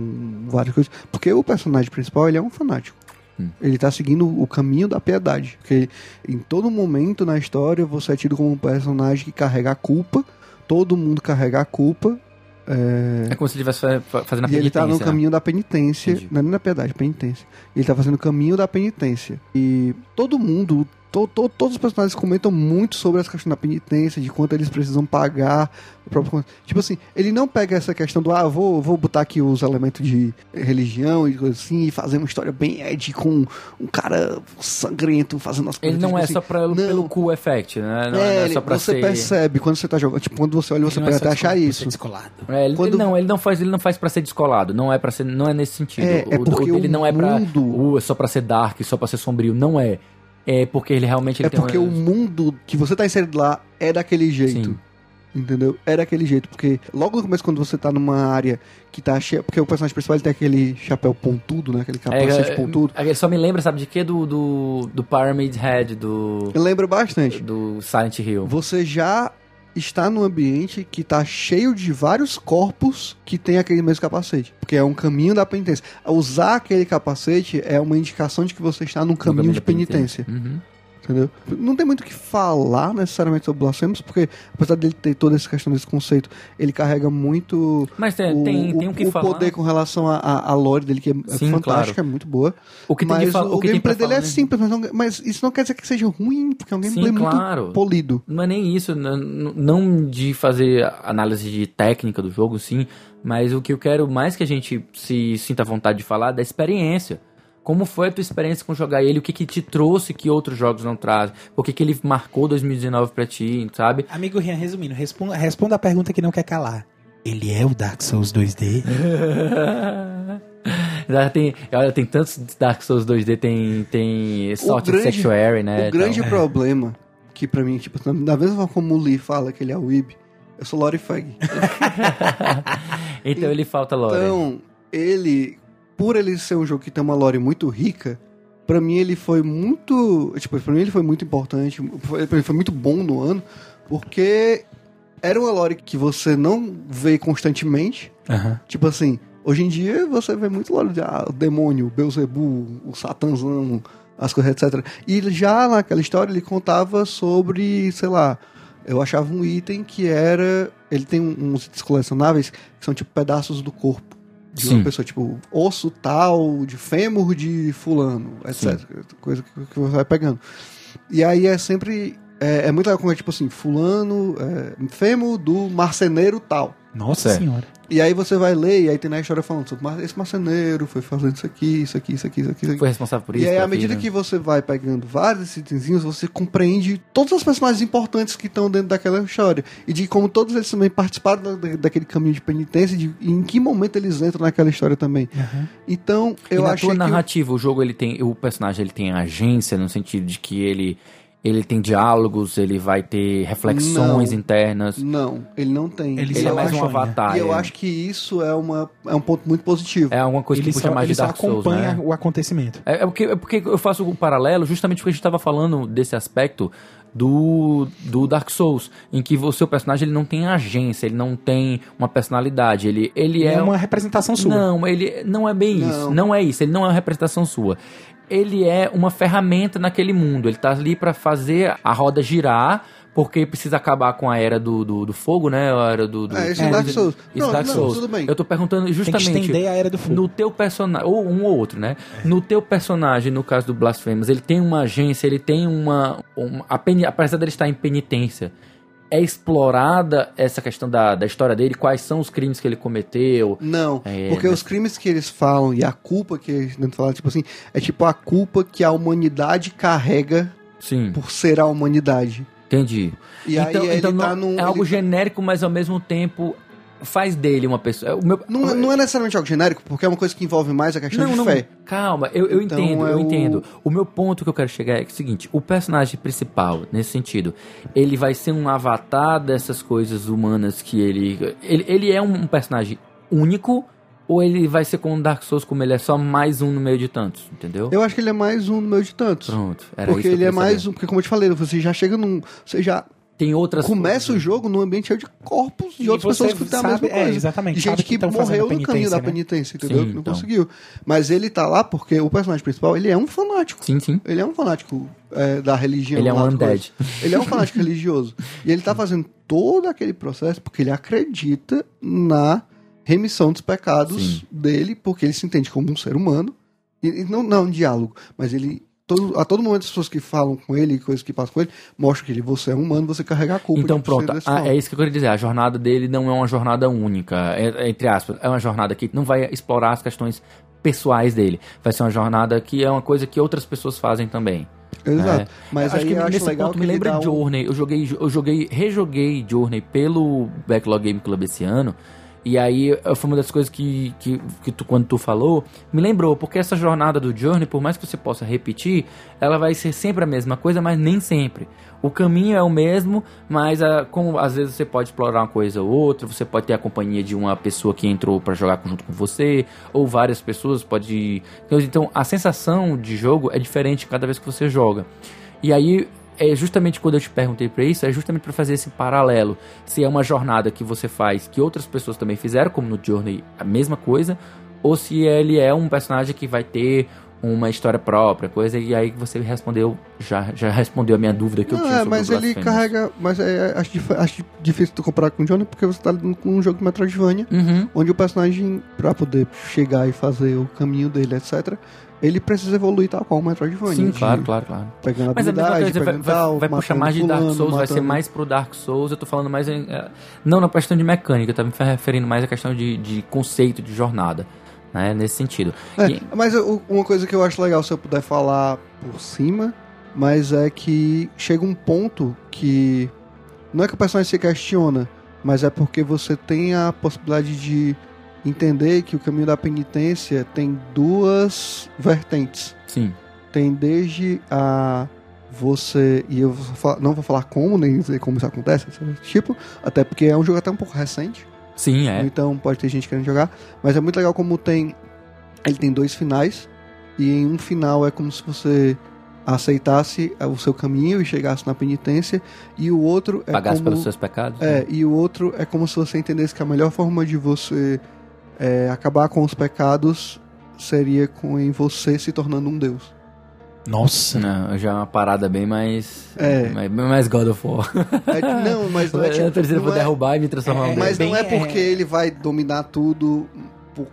várias coisas. Porque o personagem principal, ele é um fanático. Hum. Ele tá seguindo o caminho da piedade. Porque em todo momento na história você é tido como um personagem que carrega a culpa, todo mundo carrega a culpa, é, É como se ele estivesse fa- fazendo a e ele tá no penitência, né? caminho da penitência. Entendi. Não é nem na piedade, penitência. Ele tá fazendo o caminho da penitência. E todo mundo, to- to- todos os personagens comentam muito sobre essa questão da penitência, de quanto eles precisam pagar. o próprio- Tipo assim, ele não pega essa questão do, ah, vou, vou botar aqui os elementos de religião e coisa assim, e fazer uma história bem Ed com um cara sangrento fazendo as coisas. Ele não tipo é assim, só pra, não. pelo cool effect, né? Não é, é, ele- só pra você ser... percebe quando você tá jogando. Tipo, quando você olha, você é pode só até achar isso. ser descolado. É, ele, Quando- ele não, ele não faz, ele não faz para ser descolado, não é para ser, não é nesse sentido. É, é o, porque o dele o não é pra, mundo- uh, é só para ser dark, só para ser sombrio, não é. É porque ele realmente ele É porque uma- o mundo que você tá inserido lá é daquele jeito. Sim. Entendeu? É daquele jeito. Porque logo no começo, quando você tá numa área que tá cheia. Porque o personagem principal tem aquele chapéu pontudo, né? Aquele capacete é, pontudo. é, só me lembra, sabe de quê? Do, do, do Pyramid Head, do, Eu lembro bastante. do Silent Hill. Você já está num ambiente que tá cheio de vários corpos que tem aquele mesmo capacete. Porque é um caminho da penitência. Usar aquele capacete é uma indicação de que você está num caminho de penitência. Uhum. Entendeu? Não tem muito o que falar necessariamente sobre Blasphemous, porque apesar dele ter toda essa questão desse conceito, ele carrega muito Mas tem, o, tem, tem o que o falar. poder com relação à à- à lore dele, que é é Sim, fantástica, é muito boa. O que tem mas fa- o, o que gameplay dele é falar, né? simples, mas, não- mas isso não quer dizer que seja ruim, porque é um gameplay Sim, claro. muito polido. Não é nem isso, n- n- não de fazer análise de técnica do jogo, sim, mas o que eu quero mais que a gente se sinta à vontade de falar é da experiência. Como foi a tua experiência com jogar ele? O que, que te trouxe que outros jogos não trazem? Por que, que ele marcou 2019 pra ti, sabe? Amigo Rian, resumindo, responda, responda a pergunta que não quer calar. Ele é o Dark Souls 2D? <laughs> Já tem, olha, tem tantos Dark Souls 2D, tem, tem Salt Sanctuary, né? o grande então. problema, que pra mim, tipo, da mesma forma como o Lee fala que ele é o Weeb, eu sou Lori Fag. <laughs> Então ele falta lore. Então, ele, por ele ser um jogo que tem uma lore muito rica, pra mim ele foi muito, tipo, pra mim ele foi muito importante, foi, pra mim foi muito bom no ano, porque era uma lore que você não vê constantemente, Aham. tipo assim, hoje em dia você vê muito lore de ah, o demônio, o Beelzebub, o Satanzão, as coisas, etc. E já naquela história ele contava sobre, sei lá, eu achava um item que era. Ele tem uns itens colecionáveis que são tipo pedaços do corpo de Sim. uma pessoa, tipo osso tal, de fêmur de fulano, etc. Coisa que, que você vai pegando. E aí é sempre. É, é muito legal como é tipo assim, fulano, é, fêmur do marceneiro tal. Nossa Certo. senhora. E aí você vai ler e aí tem na história falando sobre esse marceneiro foi fazendo isso aqui, isso aqui, isso aqui, isso aqui. Isso aqui. Foi responsável por isso? E aí, à medida aquilo. que você vai pegando vários itenzinhos, você compreende todos os personagens importantes que estão dentro daquela história. E de como todos eles também participaram da- daquele caminho de penitência, de em que momento eles entram naquela história também. Então, E eu na achei tua que... narrativa, o jogo ele tem, o personagem ele tem agência no sentido de que ele ele tem diálogos, ele vai ter reflexões Não. internas. Não, ele não tem. Ele Ele só é mais um avatar. E eu é- acho que isso é, uma, é um ponto muito positivo. é alguma coisa ele que puxa só, mais ele de só Dark Souls, acompanha né? o acontecimento. É, é porque, é porque eu faço o paralelo justamente porque a gente estava falando desse aspecto do, do Dark Souls, em que o seu personagem ele não tem agência, ele não tem uma personalidade, ele, ele É, é, uma representação sua. Não, ele não é bem Não. isso. Não é isso. Ele não é uma representação sua. Ele é uma ferramenta naquele mundo. Ele tá ali pra fazer a roda girar, porque precisa acabar com a era do, do, do fogo, né? A era do. do É, esse é Dark Souls. Isso não, Dark não, Souls. tudo bem. Eu tô perguntando Tem que justamente. estender a era do fogo. No teu personagem, ou um ou outro, né? No teu personagem, no caso do Blasphemous, ele tem uma agência, ele tem uma. uma apesar dele estar em penitência, é explorada essa questão da, da história dele, quais são os crimes que ele cometeu. Não, É, porque mas- os crimes que eles falam e a culpa que eles tentam falar, tipo assim, é tipo a culpa que a humanidade carrega Sim, por ser a humanidade. entendi. E então, aí ele então tá não- num. é algo ele- genérico, mas ao mesmo tempo faz dele uma pessoa. O meu, Não, é- não é necessariamente algo genérico, porque é uma coisa que envolve mais a questão de fé. Calma, eu, eu Então, entendo, é eu o- entendo. O meu ponto que eu quero chegar é o seguinte: o personagem principal, nesse sentido, ele vai ser um avatar dessas coisas humanas que ele. Ele, ele é um personagem único. Ou ele vai ser como Dark Souls, como ele é só mais um no meio de tantos, entendeu? Eu acho que ele é mais um no meio de tantos. Pronto, era porque isso que eu ele é mais um. Porque, como eu te falei, você já chega num. Você já Tem outras começa o coisas. jogo num ambiente cheio de corpos de E outras pessoas que fizeram a mesma é, coisa. exatamente, De sabe gente que que morreu no caminho da penitência, né? entendeu? Sim, que não então. conseguiu. Mas ele tá lá porque o personagem principal, ele é um fanático. Sim, sim. Ele é um fanático é, da religião. Ele é um undead. Ele é um fanático <laughs> religioso. E ele tá fazendo todo aquele processo porque ele acredita na remissão dos pecados Sim. dele, porque ele se entende como um ser humano. E, e não, não é um diálogo, mas ele. Todo, a todo momento as pessoas que falam com ele, coisas que passam com ele, mostram que ele, você é humano, você carrega a culpa. Então pronto, mal. é isso que eu queria dizer. A jornada dele não é uma jornada única, é- entre aspas. É uma jornada que não vai explorar as questões pessoais dele. Vai ser uma jornada que é uma coisa que outras pessoas fazem também. Exato. É. Mas acho que eu acho nesse legal ponto me lembra um- Journey. Eu joguei, eu joguei, rejoguei Journey pelo Backlog Game Club esse ano. E aí eh, foi uma das coisas que, que, que tu, quando tu falou, me lembrou, porque essa jornada do Journey, por mais que você possa repetir, ela vai ser sempre a mesma coisa, mas nem sempre. O caminho é o mesmo, mas ah, como às vezes você pode explorar uma coisa ou outra, você pode ter a companhia de uma pessoa que entrou pra jogar junto com você, ou várias pessoas, pode. Então a sensação de jogo é diferente cada vez que você joga. E aí, é justamente quando eu te perguntei pra isso, é justamente pra fazer esse paralelo. Se é uma jornada que você faz que outras pessoas também fizeram, como no Journey, a mesma coisa, ou se ele é um personagem que vai ter uma história própria, coisa, e aí você respondeu, já, já respondeu a minha dúvida que eu Não, tinha é, sobre mas o ele carrega. Mas é, acho, dif- acho difícil tu comparar com o Johnny porque você tá lidando com um jogo de Metroidvania, Uhum. onde o personagem, pra poder chegar e fazer o caminho dele, etc., ele precisa evoluir tal qual o Metroidvania. Sim, claro, claro, claro. Pegando Mas a mesma habilidade, coisa vai, pegando vai, tal, vai puxar matando mais de Dark Souls, vai ser matando- mais pro Dark Souls. Eu tô falando mais em, é, não na questão de mecânica, eu tava me referindo mais à questão de, de conceito de jornada, né? Nesse sentido. É, E- mas eu- uma coisa que eu acho legal se eu puder falar por cima, mas é que chega um ponto que não é que o personagem se questiona, mas é porque você tem a possibilidade de entender que o caminho da penitência tem duas vertentes. sim. Tem desde a você e eu não vou falar como nem dizer como isso acontece, tipo, até porque é um jogo até um pouco recente. Sim, é. Então pode ter gente querendo jogar. Mas é muito legal como tem. Ele tem dois finais. E em um final é como se você aceitasse o seu caminho e chegasse na penitência. E o outro é Pagasse como. pelos seus pecados. É, né? e o outro é como se você entendesse que a melhor forma de você é, acabar com os pecados seria com em você se tornando um deus. Nossa. Não, já é uma parada bem mais. É. mais- Bem mais God of War. É, não, mas não é a <laughs> tipo. terceira não vou é- derrubar e me transformar É, em Mas bem, não é é- porque ele vai dominar tudo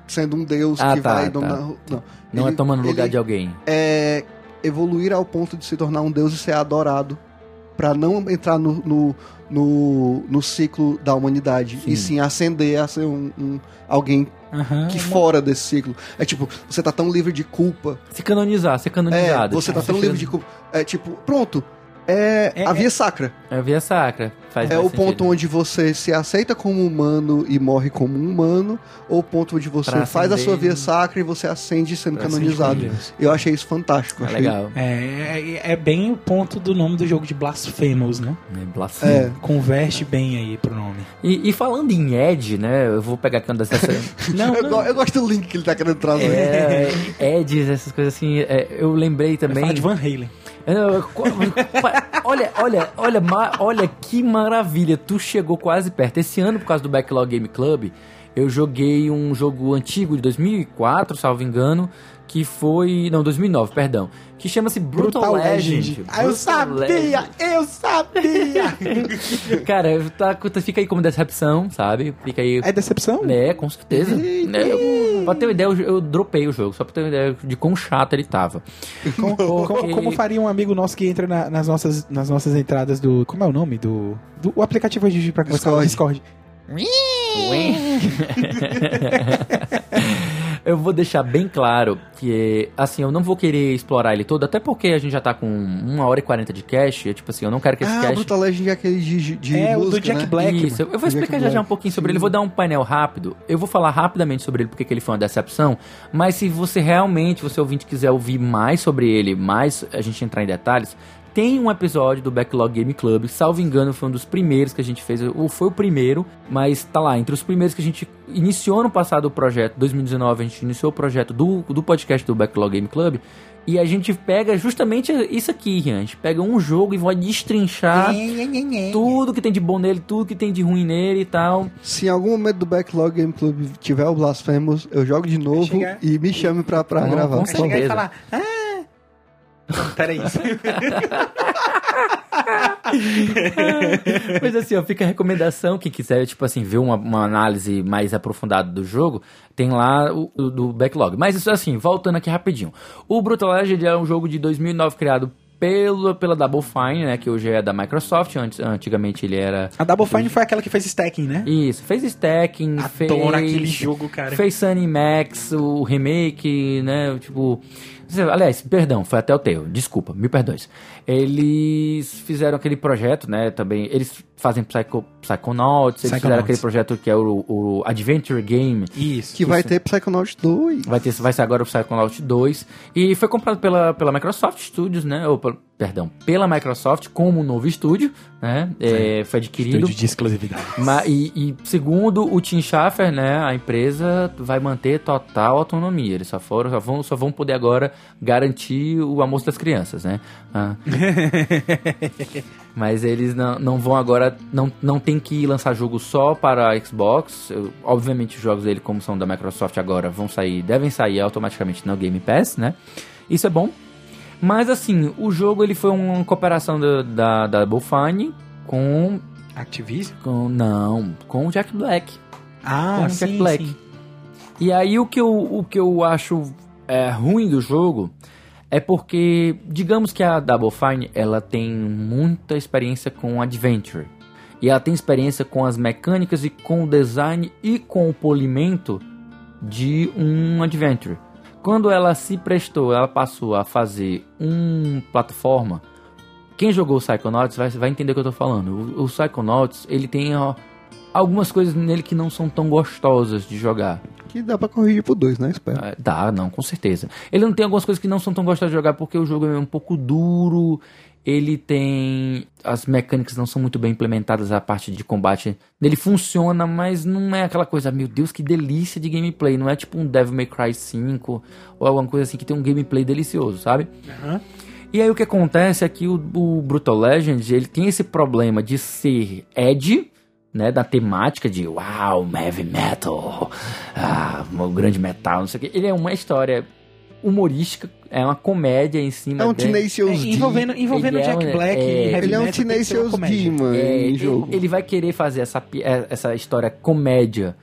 sendo um deus Ah, que tá, vai tá. dominar. Não, Não é Ele- tomando lugar de alguém. é evoluir ao ponto de se tornar um deus e ser adorado Pra não entrar no, no, no, no ciclo da humanidade Sim. e sim ascender a ser um, um- alguém Aham. que fora desse ciclo é tipo você tá tão livre de culpa Se canonizar, ser é, canonizado. você tá Tipo, tão chega- livre de culpa é tipo pronto é, É- a via sacra É a via sacra. Faz é o ponto sentido. onde você se aceita como humano e morre como um humano, ou o ponto onde você Pra faz a sua via sacra e você ascende sendo canonizado. Eu achei isso fantástico. É achei- legal. É, é, é bem o ponto do nome do jogo de Blasphemous, né? É, blasfêmia. É, Converte bem aí pro nome. E, e falando em Ed, né? Eu vou pegar aqui uma dessas. Não, <laughs> eu, go- eu gosto do link que ele tá querendo trazer. é, Eds, essas coisas assim. é, eu lembrei Também. Falar de Van Halen. É, olha, olha, olha, olha que maravilha. Tu chegou quase perto. Esse ano, por causa do Backlog Game Club, eu joguei um jogo antigo de 2004, salvo engano, que foi. Não, 2009, perdão. Que chama-se Brutal, Legend. Ah, eu Brutal sabia! Legend. Eu sabia! <laughs> Cara, tá, fica aí como decepção, sabe? Fica aí. é decepção? É, com certeza. Né, eu- pra ter uma ideia, eu, eu dropei o jogo, só pra ter uma ideia de quão chato ele tava. Como, como- como faria um amigo nosso que entra na- nas, nossas, nas nossas entradas do. Como é o nome? Do. do o aplicativo de pra conversar o Discord. <laughs> <laughs> eu vou deixar bem claro que, assim, eu não vou querer explorar ele todo, até porque a gente já tá com uma hora e quarenta de cache. é tipo assim, eu não quero que esse Ah, o cache. Brutal Legend é aquele de, de É, o do música, Jack né? Black. Isso, eu vou Jack explicar já já um Black. pouquinho sobre Sim. ele. Vou dar um painel rápido. Eu vou falar rapidamente sobre ele, porque que ele foi uma decepção. Mas se você realmente, você ouvinte, quiser ouvir mais sobre ele, mais a gente entrar em detalhes, tem um episódio do Backlog Game Club. Salvo engano, foi um dos primeiros que a gente fez. Ou foi o primeiro, mas tá lá. Entre os primeiros que a gente iniciou no passado o projeto, 2019, a gente iniciou o projeto do, do podcast do Backlog Game Club. E a gente pega justamente isso aqui, Rian. A gente pega um jogo e vai destrinchar tudo que tem de bom nele, tudo que tem de ruim nele e tal. Se em algum momento do Backlog Game Club tiver o Blasphemous, eu jogo de novo chegar- e me chame pra, pra Com- gravar. com Vai chegar e certeza. falar. Ah! Não, peraí. <laughs> Mas assim, ó, fica a recomendação, quem quiser, tipo assim, ver uma, uma análise mais aprofundada do jogo, tem lá o, o do backlog. Mas isso assim, voltando aqui rapidinho. O Brutal Legend é um jogo de 2009 criado pelo, pela Double Fine, né, que hoje é da Microsoft, antes, antigamente ele era... A Double Fine foi aquela que fez stacking, né? Isso, fez stacking, fez... Adoro aquele jogo, cara. Fez Sunny Max, o remake, né? Tipo. Aliás, perdão, foi até o teu, desculpa, me perdoes. Eles fizeram aquele projeto, né? Também. Eles fazem Psycho, Psychonauts, eles fizeram Psychonauts. aquele projeto que é o, o Adventure Game. Isso. Que vai ter Psychonauts 2. Vai, ter, vai ser agora o Psychonauts 2. E foi comprado pela, pela Microsoft Studios, né? Ou, perdão, pela Microsoft como um novo estúdio, né? É, foi adquirido. Estúdio de exclusividade. E, e segundo o Tim Schafer, né, a empresa vai manter total autonomia. Eles só foram, só vão, só vão poder agora garantir o almoço das crianças, né? Ah. <laughs> Mas eles não, não vão agora, não, não tem que lançar jogo só para Xbox. Eu- obviamente os jogos dele, como são da Microsoft agora, vão sair, devem sair automaticamente no Game Pass, né? Isso é bom. Mas assim, o jogo ele foi uma cooperação da, da, da Double Fine com, Activision? com. Não, com o Jack Black. Ah, com o Jack Black. E aí o que eu, o que eu acho é, ruim do jogo é porque, digamos que a Double Fine ela tem muita experiência com Adventure. E ela tem experiência com as mecânicas e com o design e com o polimento de um Adventure. Quando ela se prestou, ela passou a fazer um plataforma. Quem jogou o Psychonauts vai, vai entender o que eu tô falando. O, o Psychonauts, ele tem ó, algumas coisas nele que não são tão gostosas de jogar. Que dá pra corrigir pro 2, né? Espero. É, Dá, não, com certeza. Ele não tem algumas coisas que não são tão gostosas de jogar porque o jogo é um pouco duro. Ele tem. As mecânicas não são muito bem implementadas, a parte de combate. Ele funciona, mas não é aquela coisa, meu Deus, que delícia de gameplay. Não é tipo um Devil May Cry 5 ou alguma coisa assim que tem um gameplay delicioso, sabe? Aham. E aí o que acontece é que o, o Brutal Legend, ele tem esse problema de ser edge, né, da temática de uau, heavy metal, ah, o grande metal, não sei o que. Ele é uma história humorística, é uma comédia em cima É um de- Tenacious É, D. envolvendo envolvendo Ele é Jack um- Black é, e Heavy Ele é um comédia. D, mano, É, em ele, jogo. ele vai querer fazer essa, é, essa história comédia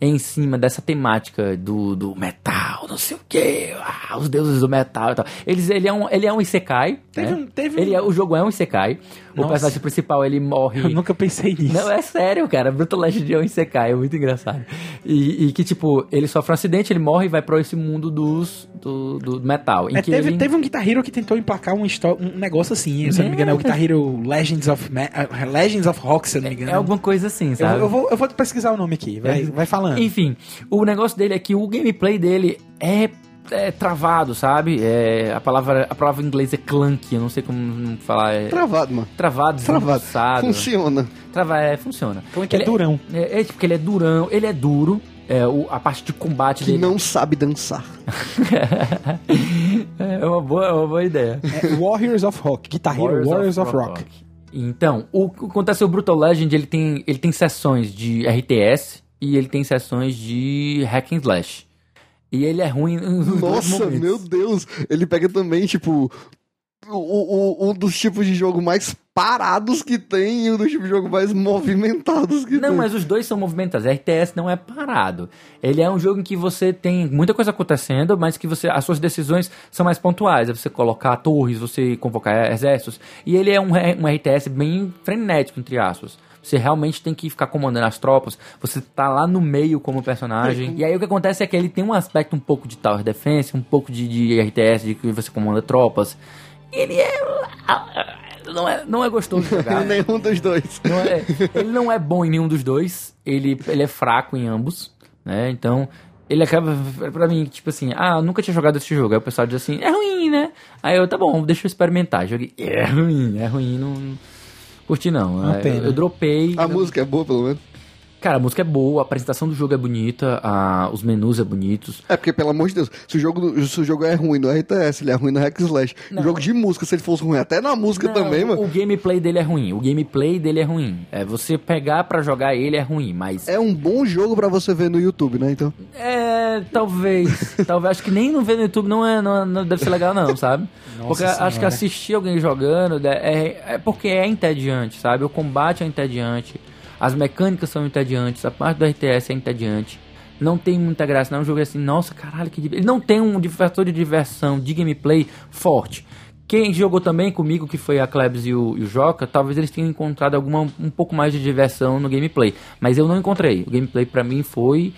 em cima dessa temática do, do metal, não sei o que, os deuses do metal e tal. Eles, ele, é um, ele é um Isekai. Teve né? um- teve ele é, o jogo é um Isekai. O Nossa. personagem principal ele morre. Eu nunca pensei nisso. Não, é sério, cara. Brutal Legend é um Isekai, é muito engraçado. E, e que, tipo, ele sofre um acidente, ele morre e vai pra esse mundo dos, do, do metal. Em É, teve, ele... teve um Guitar Hero que tentou emplacar um, um negócio assim, se eu não me engano, é o Guitar Hero Legends of, Ma- uh, Legends of Rock, se eu não me engano. É alguma coisa assim, eu, sabe? eu vou, eu vou pesquisar o nome aqui, vai, É. vai falando. Enfim, o negócio dele é que o gameplay dele é, é travado, sabe? É, a, palavra, a palavra em inglês é clunky, eu não sei como falar. É, Travado, mano. travado, Travado. Funciona. Trava, é, funciona. Como é que é durão? É, é tipo que ele é durão, ele é duro. É, o, a parte de combate Que dele não sabe dançar. <laughs> é uma boa, é uma boa ideia. É Warriors of Rock, Guitar Hero Warriors, of, Rock. Então, o que acontece é o Brutal Legend, ele tem, ele tem sessões de RTS e ele tem sessões de hack and slash. E ele é ruim Nossa, meu Deus. Ele pega também, tipo, o, o- um dos tipos de jogo mais parados que tem e um dos tipos de jogo mais movimentados que Não, tem. mas os dois são movimentados. RTS não é parado. Ele é um jogo em que você tem muita coisa acontecendo, mas que você as suas decisões são mais pontuais. É você colocar torres, você convocar exércitos. E ele é um, um RTS bem frenético, entre aspas. Você realmente tem que ficar comandando as tropas. Você tá lá no meio como personagem. E aí o que acontece é que ele tem um aspecto um pouco de Tower Defense, um pouco de, de RTS, de que você comanda tropas. E ele é. Não é, não é gostoso <laughs> jogar. Nenhum dos dois. Não é- ele não é bom em nenhum dos dois. Ele, ele é fraco em ambos, né? Então, ele acaba, pra mim, tipo assim, ah, eu nunca tinha jogado esse jogo. Aí o pessoal diz assim, é ruim, né? Aí eu, tá bom, deixa eu experimentar. Joguei, é ruim, é ruim, não... Curti não. Uma É, pena. eu, eu dropei. A música é boa, pelo menos. Cara, a música é boa, a apresentação do jogo é bonita, a- os menus é bonitos. É porque, pelo amor de Deus, se o jogo, se o jogo é ruim no RTS, ele é ruim no Hack Slash. Não. Jogo de música, se ele fosse ruim até na música Não, também, o- mano. O gameplay dele é ruim. O gameplay dele é ruim. É você pegar pra jogar ele é ruim, mas É um bom jogo pra você ver no YouTube, né? Então. É, talvez. <laughs> talvez. Acho que nem não ver no YouTube não, é, não, não deve ser legal, não, sabe? Nossa porque acho que Senhora. assistir alguém jogando né, é, é porque é entediante, sabe? O combate é entediante, as mecânicas são entediantes, a parte do RTS é entediante. Não tem muita graça, não é um jogo assim, nossa, caralho, que Ele não tem um fator de diversão, de gameplay forte. Quem jogou também comigo, que foi a Klebs e o, e o Joca, talvez eles tenham encontrado alguma um pouco mais de diversão no gameplay. Mas eu não encontrei. O gameplay pra mim foi.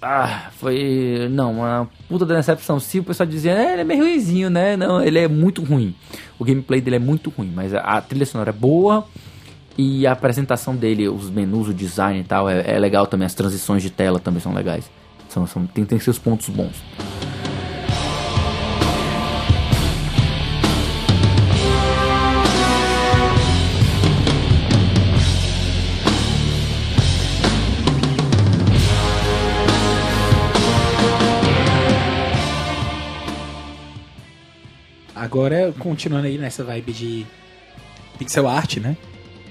Ah, foi. Não, uma puta decepção. Se o pessoal dizia, é, ele é meio ruimzinho, né? Não, ele é muito ruim. O gameplay dele é muito ruim, mas a, a trilha sonora é boa. E a apresentação dele, os menus, o design e tal, é, é legal também. As transições de tela também são legais. São, são, tem, tem seus pontos bons. Agora, continuando aí nessa vibe de pixel art, né?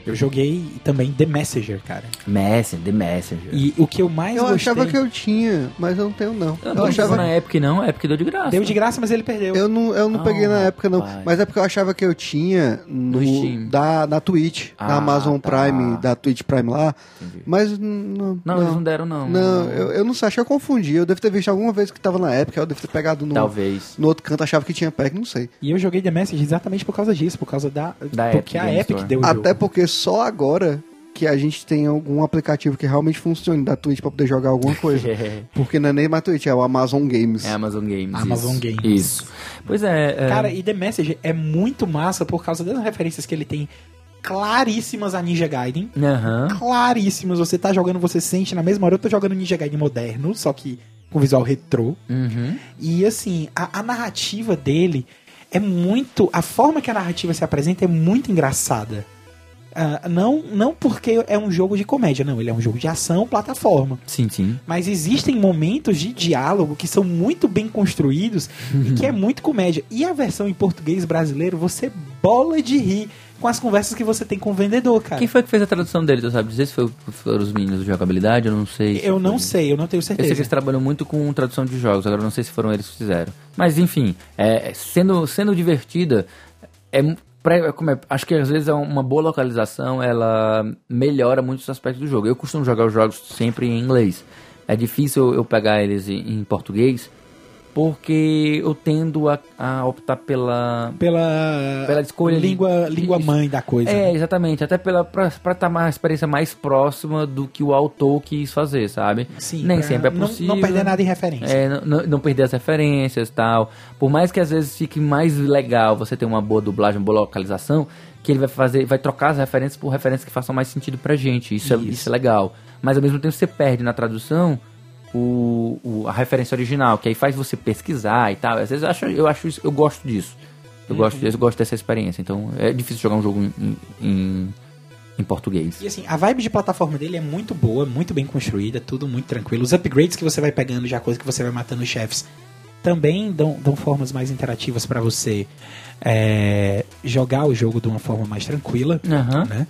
Eu joguei também The Messenger, cara. Messenger, The Messenger. E o que eu mais Eu gostei... achava que eu tinha, mas eu não tenho não. eu Eu não achava na Epic não, a Epic deu de graça. Deu de graça, mas ele perdeu. Eu não, eu não Ah, peguei na época, não. rapaz. Mas é porque eu achava que eu tinha no, No da, na Twitch, Ah, na Amazon tá. Prime, da Twitch Prime lá. Entendi. Mas não. Não, eles não deram não. Não, eu, eu não sei, acho que eu confundi. Eu devo ter visto alguma vez que tava na época, eu devo ter pegado no, Talvez. no outro canto, achava que tinha pack, não sei. E eu joguei The Messenger exatamente por causa disso, por causa da... Da porque Epic a Epic deu o Até jogo. porque só agora que a gente tem algum aplicativo que realmente funcione da Twitch pra poder jogar alguma coisa. <laughs> porque não é nem mais Twitch, é o Amazon Games. É Amazon Games. Amazon isso. Games. Isso. Pois é. é... Cara, e The Messenger é muito massa por causa das referências que ele tem claríssimas a Ninja Gaiden. Aham. Claríssimas. Você tá jogando, você sente na mesma hora. Eu tô jogando Ninja Gaiden moderno, só que com visual retrô. Uhum. E assim, a, a narrativa dele é muito. A forma que a narrativa se apresenta é muito engraçada. Ah, não, não porque é um jogo de comédia, não. Ele é um jogo de ação, plataforma. Sim, sim. Mas existem momentos de diálogo que são muito bem construídos e que é muito comédia. E a versão em português brasileiro, você bola de rir com as conversas que você tem com o vendedor, cara. Quem foi que fez a tradução dele? Tu sabe dizer se foi, foram os meninos do jogabilidade? Eu não sei. se Eu não foi. sei, eu não tenho Eu sei que certeza. eles trabalham muito com tradução de jogos, agora eu não sei se foram eles que fizeram. Mas enfim, é, sendo, sendo divertida, é, pra- como é- acho que às vezes é uma boa localização, ela melhora muitos aspectos do jogo. Eu costumo jogar os jogos sempre em inglês. É difícil eu pegar eles em português, porque eu tendo a, a optar pela, Pela, Pela escolha de- língua, língua Isso. mãe da coisa. É, exatamente. Até pela, pra, pra estar uma experiência mais próxima do que o autor quis fazer, sabe? Sim, Nem pra sempre é não- possível. Não, perder nada em referência. É, não, não- não perder as referências e tal. Por mais que às vezes fique mais legal você ter uma boa dublagem, uma boa localização, que ele vai fazer, vai trocar as referências por referências que façam mais sentido pra gente. Isso, É, Isso. isso é legal. Mas ao mesmo tempo você perde na tradução o, o- a referência original, que aí faz você pesquisar e tal. Às vezes eu acho, eu acho isso, eu gosto disso. Eu Uhum. gosto eu gosto dessa experiência. Então é difícil jogar um jogo em, em, em- português. E assim, a vibe de plataforma dele é muito boa, muito bem construída, tudo muito tranquilo. Os upgrades que você vai pegando, já coisa que você vai matando os chefes, também dão, dão formas mais interativas pra você é, jogar o jogo de uma forma mais tranquila. Aham. né?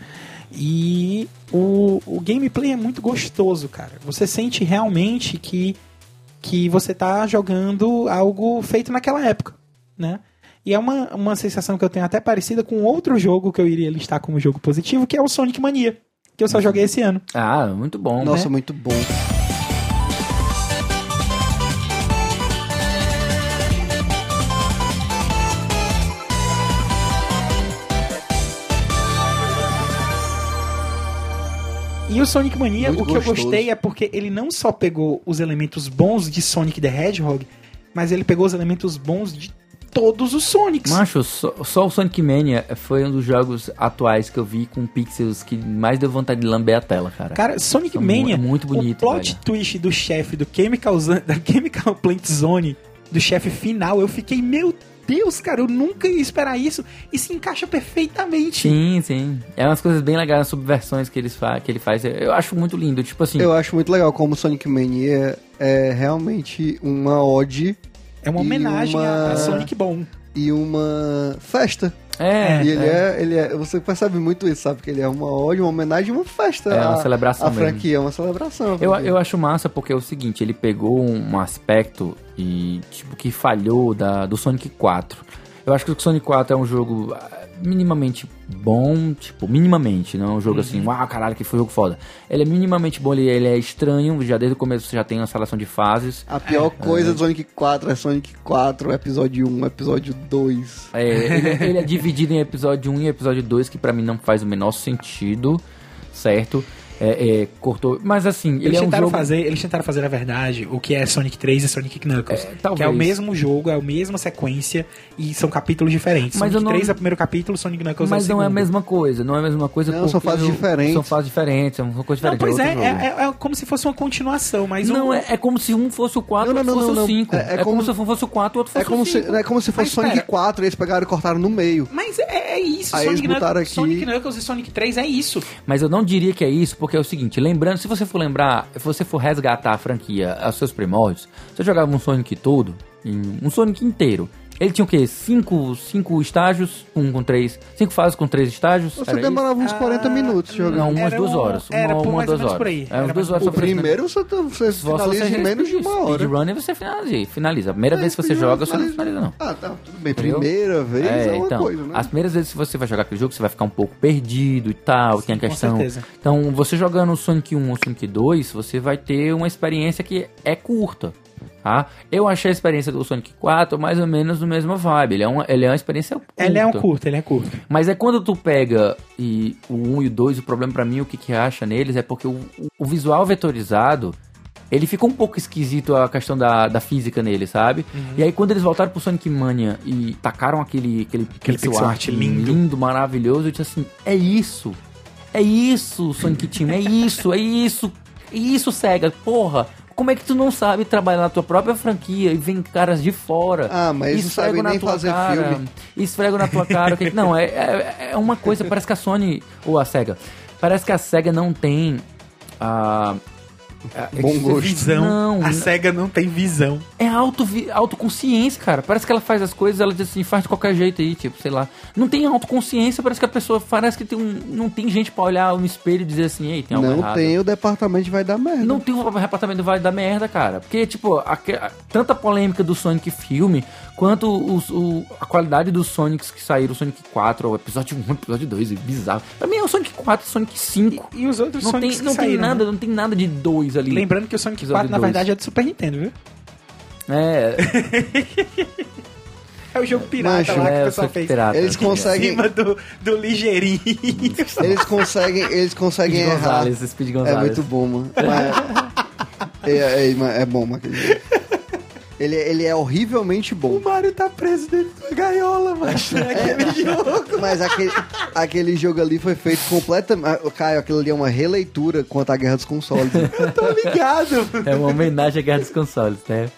E o, o gameplay é muito gostoso, cara. Você sente realmente que, que você tá jogando algo feito naquela época, né? E é uma, uma sensação que eu tenho até parecida com outro jogo que eu iria listar como jogo positivo, que é o Sonic Mania, que eu só joguei esse ano. Ah, muito bom. Nossa, né? muito bom. E o Sonic Mania, Muito o que eu gostoso. gostei é porque ele não só pegou os elementos bons de Sonic the Hedgehog, mas ele pegou os elementos bons de todos os Sonics. Macho, só, só o Sonic Mania foi um dos jogos atuais que eu vi com pixels que mais deu vontade de lamber a tela, cara. Cara, Sonic É Mania, é muito bonito, o plot velho. twist do chefe do Chemical, <laughs> da Chemical Plant Zone, do chefe final, eu fiquei, meu Deus, cara, eu nunca ia esperar isso. E se encaixa perfeitamente. Sim, sim. É umas coisas bem legais, as subversões que, eles fa que ele faz. Eu acho muito lindo. Tipo assim, Eu acho muito legal como Sonic Mania é realmente uma ode É uma homenagem uma- a, Sonic Bom. e uma festa. é, e ele é. é. ele é. Você percebe muito isso, sabe? Que ele é uma ode, uma homenagem, uma festa. É uma a- celebração A mesmo. franquia é uma celebração. Eu, eu acho massa porque é o seguinte, ele pegou um aspecto e tipo que falhou da, do Sonic 4. Eu acho que o Sonic 4 é um jogo ah, minimamente bom, tipo, minimamente, não é um jogo assim, uau, caralho, que foi um jogo foda. Ele é minimamente bom, ele, ele é estranho, já desde o começo você já tem uma seleção de fases. A pior coisa do Sonic 4 é Sonic 4, episódio 1, episódio 2. É, ele, ele é dividido em episódio 1 e episódio 2, que pra mim não faz o menor sentido, certo? É, é, cortou. Mas assim, Eles ele é um tentaram jogo. fazer, eles tentaram fazer na verdade o que é Sonic 3 e Sonic Knuckles, É, talvez. que é o mesmo jogo, é a mesma sequência e são capítulos diferentes. Mas Sonic não- 3 é o primeiro capítulo, Sonic Knuckles é o Mas não segundo. é a mesma coisa, não é a mesma coisa Não, são fases diferentes. São fases diferentes, são coisas Não, diferentes. pois é, outro jogo. é, é- é como se fosse uma continuação, mas Não, um, é, é como se um fosse o 4 Não, e não, outro não, fosse não, o 5. não. É, É- é como... se um fosse o 4 e outro fosse É o se, 5. é como se fosse Mas Sonic espera. 4 e eles pegaram e cortaram no meio. Mas é, é isso, Aí eles Sonic, botaram Knuckles, aqui- Sonic Knuckles e Sonic 3 é isso. Mas eu não diria que é isso, porque é o seguinte, lembrando, se você for lembrar, se você for resgatar a franquia aos seus primórdios, você jogava um Sonic todo, um Sonic inteiro, Ele tinha o quê? Cinco, cinco estágios, um com três. Cinco fases com três estágios. Você era isso? demorava uns Ah, 40 minutos jogando. Não, umas Era duas um- horas. Uma, era por uma duas horas. por aí. Era umas Era duas horas O só pra primeiro você, tá- você você finaliza em menos de uma hora. Speedrunner você finaliza. finaliza. A primeira vez que você joga, você não finaliza. não. Ah, tá, tudo bem. Entendeu? Primeira vez é, uma então, coisa, né? As primeiras vezes que você vai jogar aquele jogo, você vai ficar um pouco perdido e tal, tem a com questão. certeza. Então, você jogando o Sonic 1 ou Sonic 2, você vai ter uma experiência que é curta. Tá? Eu achei a experiência do Sonic 4 mais ou menos no mesmo vibe. Ele é uma, ele é uma experiência curta. Ele é um curto, ele é curto. Mas é quando tu pega e o 1 e o 2, o problema pra mim, o que que acha neles é porque o, o- visual vetorizado, ele ficou um pouco esquisito a questão da, da física nele, sabe? E aí quando eles voltaram pro Sonic Mania e tacaram aquele, aquele, Aquele pixel art lindo. lindo, maravilhoso, eu disse assim, é isso. É isso, Sonic Team, é isso, é isso. É isso, SEGA, porra. Como é que tu não sabe trabalhar na tua própria franquia e vem caras de fora? Ah, mas esfregam sabem na nem tua fazer cara, filme. Esfregam na tua cara. que- não, é, é, é uma coisa, parece que a Sony, ou a SEGA, parece que a SEGA não tem a... a- Bom gosto. Visão. Não, a não- SEGA não tem visão. é auto, autoconsciência, cara. Parece que ela faz as coisas, ela diz assim, faz de qualquer jeito aí, tipo, sei lá. Não tem autoconsciência, parece que a pessoa, parece que tem um, não tem gente pra olhar no espelho e dizer assim, ei, tem algo Não errado. tem, o departamento vai dar merda. Não tem um repartamento Vale da Merda, cara. Porque, tipo, a, a- tanta polêmica do Sonic filme, quanto os- o- a qualidade dos Sonics que saíram, o Sonic 4, o episódio 1, o episódio 2, é bizarro. Pra mim é o Sonic 4 e o Sonic 5. E os outros Não, tem, Sonics que não tem saíram, nada, né? não tem nada de dois ali. Lembrando que o Sonic Episódio 4, na verdade, é do Super Nintendo, viu? É, <laughs> É o jogo pirata Macho, lá que é, o o pessoal fez. pirata. Eles Em conseguem, cima do, do ligeirinho. eles conseguem, eles conseguem Speed errar. Gonzalez, Speed É Gonzalez. muito bom, mano. Mas- é, é, é bom, mano. Aquele. Ele, ele é horrivelmente o bom. Mario tá preso dentro da gaiola, macho. Naquele jogo. Mas aquele, aquele jogo ali foi feito completamente. Caio, aquilo ali é uma releitura quanto à Guerra dos Consoles. <laughs> Tô ligado. É uma homenagem à Guerra dos Consoles, né?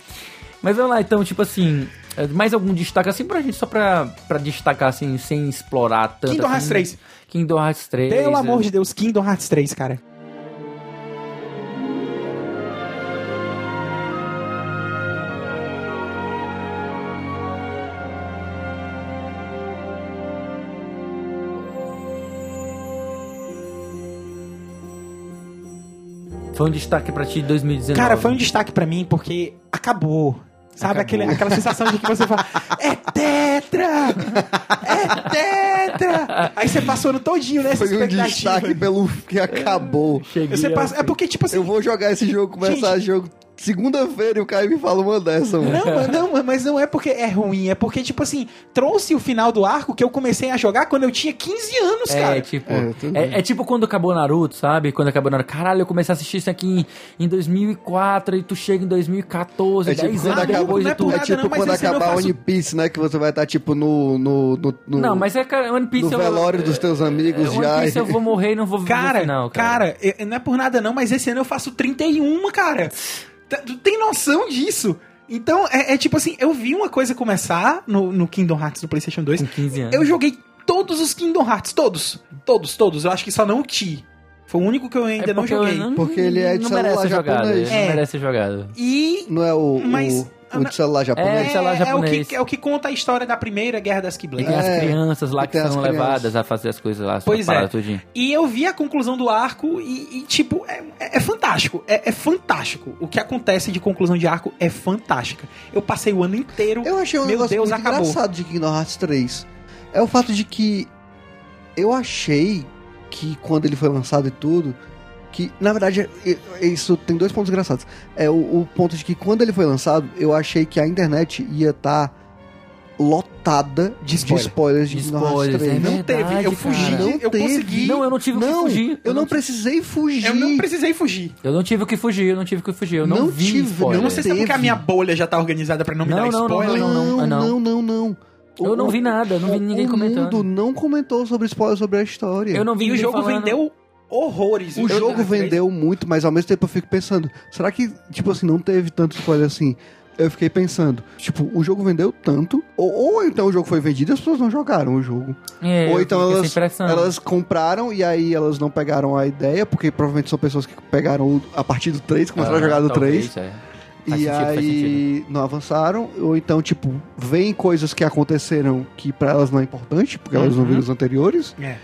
Mas vamos lá, então, tipo assim, mais algum destaque assim pra gente, só pra, pra destacar assim, sem explorar tanto. Kingdom assim, Hearts 3. Kingdom Hearts 3. Pelo é. amor de Deus, Kingdom Hearts 3, cara. Foi um destaque pra ti de 2019. Cara, foi um destaque pra mim porque acabou. Sabe Acabou. aquele, aquela sensação de que você fala, é tetra! É tetra! Aí você passou no todinho nessa Foi um destaque pelo que acabou. Cheguei Você passa, é porque, tipo assim. Eu vou jogar esse jogo, começar Gente. jogo segunda-feira e o Caio me fala uma dessa, mano. Não, mas não, mas não é porque é ruim, é porque, tipo assim, trouxe o final do arco que eu comecei a jogar quando eu tinha 15 anos, É, cara. tipo, É, é, é tipo quando acabou Naruto, sabe? Quando acabou Naruto. Caralho, eu comecei a assistir isso aqui em, em 2004 e tu chega em 2014, É tipo 10 quando anos acaba- depois não e é. É tipo não, mas quando acabar faço- One Piece, né? Que você vai estar, tipo, no... no, no, no- Não, mas é que One Piece... no eu- velório dos teus amigos One já. Piece eu vou morrer e não vou viver Cara, no final, cara, cara. eu- não é por nada não, mas esse ano eu faço 31, cara. Tá- Tu tem noção disso? Então, é, é tipo assim, eu vi uma coisa começar no, no Kingdom Hearts do PlayStation 2. Com 15 anos. Eu joguei todos os Kingdom Hearts, todos. Todos, todos. Eu acho que só não o Ti. Foi o único que eu ainda É não joguei. não- Porque ele é de não celular merece ser jogado. japonês. Ele não É. merece ser jogado. E Não é o, Mas- o, o de celular É, japonês? sei lá, é, o japonês. que, é o que conta a história da primeira Guerra das E Keyblades. tem as É, crianças lá e que as são crianças. levadas a fazer as coisas lá. Pois é. tudinho. E eu vi a conclusão do arco e, e, tipo, é, é- é fantástico. É, é fantástico. O que acontece de conclusão de arco é fantástica. Eu passei o ano inteiro. Eu achei um Meu negócio Deus, muito acabou. engraçado de Kingdom Hearts 3. É o fato de que eu achei que quando ele foi lançado e tudo, que na verdade isso tem dois pontos engraçados. É o, o ponto de que quando ele foi lançado, eu achei que a internet ia estar lotada de, spoiler. spoilers de De Kingdom Hearts spoilers, 3. é não verdade, teve. Eu fugi. cara. Não eu teve. consegui. Não, eu não tive o que Não, fugir. eu não tive- precisei fugir. Eu não precisei fugir. Eu não tive o que fugir, eu não tive o que fugir. Eu não, Não vi tive, spoiler. Eu não sei se é porque a minha bolha já tá organizada pra não me Não, dar não, não, spoiler. não, não, não, não. não, não, não. Eu não vi nada, eu não vi o- ninguém o comentando. mundo não comentou sobre spoiler sobre a história. Eu não vi E o jogo falando. vendeu horrores. O jogo eu- vendeu muito, mas ao mesmo tempo eu fico pensando, será que, tipo assim, não teve tanto spoiler assim? Eu fiquei pensando, tipo, o jogo vendeu tanto, ou, ou então o jogo foi vendido e as pessoas não jogaram o jogo. É, ou então elas, elas compraram e aí elas não pegaram a ideia, porque provavelmente são pessoas que pegaram a partir do 3, começaram a Ah, jogar do talvez, 3. é. Faz e sentido, aí não avançaram, ou então, tipo, vem coisas que aconteceram que pra elas não é importante, porque elas não Uhum. viram os anteriores. É.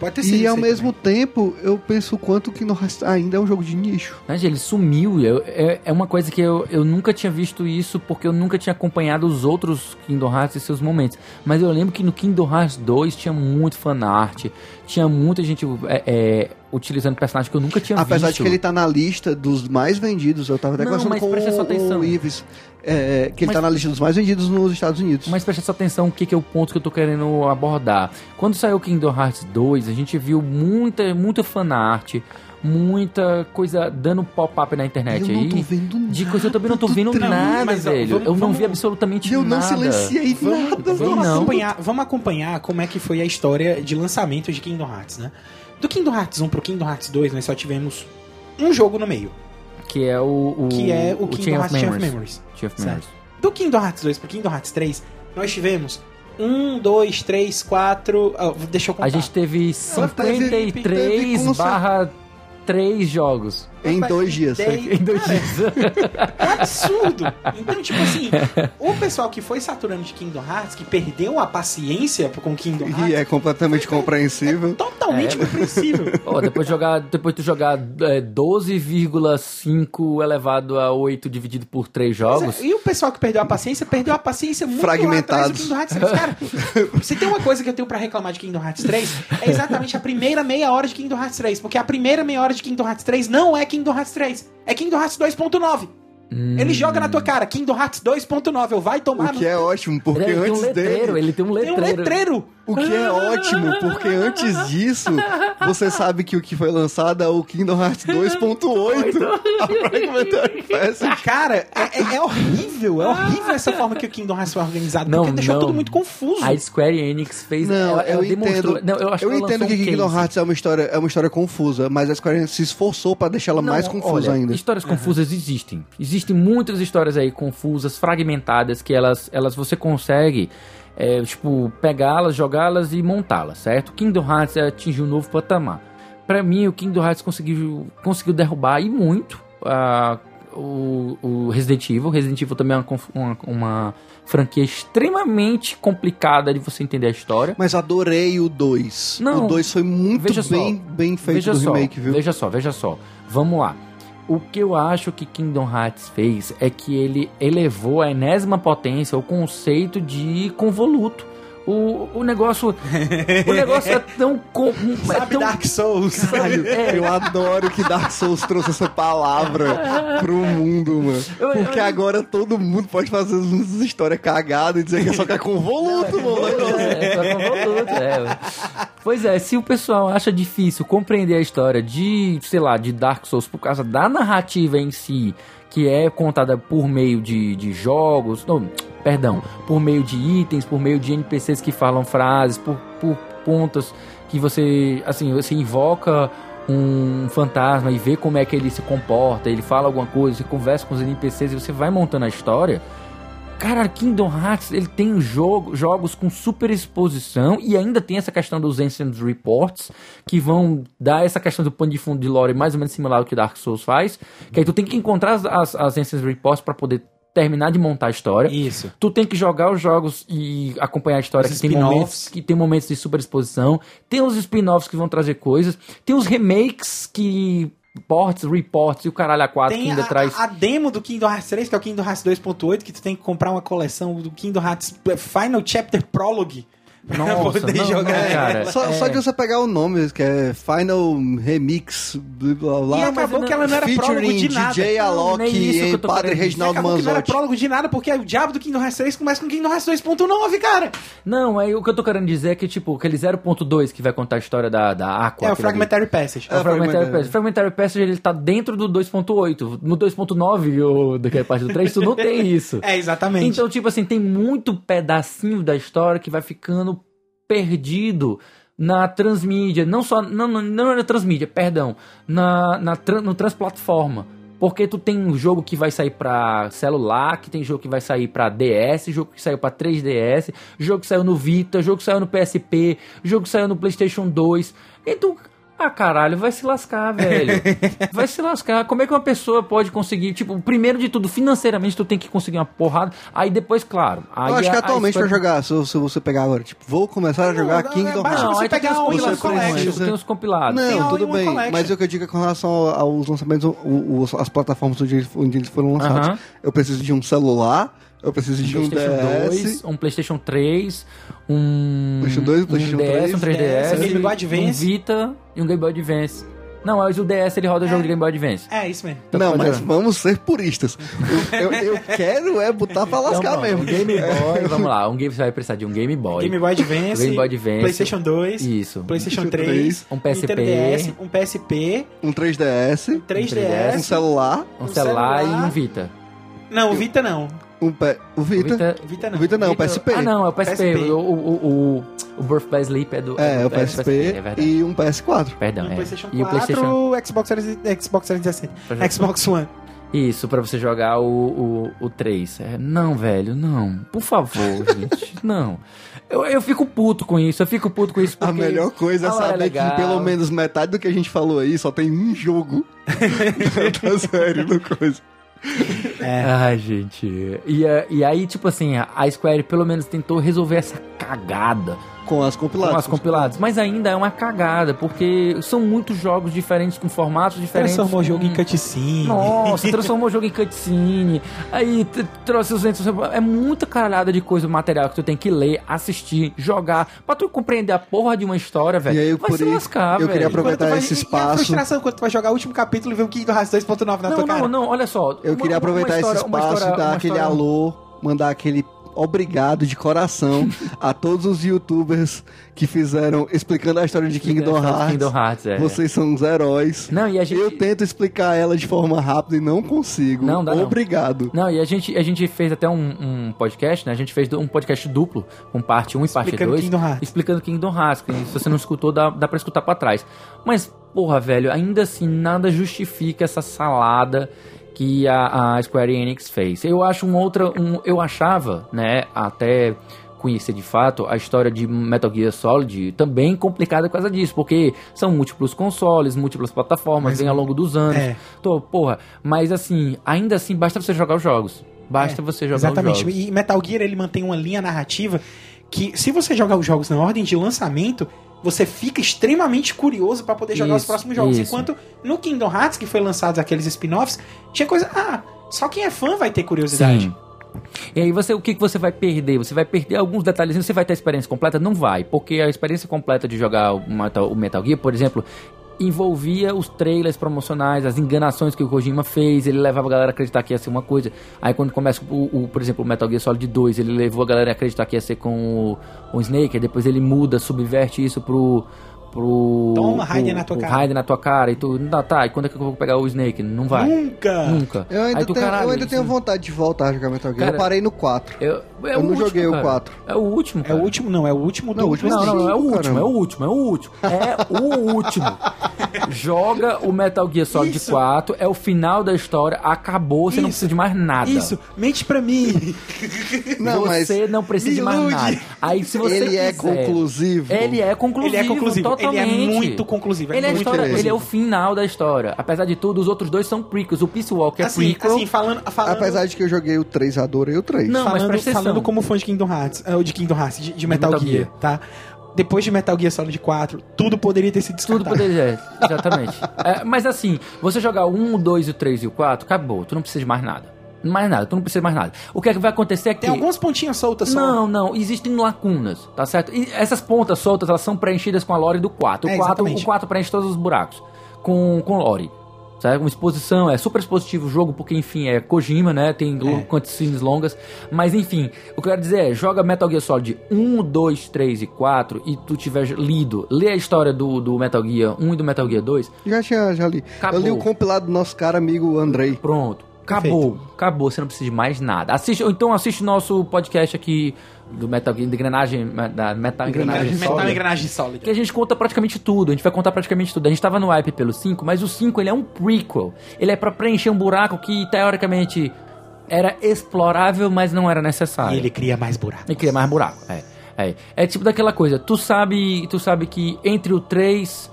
Pode ter sido. E ao mesmo tempo, eu penso o quanto o Kingdom Hearts ainda é um jogo de nicho. Mas ele sumiu. Eu- é, é uma coisa que eu, eu nunca tinha visto isso porque eu nunca tinha acompanhado os outros Kingdom Hearts e seus momentos. Mas eu lembro que no Kingdom Hearts 2 tinha muito fanart, tinha muita gente é, é, utilizando personagens que eu nunca tinha Apesar visto. de que ele tá na lista dos mais vendidos, eu tava até Não, conversando com o, atenção. o Ives, é, que ele Mas- tá na lista dos mais vendidos nos Estados Unidos. Mas presta só atenção o que, que é o ponto que eu tô querendo abordar. Quando saiu Kingdom Hearts 2, a gente viu muita, muita fanart, muita coisa dando pop-up na internet eu não aí. tô vendo nada. De coisa eu também não tô tô vendo nada, velho. vamos- eu não vi absolutamente E eu não nada. silenciei Vamos, nada. vamos não. acompanhar, vamos acompanhar como é que foi a história de lançamento de Kingdom Hearts, né? Do Kingdom Hearts 1 pro Kingdom Hearts 2, nós só tivemos um jogo no meio, Que é o, o que é o, Chain Kingdom Hearts Chain of Memories. Chain of. Memories. Do Kingdom Hearts 2 pro Kingdom Hearts 3, nós tivemos um, dois, três, quatro. ah, deixa eu contar. A gente teve teve- 53 teve com barra 3 jogos. Em dois dias. Em dois Cara, dias. É um absurdo. Então, tipo assim, o pessoal que foi saturando de Kingdom Hearts, que perdeu a paciência com Kingdom Hearts, E é completamente compreensível. totalmente É. compreensível. <laughs> Ó, depois de jogar, depois de tu jogar é, 12,5 elevado a 8 dividido por 3 jogos. Pois é, E o pessoal que perdeu a paciência, perdeu a paciência muito Fragmentados. lá atrás do Kingdom Hearts 3. Cara, <laughs> se tem uma coisa que eu tenho pra reclamar de Kingdom Hearts 3, é exatamente a primeira meia hora de Kingdom Hearts 3. Porque a primeira meia hora de Kingdom Hearts 3 não é Kingdom Hearts 3. É Kingdom Hearts 2.9. Ele joga na tua cara, Kingdom Hearts 2.9. Eu vai tomar O que é ótimo, porque ele tem um antes letreiro, dele. ele tem um no... Tem letreiro. um letreiro. O que é ótimo, porque antes disso, você sabe que o que foi lançado é o Kingdom Hearts 2.8. a Fragmentary Passage. Cara, é, é- é horrível. É horrível essa forma que o Kingdom Hearts foi organizado. Não, porque deixou não. tudo muito confuso. A Square Enix fez. Não, ela, ela eu demonstrou. entendo. Não, eu acho eu que ela entendo que um Kingdom case. Hearts é uma história, é uma história confusa, mas a Square Enix se esforçou pra deixá-la mais Não, confusa olha, ainda. Histórias confusas existem. Existem muitas histórias aí confusas, fragmentadas, que elas, elas você consegue, é, tipo, pegá-las, jogá-las e montá-las, certo? Kingdom Hearts atingiu um novo patamar. Pra mim, o Kingdom Hearts conseguiu, conseguiu derrubar e muito a- o, o Resident Evil. Resident Evil também é uma, uma, uma franquia extremamente complicada de você entender a história. Mas adorei o 2. Não, o 2 foi muito veja só, bem, bem feito veja só, remake, viu? Veja só, veja só. Vamos lá. O que eu acho que Kingdom Hearts fez é que ele elevou a enésima potência o conceito de convoluto. O, o negócio. o negócio é tão. Com, é Sabe tão Dark Souls? <laughs> Caralho, é, Eu adoro que Dark Souls trouxe essa palavra pro mundo, mano. Porque agora todo mundo pode fazer umas histórias cagadas e dizer que é só que é convoluto, mano. o negócio. É, só convoluto, é. Pois é, se o pessoal acha difícil compreender a história de, sei lá, de Dark Souls por causa da narrativa em si, que é contada por meio de, de jogos, não, perdão, por meio de itens, por meio de NPCs que falam frases, por, por pontos que você, assim, você invoca um fantasma e vê como é que ele se comporta, ele fala alguma coisa, você conversa com os NPCs e você vai montando a história. Cara, Kingdom Hearts, ele tem jogo, jogos com super exposição e ainda tem essa questão dos Ancient Reports, que vão dar essa questão do pano de fundo de lore mais ou menos similar ao que Dark Souls faz, que aí tu tem que encontrar as, as, as Ancient Reports para poder terminar de montar a história. Isso. Tu tem que jogar os jogos e acompanhar a história, Os que tem, momentos, que tem momentos de super exposição. Tem os spin-offs que vão trazer coisas. Tem os remakes que... Ports, reports e o caralho a quatro que Tem ainda a, traz... a demo do Kingdom Hearts 3, que é o Kingdom Hearts 2.8, que tu tem que comprar uma coleção do Kingdom Hearts Final Chapter Prologue. <laughs> pra Nossa, poder não, jogar não, cara. ela. Só, É. só de você pegar o nome, que é Final Remix, blá blá blá. E acabou que ela não era prólogo de nada. DJ Alok que e Padre. Reginaldo acabou que não era Manzotti. prólogo de nada, porque o diabo do Kingdom Hearts 3 começa com Kingdom Hearts 2.9, cara. Não, aí o que eu tô querendo dizer é que, tipo, aquele 0.2 que vai contar a história da, da Aqua. É o aquele ali. Fragmentary Passage. É o É, Fragmentary Fragmentary. Passage. Fragmentary Passage, ele tá dentro do 2.8. No 2.9, ou daquela parte do 3, tu não tem isso. <laughs> É, exatamente. Então, tipo assim, tem muito pedacinho da história que vai ficando perdido na transmídia. Não só. Não, não, não na transmídia, perdão. Na, na, no transplataforma. Porque tu tem um jogo que vai sair pra celular, que tem jogo que vai sair pra DS, jogo que saiu pra 3DS, jogo que saiu no Vita, jogo que saiu no PSP, jogo que saiu no PlayStation 2. Então, Ah, caralho, vai se lascar, velho. <laughs> vai se lascar. Como é que uma pessoa pode conseguir, tipo, primeiro de tudo, financeiramente tu tem que conseguir uma porrada, aí depois, claro. Aí Eu acho que a- a atualmente pra jogar, se, se você pegar agora, tipo, vou começar a jogar não, Kingdom é, Hearts. você aí tu tem pegar os o compilados, tem os compilados. Não, tudo bem, Collection. mas o que eu digo é com relação ao- aos lançamentos, os- as plataformas onde eles, onde eles foram lançados. Aham. Eu preciso de um celular, eu preciso de um PlayStation DS, 2, um PlayStation 3, um, PlayStation 2, um PlayStation DS, um 3, 3DS, um Game Boy Advance. um Vita e um Game Boy Advance. Não, mas o DS ele roda jogo de Game Boy Advance. É, isso mesmo. Então Não, pode mas vamos ser puristas. Eu, eu- eu <laughs> quero é botar pra lascar Então, mesmo. Um Game Boy, vamos lá, um game, você vai precisar de um Game Boy. Game Boy Advance, Game Boy Advance. PlayStation 2, Isso. PlayStation PlayStation 3, um PSP, DS, um PSP, Um 3DS, 3DS, um celular, um um celular, celular. e um Vita. Não, o Vita não. Um pe... o Vita. O Vita não. O Vita não, o PSP. Ah, não, é o PSP. PSP. O, o, o, o Birth by Sleep é do. É, do- o PSP, É e um PS4. Perdão, No é. PlayStation 4, E o PlayStation. Xbox, Series- Xbox 360, jogar- Xbox One. Isso, pra você jogar o, o, o 3. É, não, velho, não. Por favor, <laughs> gente. Não. Eu, eu fico puto com isso, eu fico puto com isso A porque... melhor coisa é Ah, saber legal. que pelo menos metade do que a gente falou aí só tem um jogo da série do coisa. Ai, gente. E, e aí, tipo assim, a Square pelo menos tentou resolver essa cagada Com as compiladas. com as compiladas. Mas ainda é uma cagada, porque são muitos jogos diferentes, com formatos diferentes. Transformou o jogo em cutscene. Nossa, <laughs> transformou o jogo em cutscene. Aí trouxe os entes. É muita caralhada de coisa, material que tu tem que ler, assistir, jogar. Pra tu compreender a porra de uma história, velho. E aí, vai por se isso, lascar, eu velho. queria aproveitar vai- esse e- E a espaço. frustração quando tu vai jogar o último capítulo e ver o Kingdom Hearts 2.9 na Não, tua cara. não, não, olha só. Eu Uma- queria aproveitar história- esse espaço história- e dar aquele história- alô, mandar aquele obrigado de coração <laughs> a todos os youtubers que fizeram explicando a história de Kingdom Hearts. Kingdom Hearts, é. Vocês são os heróis. Não, e a gente. Eu tento explicar ela de forma rápida e não consigo. Não, dá não. Obrigado. Não, e a gente, a gente fez até um, um podcast, né? A gente fez um podcast duplo, com parte 1 e parte Explicando 2. Kingdom Hearts. Explicando Kingdom Hearts. Que se você não escutou, dá, dá pra escutar pra trás. Mas, porra, velho, ainda assim, nada justifica essa salada que a, a Square Enix fez. Eu acho um outra. Um, eu achava, né, até conhecer de fato a história de Metal Gear Solid também complicada por causa disso, porque são múltiplos consoles, múltiplas plataformas, Mas- vem ao longo dos anos. É. Tô, porra, mas assim, ainda assim, basta você jogar os jogos. Basta É, você jogar Exatamente. os jogos. E Metal Gear ele mantém uma linha narrativa que, se você jogar os jogos na ordem de lançamento, você fica extremamente curioso pra poder jogar os Isso, próximos jogos. isso. Enquanto no Kingdom Hearts, que foi lançado aqueles spin-offs, tinha coisa. Ah, só quem é fã vai ter curiosidade. Sim. E aí você, o que, que você vai perder? Você vai perder alguns detalhezinhos, você vai ter a experiência completa? Não vai, porque a experiência completa de jogar o Metal, o Metal Gear, por exemplo, envolvia os trailers promocionais, as enganações que o Kojima fez, ele levava a galera a acreditar que ia ser uma coisa. Aí quando começa o, o, por exemplo, o Metal Gear Solid 2, ele levou a galera a acreditar que ia ser com o, o Snake, depois ele muda, subverte isso pro pro Toma, Raiden na tua cara. Raiden na tua cara e tu, tá, tá, e quando é que eu vou pegar o Snake? Não vai. Nunca! Nunca. Eu ainda, Aí tu, tenho, caralho, eu ainda tenho vontade de voltar a jogar Metal Gear. Cara, eu parei no 4. Eu, é Eu o não último, joguei o cara. 4. É o último, É cara. o último, não, é o último do Não, o último Não, não, não, é o último, é o último, é o último. É o último. Joga o Metal Gear Solid Isso. 4, é o final da história, acabou, você não Isso. precisa de mais nada. Isso, mente pra mim! <laughs> Não, mas você não precisa de mais nada. Aí se você ele é quiser- conclusivo. Ele é conclusivo, Ele é conclusivo, totalmente. ele é muito conclusivo, é Ele é, muito história, ele é o final da história. Apesar de tudo, os outros dois são prequels. O Peace Walker é assim, prequel. assim, falando. falando Apesar de que eu joguei o 3, adorei o 3. Não, mas falando, atenção. falando como fã de Kingdom Hearts, eh, de Kingdom Hearts, de, de Metal, Metal Gear, Gear. tá? Depois de Metal Gear Solid 4, tudo poderia ter sido Tudo descartado. poderia, é, <laughs> exatamente. É, mas assim, você jogar o 1, o 2, o 3 e o 4, acabou. Tu não precisa de mais nada. Mais nada, tu não precisa de mais nada. O que é que vai acontecer é que. Tem algumas pontinhas soltas só. Não, não, existem lacunas, tá certo? E essas pontas soltas, elas são preenchidas com a lore do 4. O, É, 4, exatamente. o 4 preenche todos os buracos com, com lore. Sabe? Uma exposição, é super expositivo o jogo, porque enfim, é Kojima, né? Tem É. cutscenes longas. Mas enfim, o que eu quero dizer é, joga Metal Gear Solid 1, 2, 3 e 4 e tu tiver lido, lê a história do, do Metal Gear 1 e do Metal Gear 2, Já tinha, já li. Acabou. Eu li o compilado do nosso cara amigo Andrei. Pronto. Acabou. Acabou. Você não precisa de mais nada. Assiste, ou então assiste o nosso podcast aqui do Metal Gear, de engrenagem, da Metal Engrenagem Metal Sólida, engrenagem sólida. Que a gente conta praticamente tudo. A gente vai contar praticamente tudo. A gente tava no hype pelo 5, mas o 5 ele é um prequel. Ele é pra preencher um buraco que, teoricamente, era explorável, mas não era necessário. E ele cria mais buraco. E cria mais buraco. É, é. É tipo daquela coisa. Tu sabe, tu sabe que entre o 3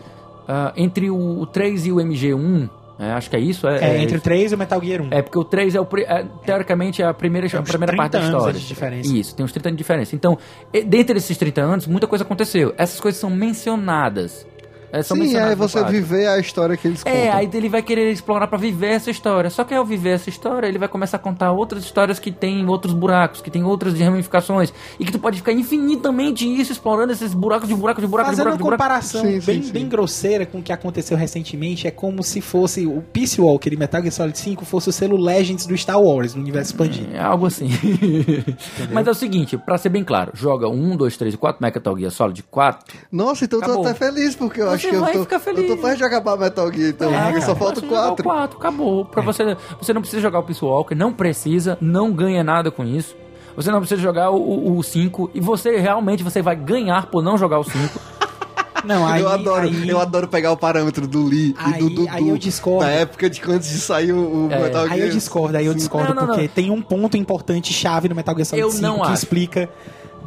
ah, entre o, o 3 e o MG1, é, acho que é isso. É, É, entre o 3 e o Metal Gear 1. É, porque o 3 é, o, pri- é, teoricamente, é a primeira, a uns primeira parte da 30 anos história. de diferença. Isso, tem uns 30 anos de diferença. Então, e- dentre esses 30 anos, muita coisa aconteceu. Essas coisas são mencionadas. É, são Sim, mencionadas é você viver a história que eles contam. É, aí ele vai querer explorar pra viver essa história. Só que ao viver essa história, ele vai começar a contar outras histórias que tem outros buracos, que tem outras ramificações. E que tu pode ficar infinitamente isso, explorando esses buracos de buracos de buracos de Fazendo uma buracos de buracos. comparação Sim, sim, bem, sim. bem grosseira com o que aconteceu recentemente, é como se fosse o Peace Walker e Metal Gear Solid 5 fosse o selo Legends do Star Wars, no universo expandido. É algo assim. Mas é o seguinte, pra ser bem claro, joga 1, 2, 3 e 4, Metal Gear Solid 4. Nossa, então eu tô até feliz, porque eu acho que eu vai tô, ficar feliz. eu tô perto de acabar Metal Gear, então, É, só falta você jogar o 4. 4, acabou. Pra você, você não precisa jogar o Peace Walker, não precisa, não ganha nada com isso. Você não precisa jogar o, o 5 e você realmente você vai ganhar por não jogar o 5. <laughs> Não, aí, eu, adoro, aí, eu adoro pegar o parâmetro do Lee e Aí- do Dudu aí eu discordo. da época de antes de sair o, É. Metal Gear. aí eu discordo, aí eu discordo, Não, não, porque não. tem um ponto importante chave no Metal Gear Solid Eu 5 não que acho. explica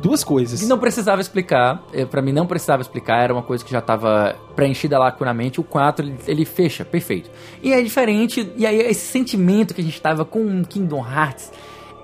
duas coisas. Não precisava explicar, eh, pra mim não precisava explicar, era uma coisa que já tava preenchida lacunamente. O 4 ele, ele fecha, perfeito. E é diferente, e aí esse sentimento que a gente tava com Kingdom Hearts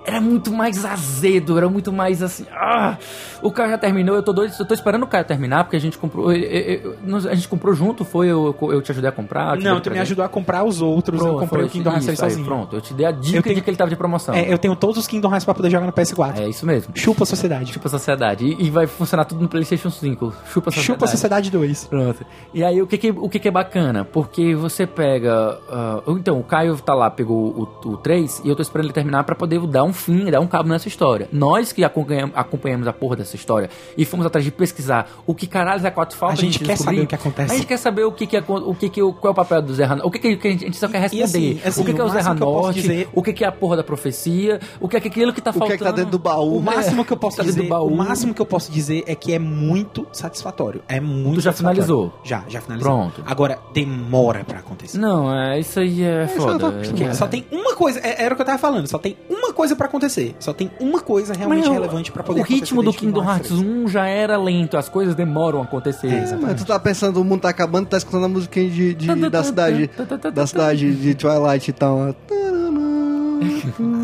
era muito mais azedo, era muito mais assim. Ah, o Caio já terminou, eu tô doido, eu tô esperando o Caio terminar, porque a gente comprou. eu- eu- eu- a gente comprou junto, foi? Eu, eu te ajudei a comprar? eu Não, tu me ajudou a comprar os outros, eu Pronto, comprei foi o Kingdom Hearts isso, 3 aí, sozinho. Pronto, eu te dei a dica Eu tenho- de que ele tava de promoção. É, eu tenho todos os Kingdom Hearts pra poder jogar no PS4. É isso mesmo. Chupa a Sociedade. Chupa a sociedade. E, e vai funcionar tudo no PlayStation 5. Chupa a sociedade. Chupa a Sociedade 2. Pronto. E aí, o que que, o que que é bacana? Porque você pega... ah, então, o Caio tá lá, pegou o, o 3, e eu tô esperando ele terminar pra poder dar um fim, dar um cabo nessa história. Nós que acompanhamos, a porra dessa história e fomos atrás de pesquisar o que caralho é 4 falta A gente quer descobrir. saber o que acontece. A gente quer saber o que que é, o que que, qual é o papel do Zé Ranor, o que que, a gente a gente só quer responder. assim, assim, o que que é o Zé Ranorte, dizer- o que que é a porra da profecia, o que é aquilo que tá O que faltando. é que tá dentro do baú? O máximo que eu posso Tá dizer, o máximo que eu posso dizer é que é muito satisfatório. É muito Tu já finalizou? Já, já finalizou. Pronto. Agora demora pra acontecer. Não, é, isso aí é tô foda. acostumado. Porque É. só tem uma coisa, é- era o que eu tava falando, só tem uma coisa pra acontecer. Só tem uma coisa realmente Mas, relevante pra poder O ritmo do Kingdom Hearts 3. 1 já era lento, as coisas demoram a acontecer. É, É, mas tu tá pensando, o mundo tá acabando, tá escutando a musiquinha de, de- da cidade. Da cidade de Twilight e tal. <laughs>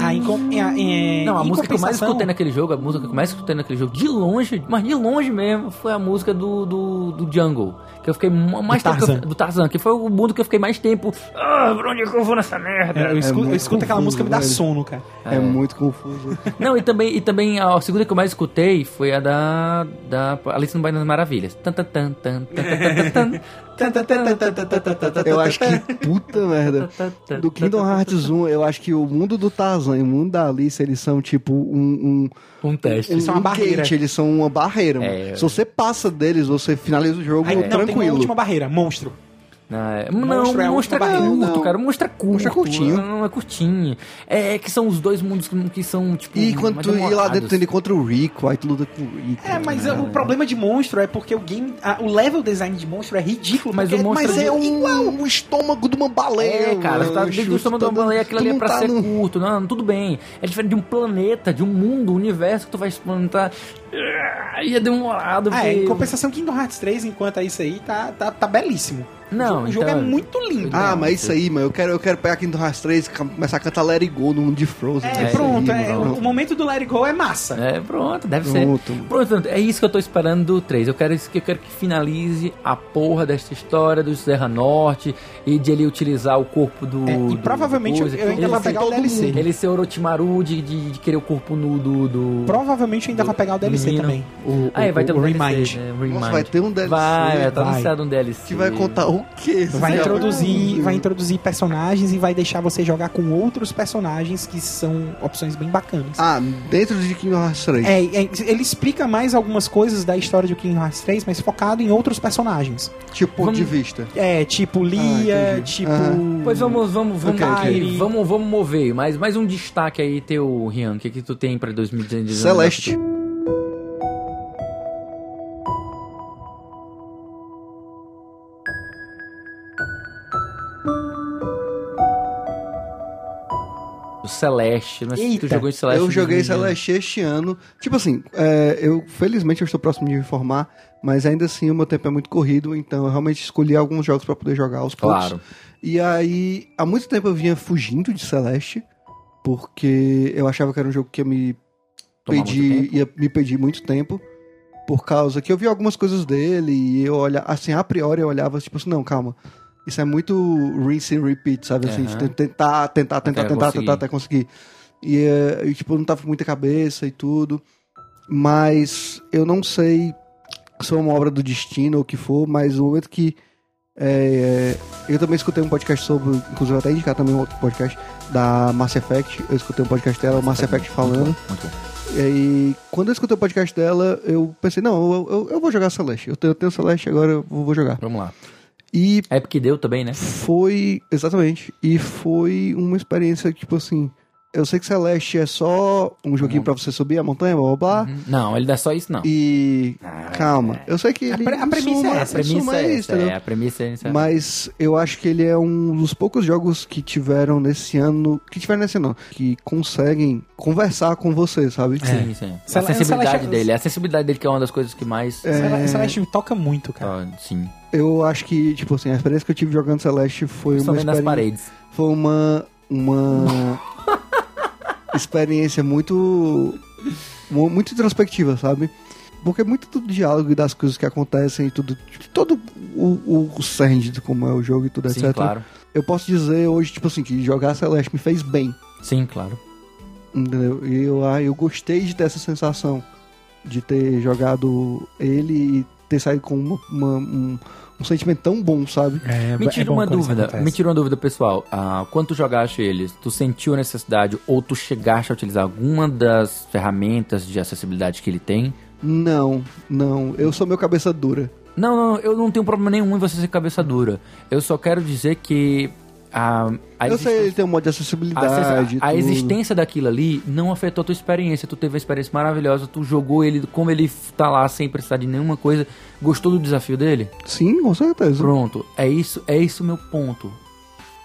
Ah, em, com- em- em- Não, a em música que eu mais escutei naquele jogo, a música que eu mais escutei naquele jogo, de longe, mas de longe mesmo, foi a música do, do, do Jungle. Que eu fiquei ma- mais Do tempo. que eu- Tarzan. do Tarzan, que foi o mundo que eu fiquei mais tempo. Ah, pra onde é que eu vou nessa merda? É, eu escuto, eu escuto aquela confuso, música me dá velho. sono, cara. É, muito confuso. Não, e também, e também a segunda que eu mais escutei foi a da. da Alice no País das Maravilhas. Tan, tan, tan, tan, tan, tan, tan, tan. Eu acho que, puta merda. Do Kingdom Hearts 1, eu acho que o mundo do Tarzan e o mundo da Alice, eles são tipo um. um Um teste. Eles são uma um barreira. gate, eles são uma barreira. É. Se você passa deles, você finaliza o jogo Aí, não, tem uma tranquilo. última barreira, monstro. Não, é- Monstro não, é monstro é última barreira. curto, Não. cara. Monstro é curto. Monstro é curtinho. Não, é curtinho. É que são os dois mundos que, que são, tipo. E quando tu ir lá dentro, tu indo contra o Rico, aí tu luta com o Rico. É, mas o problema de monstro é porque o game. a- o level design de monstro é ridículo. Mas porque o monstro Mas é um, um estômago de uma baleia. É, cara, você tá dentro do estômago Tu de uma baleia, aquilo tu ali é pra tá ser no- curto. Não, tudo bem. É diferente de um planeta, de um mundo, um universo que tu vai experimentar. E é demorado. Ah, é, em compensação, Kingdom Hearts 3, enquanto é isso aí, tá, tá, tá belíssimo. Não, o jogo então- é muito lindo. Ah, mas isso aí, mano, eu quero, eu quero pegar Kingdom Hearts 3 e começar a cantar Let It Go no mundo de Frozen. É, Isso pronto, aí, é, o, o momento do Let It Go é massa. É, pronto, deve ser. Pronto. Pronto, é isso que eu tô esperando do 3. Eu quero, isso que- eu quero que finalize a porra desta história do Serra Norte e de ele utilizar o corpo do. É, e do- provavelmente do coisa. eu ainda ele vou pegar o DLC. Ele ser Orochimaru de, de, de querer o corpo nu do. do Provavelmente ainda vai pegar o DLC menino. também. O, Ah, é, vai o, ter um o DLC, Remind. né? Remind. Nossa, vai ter um DLC. Vai, vai, tá anunciado um DLC. Que vai contar o quê? Vai introduzir, vai introduzir personagens e vai deixar você jogar com outros personagens que são opções bem bacanas. Ah, dentro de Kingdom Hearts 3. É, é, ele explica mais algumas coisas da história de Kingdom Hearts 3, mas focado em outros personagens. Tipo, ponto Vamos- de vista. É, tipo Lia, entendi. tipo. Ah. Pois vamos, vamos, vamos, Ok, ok. Kairi, vamos, vamos mover. Mais, mais um destaque aí, teu, Rian. O que, que tu tem pra 2019? Celeste. Celeste. Mas tu Eita, jogou em Celeste? eu joguei 2020. Celeste este ano. Tipo assim, é, eu felizmente eu estou próximo de me formar, mas ainda assim o meu tempo é muito corrido, então eu realmente escolhi alguns jogos pra poder jogar aos poucos. Claro. E aí, há muito tempo eu vinha fugindo de Celeste, porque eu achava que era um jogo que ia me Tomar pedir, ia me pedir muito tempo. Por causa que eu vi algumas coisas dele e eu olha, assim, a priori eu olhava tipo assim, não, calma. Isso é muito rinse and repeat, sabe? Assim, de tentar, tentar, tentar, Até tentar, conseguir. tentar, até conseguir. E, eh, e, tipo, não tava com muita cabeça e tudo. Mas eu não sei se é uma obra do destino ou o que for, mas no momento que. é, eu também escutei um podcast sobre, inclusive até indicar também um outro podcast da Mass Effect. Eu escutei um podcast dela, o Mass Effect falando. Muito bom, muito bom. E aí, quando eu escutei o podcast dela, eu pensei, não, eu, eu, eu vou jogar Celeste. Eu tenho, eu tenho Celeste, agora eu vou jogar. Vamos lá. E É porque deu também, né? foi. Exatamente. E foi uma experiência, tipo assim. Eu sei que Celeste é só um joguinho pra você subir a montanha, blá blá blá. Não, ele não é só isso, não. E. Ah, Calma. Eu sei que A ele. pre- a premissa suma- é essa, A premissa é isso, essa, é, a premissa é essa. Mas eu acho que ele é um dos poucos jogos que tiveram nesse ano. Que tiveram nesse ano, não, que conseguem conversar com você, sabe? Sim, sim. A sensibilidade Celeste- dele, a sensibilidade dele que é uma das coisas que mais... É. Cele- Celeste me toca muito, cara. Ah, sim. Eu acho que, tipo assim, a experiência que eu tive jogando Celeste foi Só uma experiência. paredes. Foi uma. Uma. <laughs> experiência muito. mu- muito introspectiva, sabe? Porque muito do diálogo e das coisas que acontecem e tudo. Todo o, o, o cerne de como é o jogo e tudo, Sim, etc. claro. Eu posso dizer hoje, tipo assim, que jogar Celeste me fez bem. Sim, claro. Entendeu? E eu, ah, eu gostei de ter essa sensação de ter jogado ele e ter saído com uma- uma- um, um sentimento tão bom, sabe? É, Me é tira bom uma dúvida, me tira uma dúvida, pessoal. Ah, quando tu jogaste eles, tu sentiu a necessidade ou tu chegaste a utilizar alguma das ferramentas de acessibilidade que ele tem? Não, não. Eu sou meu cabeça dura. Não, não, eu não tenho problema nenhum em você ser cabeça dura. Eu só quero dizer que a, a eu sei, existência- ele tem um modo de a, acessibilidade. a tudo. existência daquilo ali não afetou a tua experiência. Tu teve uma experiência maravilhosa, tu jogou ele como ele tá lá sem precisar de nenhuma coisa. Gostou do desafio dele? Sim, com certeza. Pronto, é isso, é isso o meu ponto.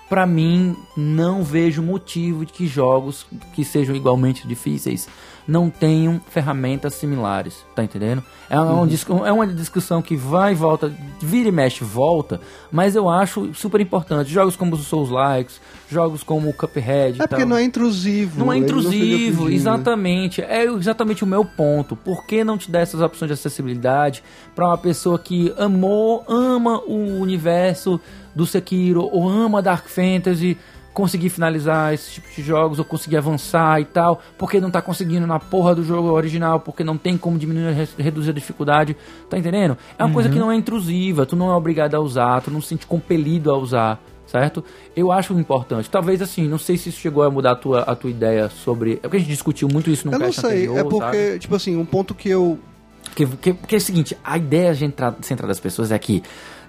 Pra mim, não vejo motivo de que jogos que sejam igualmente difíceis não tenham ferramentas similares, tá entendendo? É uma, Uhum. é uma discussão que vai e volta, vira e mexe, volta, mas eu acho super importante. Jogos como os Souls Likes, jogos como o Cuphead. É porque não é intrusivo. Não é intrusivo, pedindo. exatamente. É exatamente o meu ponto. Por que não te dar essas opções de acessibilidade para uma pessoa que amou, ama o universo do Sekiro ou ama Dark Fantasy conseguir finalizar esse tipo de jogos ou conseguir avançar e tal, porque não tá conseguindo na porra do jogo original, porque não tem como diminuir, re- reduzir a dificuldade, tá entendendo? É uma coisa que não é intrusiva, tu não é obrigado a usar, tu não se sente compelido a usar certo? Eu acho importante. Talvez assim, não sei se isso chegou a mudar a tua, a tua ideia sobre. É porque a gente discutiu muito isso no Eu não sei, anterior, é porque, sabe? tipo assim, um ponto que eu. Porque, porque, porque é o seguinte, a ideia central, central das pessoas é que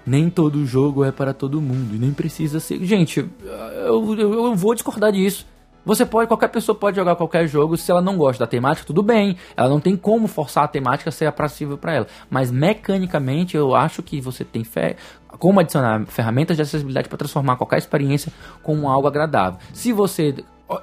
nem todo jogo é para todo mundo e nem precisa ser. Gente, eu, eu, eu vou discordar disso. Você pode, qualquer pessoa pode jogar qualquer jogo, se ela não gosta da temática, tudo bem. Ela não tem como forçar a temática a ser aprazível para ela. Mas mecanicamente eu acho que você tem fé, como adicionar ferramentas de acessibilidade para transformar qualquer experiência como algo agradável. Se você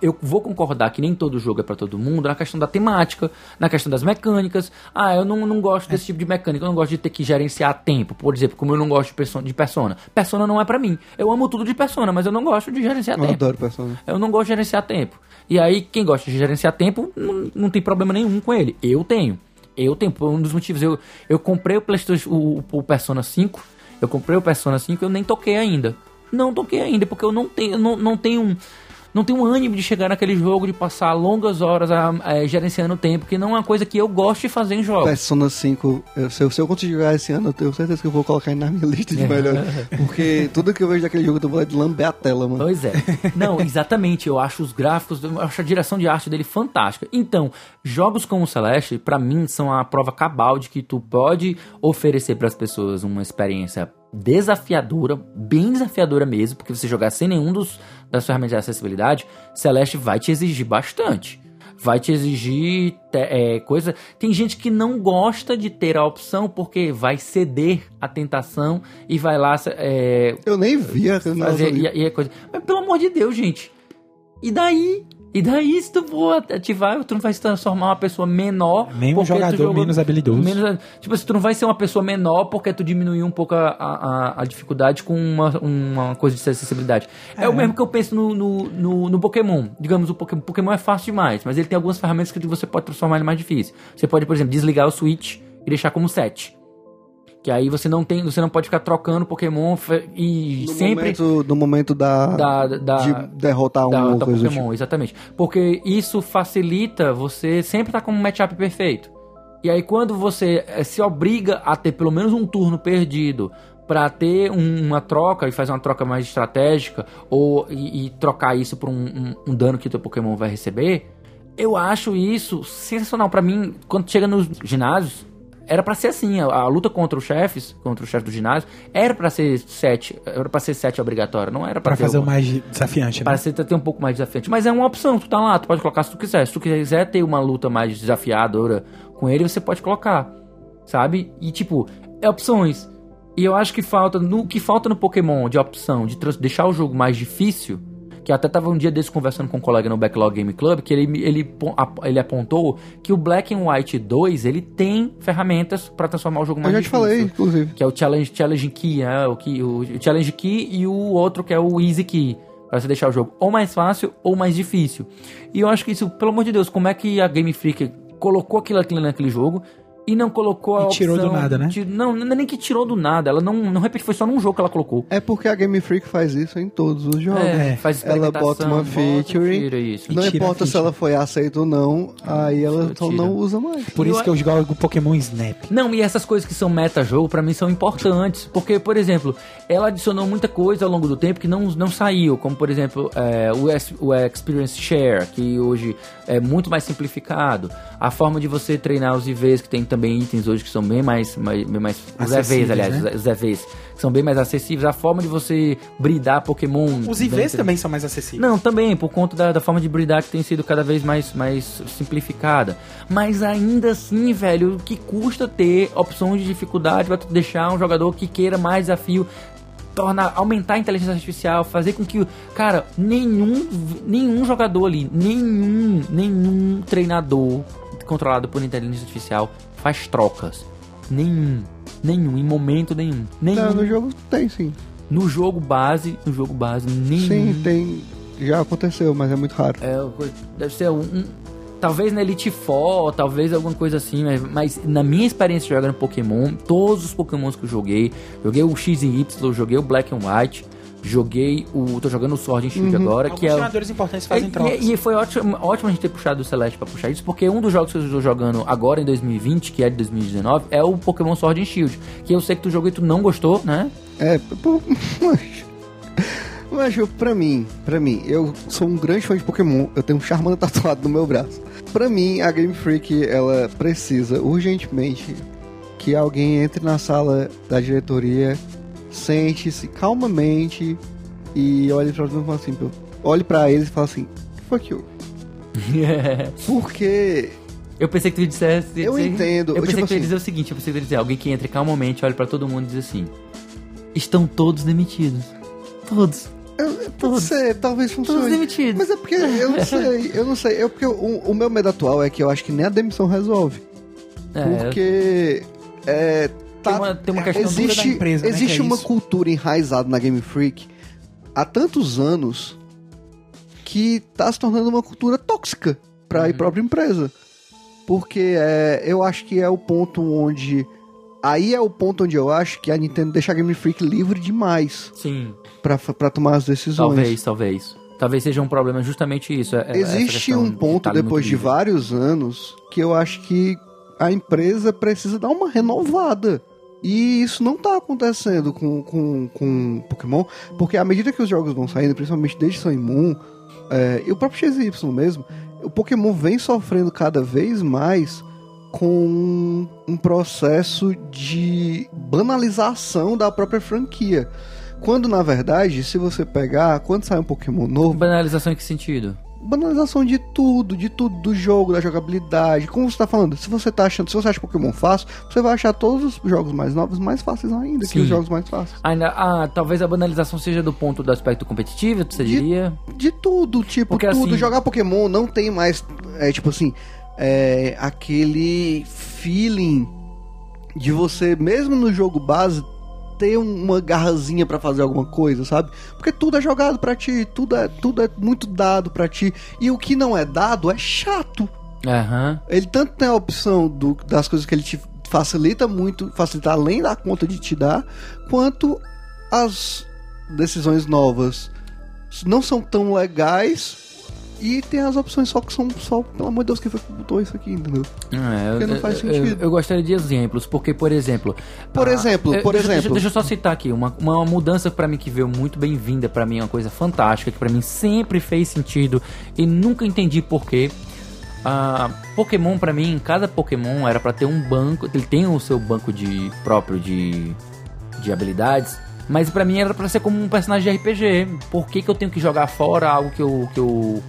eu vou concordar que nem todo jogo é pra todo mundo na questão da temática, na questão das mecânicas. Ah, eu não, não gosto desse tipo de mecânica, eu não gosto de ter que gerenciar tempo, por exemplo, como eu não gosto de persona. De persona. persona não é pra mim. Eu amo tudo de persona, mas eu não gosto de gerenciar Eu tempo. adoro Persona. Eu não gosto de gerenciar tempo. E aí, quem gosta de gerenciar tempo, não, não tem problema nenhum com ele. Eu tenho. Eu tenho. Por um dos motivos, eu, eu comprei o PlayStation, o, o Persona 5. Eu comprei o Persona 5 eu nem toquei ainda. Não toquei ainda, porque eu não tenho, eu não, não tenho um. Não tenho um ânimo de chegar naquele jogo, de passar longas horas a, a, gerenciando o tempo, que não é uma coisa que eu gosto de fazer em jogos. Persona 5, eu, se, eu, se eu conseguir jogar esse ano, eu tenho certeza que eu vou colocar ele na minha <laughs> lista de melhores. Porque tudo que eu vejo daquele jogo, eu de lamber a tela, mano. Pois é. <laughs> Não, exatamente. Eu acho os gráficos, eu acho a direção de arte dele fantástica. Então, jogos como o Celeste, pra mim, são a prova cabal de que tu pode oferecer para as pessoas uma experiência desafiadora, bem desafiadora mesmo, porque você jogar sem nenhum dos das ferramentas de acessibilidade, Celeste vai te exigir bastante. Vai te exigir é, coisa. Tem gente que não gosta de ter a opção porque vai ceder à tentação e vai lá. É, eu nem vi a fazer, e, e é coisa. Mas pelo amor de Deus, gente. E daí? E daí, se tu for ativar, tu não vai se transformar uma pessoa menor. Porque tu jogador jogou- menos habilidoso. menos- tipo assim, tu não vai ser uma pessoa menor porque tu diminuiu um pouco a, a, a dificuldade com uma, uma coisa de acessibilidade. É, o mesmo que eu penso no, no, no, no Pokémon. Digamos, o Pokémon, Pokémon é fácil demais, mas ele tem algumas ferramentas que você pode transformar ele mais difícil. Você pode, por exemplo, desligar o Switch e deixar como 7. Que aí você não tem, você não pode ficar trocando Pokémon e No sempre momento, no momento da, da, da, de derrotar um da, da Pokémon, tipo. exatamente. Porque isso facilita você sempre estar com um matchup perfeito. E aí quando você eh, se obriga a ter pelo menos um turno perdido pra ter um- uma troca e fazer uma troca mais estratégica ou e, e trocar isso por um, um- um dano que o teu Pokémon vai receber, eu acho isso sensacional Pra mim. Quando chega nos ginásios era pra ser assim, a, a luta contra os chefes, contra o chefe do ginásio, era pra ser sete, era para ser sete obrigatório, não era ter fazer o alguma- mais desafiante, né? para ser ter um pouco mais desafiante. Mas é uma opção, tu tá lá, tu pode colocar se tu quiser. Se tu quiser ter uma luta mais desafiadora com ele, você pode colocar. Sabe? E tipo, é opções. E eu acho que falta, no que falta no Pokémon de opção, de deixar o jogo mais difícil, que eu até tava um dia desse conversando com um colega no Backlog Game Club, que ele, ele, ele apontou que o Black and White 2, ele tem ferramentas pra transformar o jogo Eu mais já te difícil falei, inclusive. que é o Challenge, challenge Key, né? o, key, o Challenge Key e o outro que é o Easy Key. Pra você deixar o jogo ou mais fácil ou mais difícil. E eu acho que isso, pelo amor de Deus, como é que a Game Freak colocou aquilo, aquilo naquele jogo e não colocou a E tirou opção do nada, né? não, não é nem que tirou do nada. Ela não, não repete, foi só num jogo que ela colocou. É porque a Game Freak faz isso em todos os jogos. É, faz ela bota uma bota feature, tira isso. Não importa se ela foi aceita ou não, aí ela só não usa mais. Por isso eu- que eu jogo Pokémon Snap. Não, e essas coisas que são meta-jogo, pra mim, são importantes. Porque, por exemplo, ela adicionou muita coisa ao longo do tempo que não, não saiu. Como, por exemplo, é, o, es- o Experience Share, que hoje é muito mais simplificado. A forma de você treinar os IVs, que tem também itens hoje que são bem mais... mais, bem mais os EVs, Acessíveis, aliás, né? os EVs, que são bem mais acessíveis. A forma de você bridar Pokémon... Os IVs dentro- também são mais acessíveis. não, também, por conta da, da forma de bridar que tem sido cada vez mais, mais simplificada. Mas ainda assim, velho, o que custa ter opções de dificuldade tu deixar um jogador que queira mais desafio, tornar, aumentar a inteligência artificial, fazer com que, cara, nenhum, nenhum jogador ali, nenhum, nenhum treinador controlado por inteligência artificial faz trocas. Nenhum. Nenhum, em momento nenhum. Nenhum. Não, no jogo tem sim. No jogo base, no jogo base, nenhum. Sim, tem. Já aconteceu, mas é muito raro. É, deve ser um, um- Talvez na Elite Four, talvez alguma coisa assim, mas, mas na minha experiência jogando Pokémon, todos os Pokémons que eu joguei, joguei o X e Y, joguei o Black and White, joguei o. tô jogando o Sword and Shield agora, Alguns que é. importantes fazem e, trocas. e, e foi ótimo, ótimo a gente ter puxado o Celeste pra puxar isso, porque um dos jogos que eu estou jogando agora em 2020, que é de 2019, é o Pokémon Sword and Shield. Que eu sei que tu jogou e tu não gostou, né? É, pô, mas. Mas pra mim, pra mim, eu sou um grande fã de Pokémon, eu tenho um Charmander <laughs> tatuado no meu braço. Pra mim, a Game Freak, ela precisa urgentemente que alguém entre na sala da diretoria, sente-se calmamente e olhe pra mim e fala assim, olhe pra eles e fala assim, fuck you. <laughs> Porque Eu pensei que tu dissesse. Eu dizer- entendo, Eu eu, pensei tipo que tu ia assim- dizer o seguinte: eu pensei que tu ia dizer alguém que entre calmamente, olha pra todo mundo e diz assim: Estão todos demitidos. Todos. eu, Todos. ser, talvez Todos funcione. demitidos. Mas é porque eu não sei, eu não sei. É porque o, o meu medo atual é que eu acho que nem a demissão resolve. É, Porque é, tá, Tem uma- tem uma questão existe, da empresa, né, existe que é uma isso. cultura enraizada na Game Freak há tantos anos que tá se tornando uma cultura tóxica para Uhum. a própria empresa. Porque é, eu acho que é o ponto onde aí é o ponto onde eu acho que a Nintendo deixa a Game Freak livre demais Sim, pra pra tomar as decisões. talvez, talvez. Talvez seja um problema justamente isso. é- é- Existe um de ponto ali depois de livre. vários anos que eu acho que a empresa precisa dar uma renovada. E isso não tá acontecendo com, com, com Pokémon, porque à medida que os jogos vão saindo, principalmente desde Sun e Moon, é, e o próprio XY mesmo, o Pokémon vem sofrendo cada vez mais com um processo de banalização da própria franquia. Quando, na verdade, se você pegar, quando sai um Pokémon novo, Banalização em que sentido? Banalização de tudo, de tudo, do jogo, da jogabilidade. Como você tá falando, se você tá achando, se você acha Pokémon fácil, você vai achar todos os jogos mais novos mais fáceis ainda que Sim. os jogos mais fáceis. Ainda, ah, talvez a banalização seja do ponto do aspecto competitivo, você De- diria? De tudo, tipo, Porque, tudo. assim- Jogar Pokémon não tem mais, é tipo assim, é, aquele feeling de você, mesmo no jogo base, ter um- uma garrazinha pra fazer alguma coisa, sabe? Porque tudo é jogado pra ti, tudo é, tudo é muito dado pra ti. E o que não é dado é chato. Aham. Ele tanto tem a opção do- das coisas que ele te facilita muito, facilita além da conta de te dar, quanto as decisões novas não são tão legais e tem as opções só que são só, pelo amor de Deus, quem foi que botou isso aqui, entendeu? É, Porque eu, não faz eu- sentido. Eu, eu gostaria de exemplos, porque, por exemplo. Por ah, exemplo, eh, por deixa, exemplo. Deixa, deixa eu só citar aqui, uma, uma mudança pra mim que veio muito bem-vinda, pra mim, é uma coisa fantástica, que pra mim sempre fez sentido e nunca entendi porquê. Ah, Pokémon, pra mim, cada Pokémon era pra ter um banco, ele tem o seu banco de próprio de, de habilidades. Mas pra mim era pra ser como um personagem de RPG. Por que, que eu tenho que jogar fora algo que eu, que eu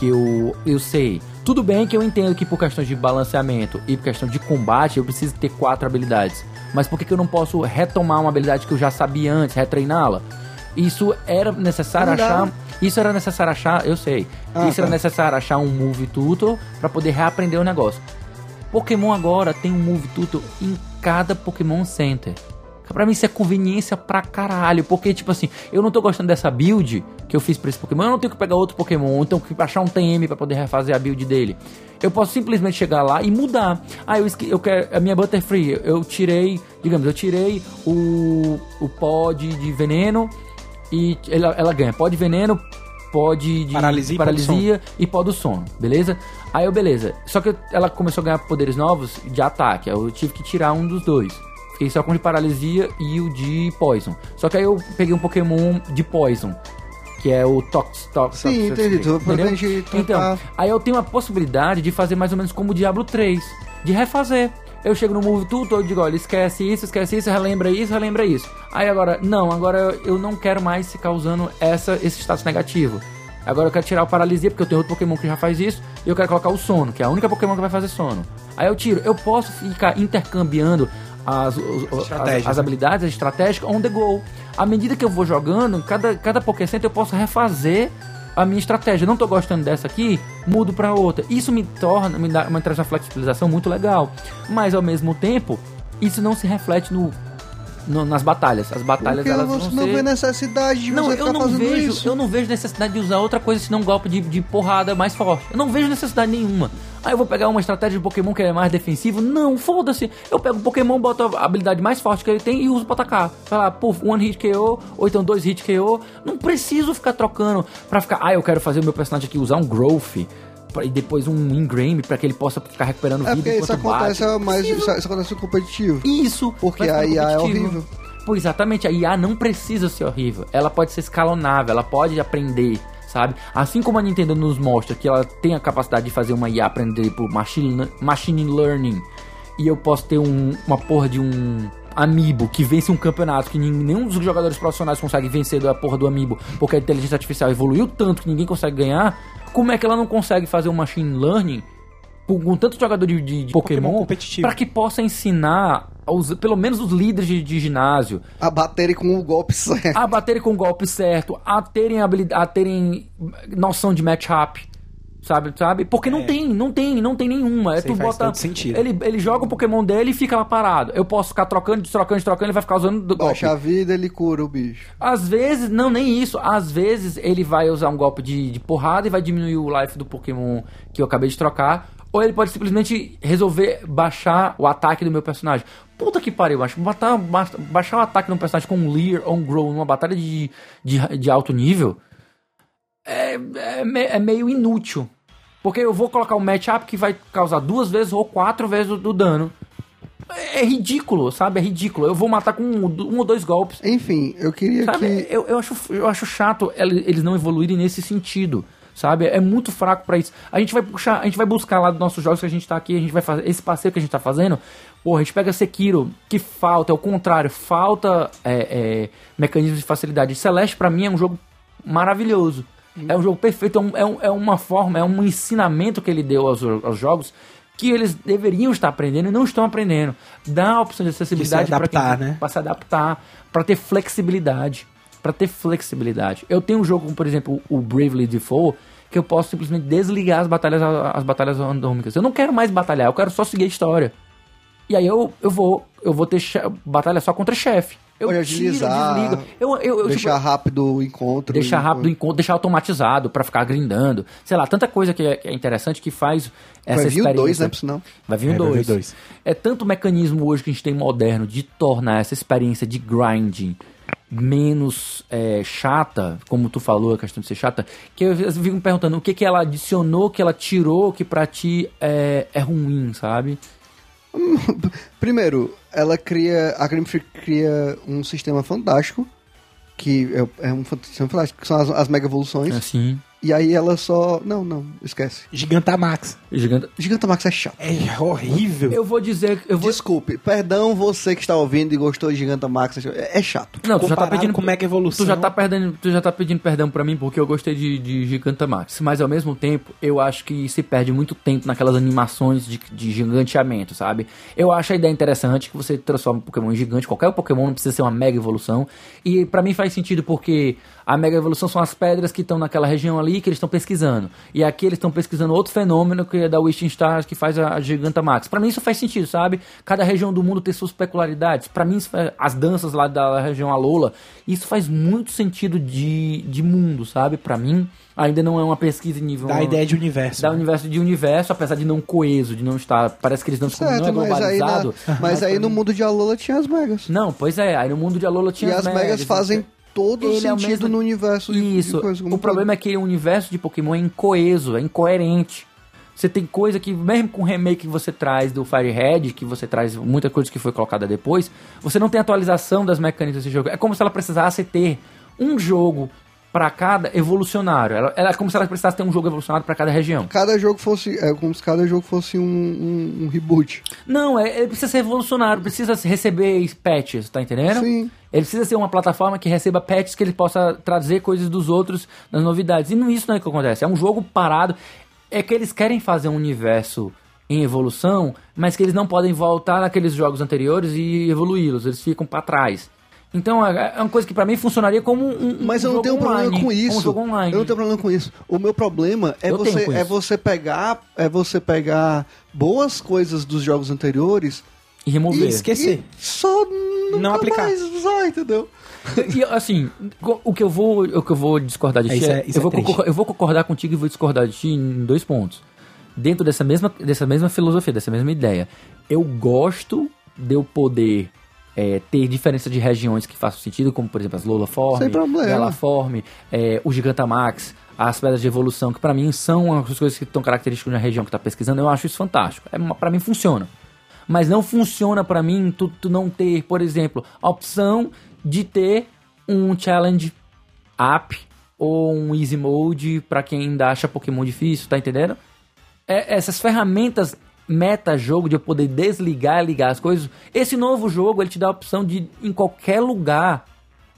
que eu, eu sei. Tudo bem que eu entendo que por questões de balanceamento e por questão de combate eu preciso ter quatro habilidades. Mas por que, que eu não posso retomar uma habilidade que eu já sabia antes, retreiná-la? Isso era necessário Não dá. achar. Isso era necessário achar, eu sei. Ah, isso era tá. necessário achar um Move Tutor pra poder reaprender o negócio. Pokémon agora tem um Move Tutor em cada Pokémon Center. Pra mim isso é conveniência pra caralho, porque tipo assim, eu não tô gostando dessa build que eu fiz pra esse Pokémon, eu não tenho que pegar outro Pokémon, ou então que achar um TM pra poder refazer a build dele. Eu posso simplesmente chegar lá e mudar. Ah, eu, eu quero a minha Butterfree, eu tirei, digamos, eu tirei o o pó de, de veneno e ela, ela ganha pó de veneno, pó de, de Paralisia paralisia e pó do sono, beleza? Aí eu, beleza. Só que ela começou a ganhar poderes novos de ataque. Aí eu tive que tirar um dos dois. Fiquei só com o de paralisia e o de poison. Só que aí eu peguei um Pokémon de poison. Que é o Tox. Tox Sim, entendi. Tu entendeu? Então, aí eu tenho a possibilidade de fazer mais ou menos como o Diablo 3. De refazer. Eu chego no Move Tutor, eu digo, olha, esquece isso, esquece isso, relembra isso, relembra isso. Aí agora, não, agora eu não quero mais ficar usando essa, esse status negativo. Agora eu quero tirar o paralisia, porque eu tenho outro Pokémon que já faz isso, e eu quero colocar o sono, que é a única Pokémon que vai fazer sono. Aí eu tiro, eu posso ficar intercambiando as, as, as né? habilidades, as estratégias on the go. À medida que eu vou jogando, cada, cada Poké Center eu posso refazer a minha estratégia. Eu não tô gostando dessa aqui, mudo pra outra. Isso me torna, me, dá, me traz uma flexibilização muito legal. Mas ao mesmo tempo, isso não se reflete no, no- nas batalhas. As batalhas Porque elas você vão não ser... vê necessidade de Não, você eu ficar não fazendo vejo, isso. eu não vejo necessidade de usar outra coisa senão um golpe de, de porrada mais forte. Eu não vejo necessidade nenhuma. Aí eu vou pegar uma estratégia de Pokémon que é mais defensivo? Não, foda-se. Eu pego o Pokémon, boto a habilidade mais forte que ele tem e uso pra atacar. Vai lá, one hit KO, ou então dois hit KO. Não preciso ficar trocando pra ficar, ah, eu quero fazer o meu personagem aqui usar um Growth. Pra- E depois um Ingrame pra que ele possa ficar recuperando É vida porque isso acontece bate. mais, isso, isso acontece no competitivo. Isso. Porque a IA é horrível. Pô, exatamente, a IA não precisa ser horrível. Ela pode ser escalonável, ela pode aprender, sabe? Assim como a Nintendo nos mostra que ela tem a capacidade de fazer uma IA aprender por machine, machine learning, e eu posso ter um- uma porra de um amiibo que vence um campeonato que nenhum dos jogadores profissionais consegue vencer da porra do amiibo, porque a inteligência artificial evoluiu tanto que ninguém consegue ganhar, como é que ela não consegue fazer um machine learning com, com tanto jogador de, de- de Pokémon Pokémon, competitivo. para que possa ensinar aos, pelo menos os líderes de, de ginásio A baterem com o golpe certo. a baterem com o golpe certo, a terem habilidade, a terem noção de matchup, sabe, sabe? Porque não tem, não tem, não tem nenhuma. É tu faz bota todo sentido. ele ele joga o Pokémon dele e fica lá parado. Eu posso ficar trocando, trocando, trocando, ele vai ficar usando do golpe. Baixa a vida, ele cura o bicho. Às vezes, não, nem isso. Às vezes ele vai usar um golpe de, de porrada e vai diminuir o life do Pokémon que eu acabei de trocar. Ou ele pode simplesmente resolver baixar o ataque do meu personagem. Puta que pariu, acho. Baixar, baixar o ataque de um personagem com um Leer ou um Grow numa batalha de, de, de alto nível é, é, me- é meio inútil. Porque eu vou colocar um matchup que vai causar duas vezes ou quatro vezes o, do dano. É ridículo, sabe? É ridículo. Eu vou matar com um, um ou dois golpes. Enfim, eu queria Sabe, que. eu, eu, acho, eu acho chato ele- eles não evoluírem nesse sentido. Sabe? É muito fraco pra isso. A gente vai puxar, a gente vai buscar lá dos nossos jogos que a gente tá aqui, a gente vai fazer esse passeio que a gente tá fazendo. Porra, a gente pega Sekiro, que falta, é o contrário, falta é, é, mecanismos de facilidade. Celeste pra mim é um jogo maravilhoso. É um jogo perfeito, é, um- é um- é uma forma, é um ensinamento que ele deu aos, aos jogos que eles deveriam estar aprendendo e não estão aprendendo. Dá a opção de acessibilidade para né? Pra se adaptar, para ter flexibilidade, para ter flexibilidade. Eu tenho um jogo, como, por exemplo, o Bravely Default, que eu posso simplesmente desligar as batalhas as batalhas randômicas. Eu não quero mais batalhar, eu quero só seguir a história. E aí eu, eu vou eu vou ter batalha só contra chefe. Eu Pode tiro, agilizar, desligo. Eu, eu, eu, Deixar tipo, rápido o encontro. deixar rápido o encontro, deixar automatizado pra ficar grindando. Sei lá, tanta coisa que é, que é interessante que faz essa Vai vir o. 2, né, por sinal. Vai vir um É, vir 2. dois. É tanto mecanismo hoje que a gente tem moderno de tornar essa experiência de grinding menos é, chata, como tu falou, a questão de ser chata, que eu, eu fico me perguntando o que, que ela adicionou, que ela tirou, que pra ti é, é ruim, sabe? <laughs> Primeiro, ela cria. A Game cria um sistema fantástico. Que é, é um sistema fantástico, que são as, as mega evoluções. Assim. E aí ela só. Não, não, esquece. Gigantamax. Gigante. Gigantamax é chato. É horrível. Eu vou dizer, eu vou. Desculpe, perdão você que está ouvindo e gostou de Gigantamax. é é chato. Não, tu já tá pedindo com Mega Evolução. Tu já tá perdendo, tu já tá pedindo perdão pra mim porque eu gostei de, de Gigantamax. Mas ao mesmo tempo, eu acho que se perde muito tempo naquelas animações de, de giganteamento, sabe? Eu acho a ideia interessante que você transforma um Pokémon em gigante. Qualquer Pokémon não precisa ser uma mega evolução. E pra mim faz sentido porque a mega evolução são as pedras que estão naquela região ali que eles estão pesquisando. E aqui eles estão pesquisando outro fenômeno que é da Wishing Stars que faz a, a Gigantamax. Pra mim isso faz sentido, sabe? Cada região do mundo tem suas peculiaridades. Pra mim, isso faz- as danças lá da região Alola, isso faz muito sentido de, de mundo, sabe? Pra mim, ainda não é uma pesquisa em nível. Dá a ideia de universo. da universo de universo, apesar de não coeso, de não estar. Parece que eles não, não é Certo, mas aí, na- globalizado. mas aí no mundo de Alola tinha as megas. Não, pois é, aí no mundo de Alola tinha e as megas fazem todo Ele é o sentido mesmo- no universo de- Isso. de o problema é que o universo de Pokémon é incoeso, é incoerente. Você tem coisa que, mesmo com o remake que você traz do Fire Red, que você traz muita coisa que foi colocada depois, você não tem atualização das mecânicas desse jogo. É como se ela precisasse ter um jogo para cada evolucionário. Ela, ela é como se ela precisasse ter um jogo evolucionário para cada região. cada jogo fosse. É como se cada jogo fosse um, um- um reboot. Não, é, ele precisa ser evolucionário, precisa receber patches, tá entendendo? Sim. Ele precisa ser uma plataforma que receba patches que ele possa trazer coisas dos outros nas novidades. E não isso não é o que acontece. É um jogo parado. É que eles querem fazer um universo em evolução, mas que eles não podem voltar naqueles jogos anteriores e evoluí-los. Eles ficam pra trás. Então é é uma coisa que pra mim funcionaria como um, um Mas eu não tenho problema online, com isso. Um jogo online. Eu não tenho problema com isso. O meu problema é Eu você é você pegar é você pegar boas coisas dos jogos anteriores E remover. E esquecer. e só nunca Não aplicar. mais usar, entendeu? E assim, o que eu vou, o que eu vou discordar de É, ti, é- é- eu, é vou triste. concordar, eu vou concordar contigo e vou discordar de ti em dois pontos. Dentro dessa mesma, dessa mesma filosofia, dessa mesma ideia, eu gosto de eu poder é, ter diferença de regiões que façam sentido, como por exemplo as Lola Form, é, o Gigantamax, as pedras de evolução, que pra mim são as coisas que estão características na região que tá pesquisando, eu acho isso fantástico. É, pra mim funciona. Mas não funciona pra mim tu, tu não ter, por exemplo, a opção de ter um challenge app ou um easy mode pra quem ainda acha Pokémon difícil, tá entendendo? É, essas ferramentas meta-jogo de eu poder desligar e ligar as coisas. Esse novo jogo, ele te dá a opção de em qualquer lugar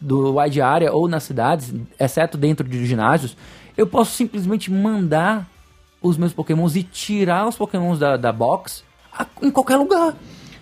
do wide area ou nas cidades, exceto dentro de ginásios, eu posso simplesmente mandar os meus pokémons e tirar os pokémons da, da box a- em qualquer lugar.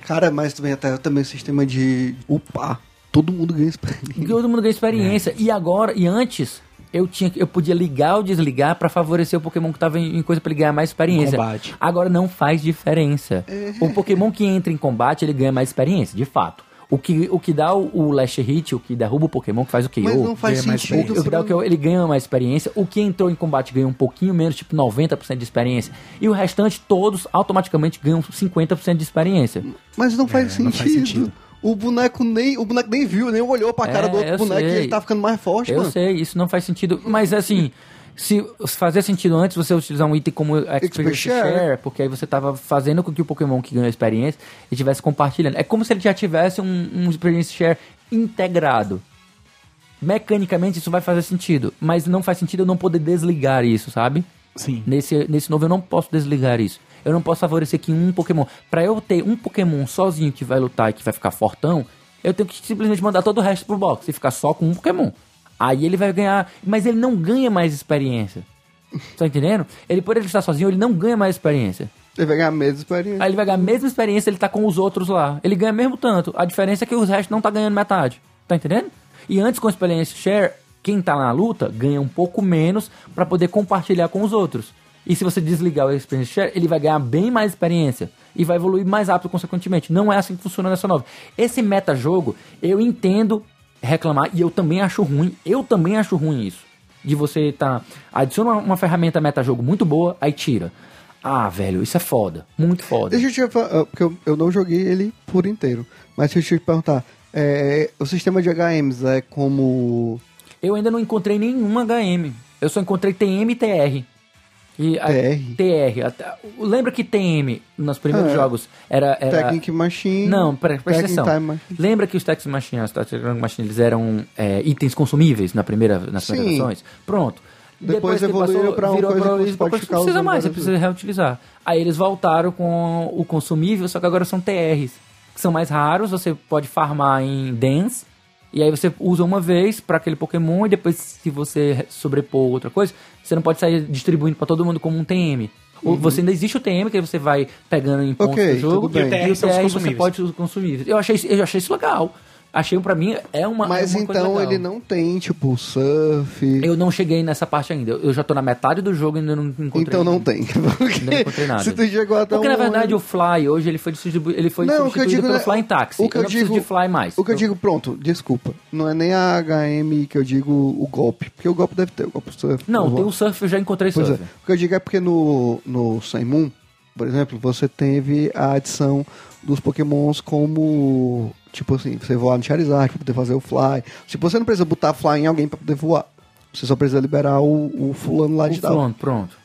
Cara, mas também até também o sistema de upar. Todo mundo ganha experiência. Todo mundo ganha experiência. E agora, e antes, eu tinha eu podia ligar ou desligar pra favorecer o Pokémon que tava em, em coisa pra ele ganhar mais experiência. Combate. Agora não faz diferença. O Pokémon que entra em combate, ele ganha mais experiência, de fato. O que, o que dá o, o Last Hit, o que derruba o Pokémon, que faz o KO. Mas não faz sentido. O que dá o que ele ganha mais experiência. O que entrou em combate ganha um pouquinho menos, tipo 90% de experiência. E o restante, todos automaticamente ganham 50% de experiência. Mas não faz, É, sentido. não faz sentido. O boneco nem o boneco nem viu, nem olhou pra cara É, do outro eu boneco e sei. ele tá ficando mais forte, Eu mano. sei, isso não faz sentido. Mas assim, se fazia sentido antes você utilizar um item como Experience Share. Share, porque aí você tava fazendo com que o Pokémon que ganhou a experiência estivesse compartilhando. É como se ele já tivesse um, um Experience Share integrado. Mecanicamente isso vai fazer sentido, mas não faz sentido eu não poder desligar isso, sabe? Sim. Nesse, nesse novo eu não posso desligar isso. Eu não posso favorecer que um Pokémon. Pra eu ter um Pokémon sozinho que vai lutar e que vai ficar fortão, eu tenho que simplesmente mandar todo o resto pro box e ficar só com um Pokémon. Aí ele vai ganhar, mas ele não ganha mais experiência. Tá entendendo? Ele, por ele estar sozinho, ele não ganha mais experiência. Ele vai ganhar a mesma experiência. Aí ele vai ganhar a mesma experiência, ele tá com os outros lá. Ele ganha mesmo tanto. A diferença é que os restos não tá ganhando metade. Tá entendendo? E antes com a experiência share, quem tá na luta ganha um pouco menos pra poder compartilhar com os outros. E se você desligar o experience share, ele vai ganhar bem mais experiência e vai evoluir mais rápido consequentemente. Não é assim que funciona nessa nova. Esse meta-jogo, eu entendo reclamar e eu também acho ruim. Eu também acho ruim isso. De você tá adiciona uma, ferramenta meta-jogo muito boa, aí tira. Ah, velho, isso é foda. Muito foda. Deixa eu te falar, porque eu, eu não joguei ele por inteiro. Mas deixa eu te perguntar. é, o sistema de HMs é como. Eu ainda não encontrei nenhum HM. Eu só encontrei TM e TR. E a- TR? TR. Até- Lembra que TM, nos primeiros Ah, jogos, era... era Technic Machine. Não, pre- presta atenção. Time Machine. Lembra que os Tex Machine, as Tex Machine, eles eram é, itens consumíveis na primeira, nas Sim. primeiras versões? Pronto. Depois que evoluíram pra uma virou coisa que você pode depois ficar não precisa mais, você precisa reutilizar. Aí eles voltaram com o consumível, só que agora são TRs, que são mais raros, você pode farmar em Dance, e aí você usa uma vez pra aquele Pokémon, e depois se você sobrepor outra coisa, você não pode sair distribuindo pra todo mundo como um TM. O- Você ainda existe o TM, que você vai pegando em pontos Uhum. Ok, do jogo, tudo bem. e o TR, são os você pode consumíveis. Eu achei, eu achei isso legal. Achei, pra mim, é uma Mas é uma coisa então ele não tem, tipo, surf. Eu não cheguei nessa parte ainda. Eu já tô na metade do jogo e ainda não encontrei. Então não tem. <laughs> Não encontrei nada. Se tu chegou até Porque na um- verdade o Fly hoje ele foi, distribu... ele foi Não, o que eu substituído digo pelo é- Flying Taxi. o que eu eu digo- de Fly mais. O que eu digo, pronto, desculpa. Não é nem a HM que eu digo o golpe. Porque o golpe deve ter, o golpe surf. Não, tem o Surf, eu já encontrei Pois é. Surf. O que eu digo é porque no, no Sun Moon, por exemplo, você teve a adição dos pokémons como... Tipo assim, você voar no Charizard pra poder fazer o Fly. Tipo, você não precisa botar Fly em alguém pra poder voar. Você só precisa liberar o, o fulano lá O de dar. Pronto, pronto.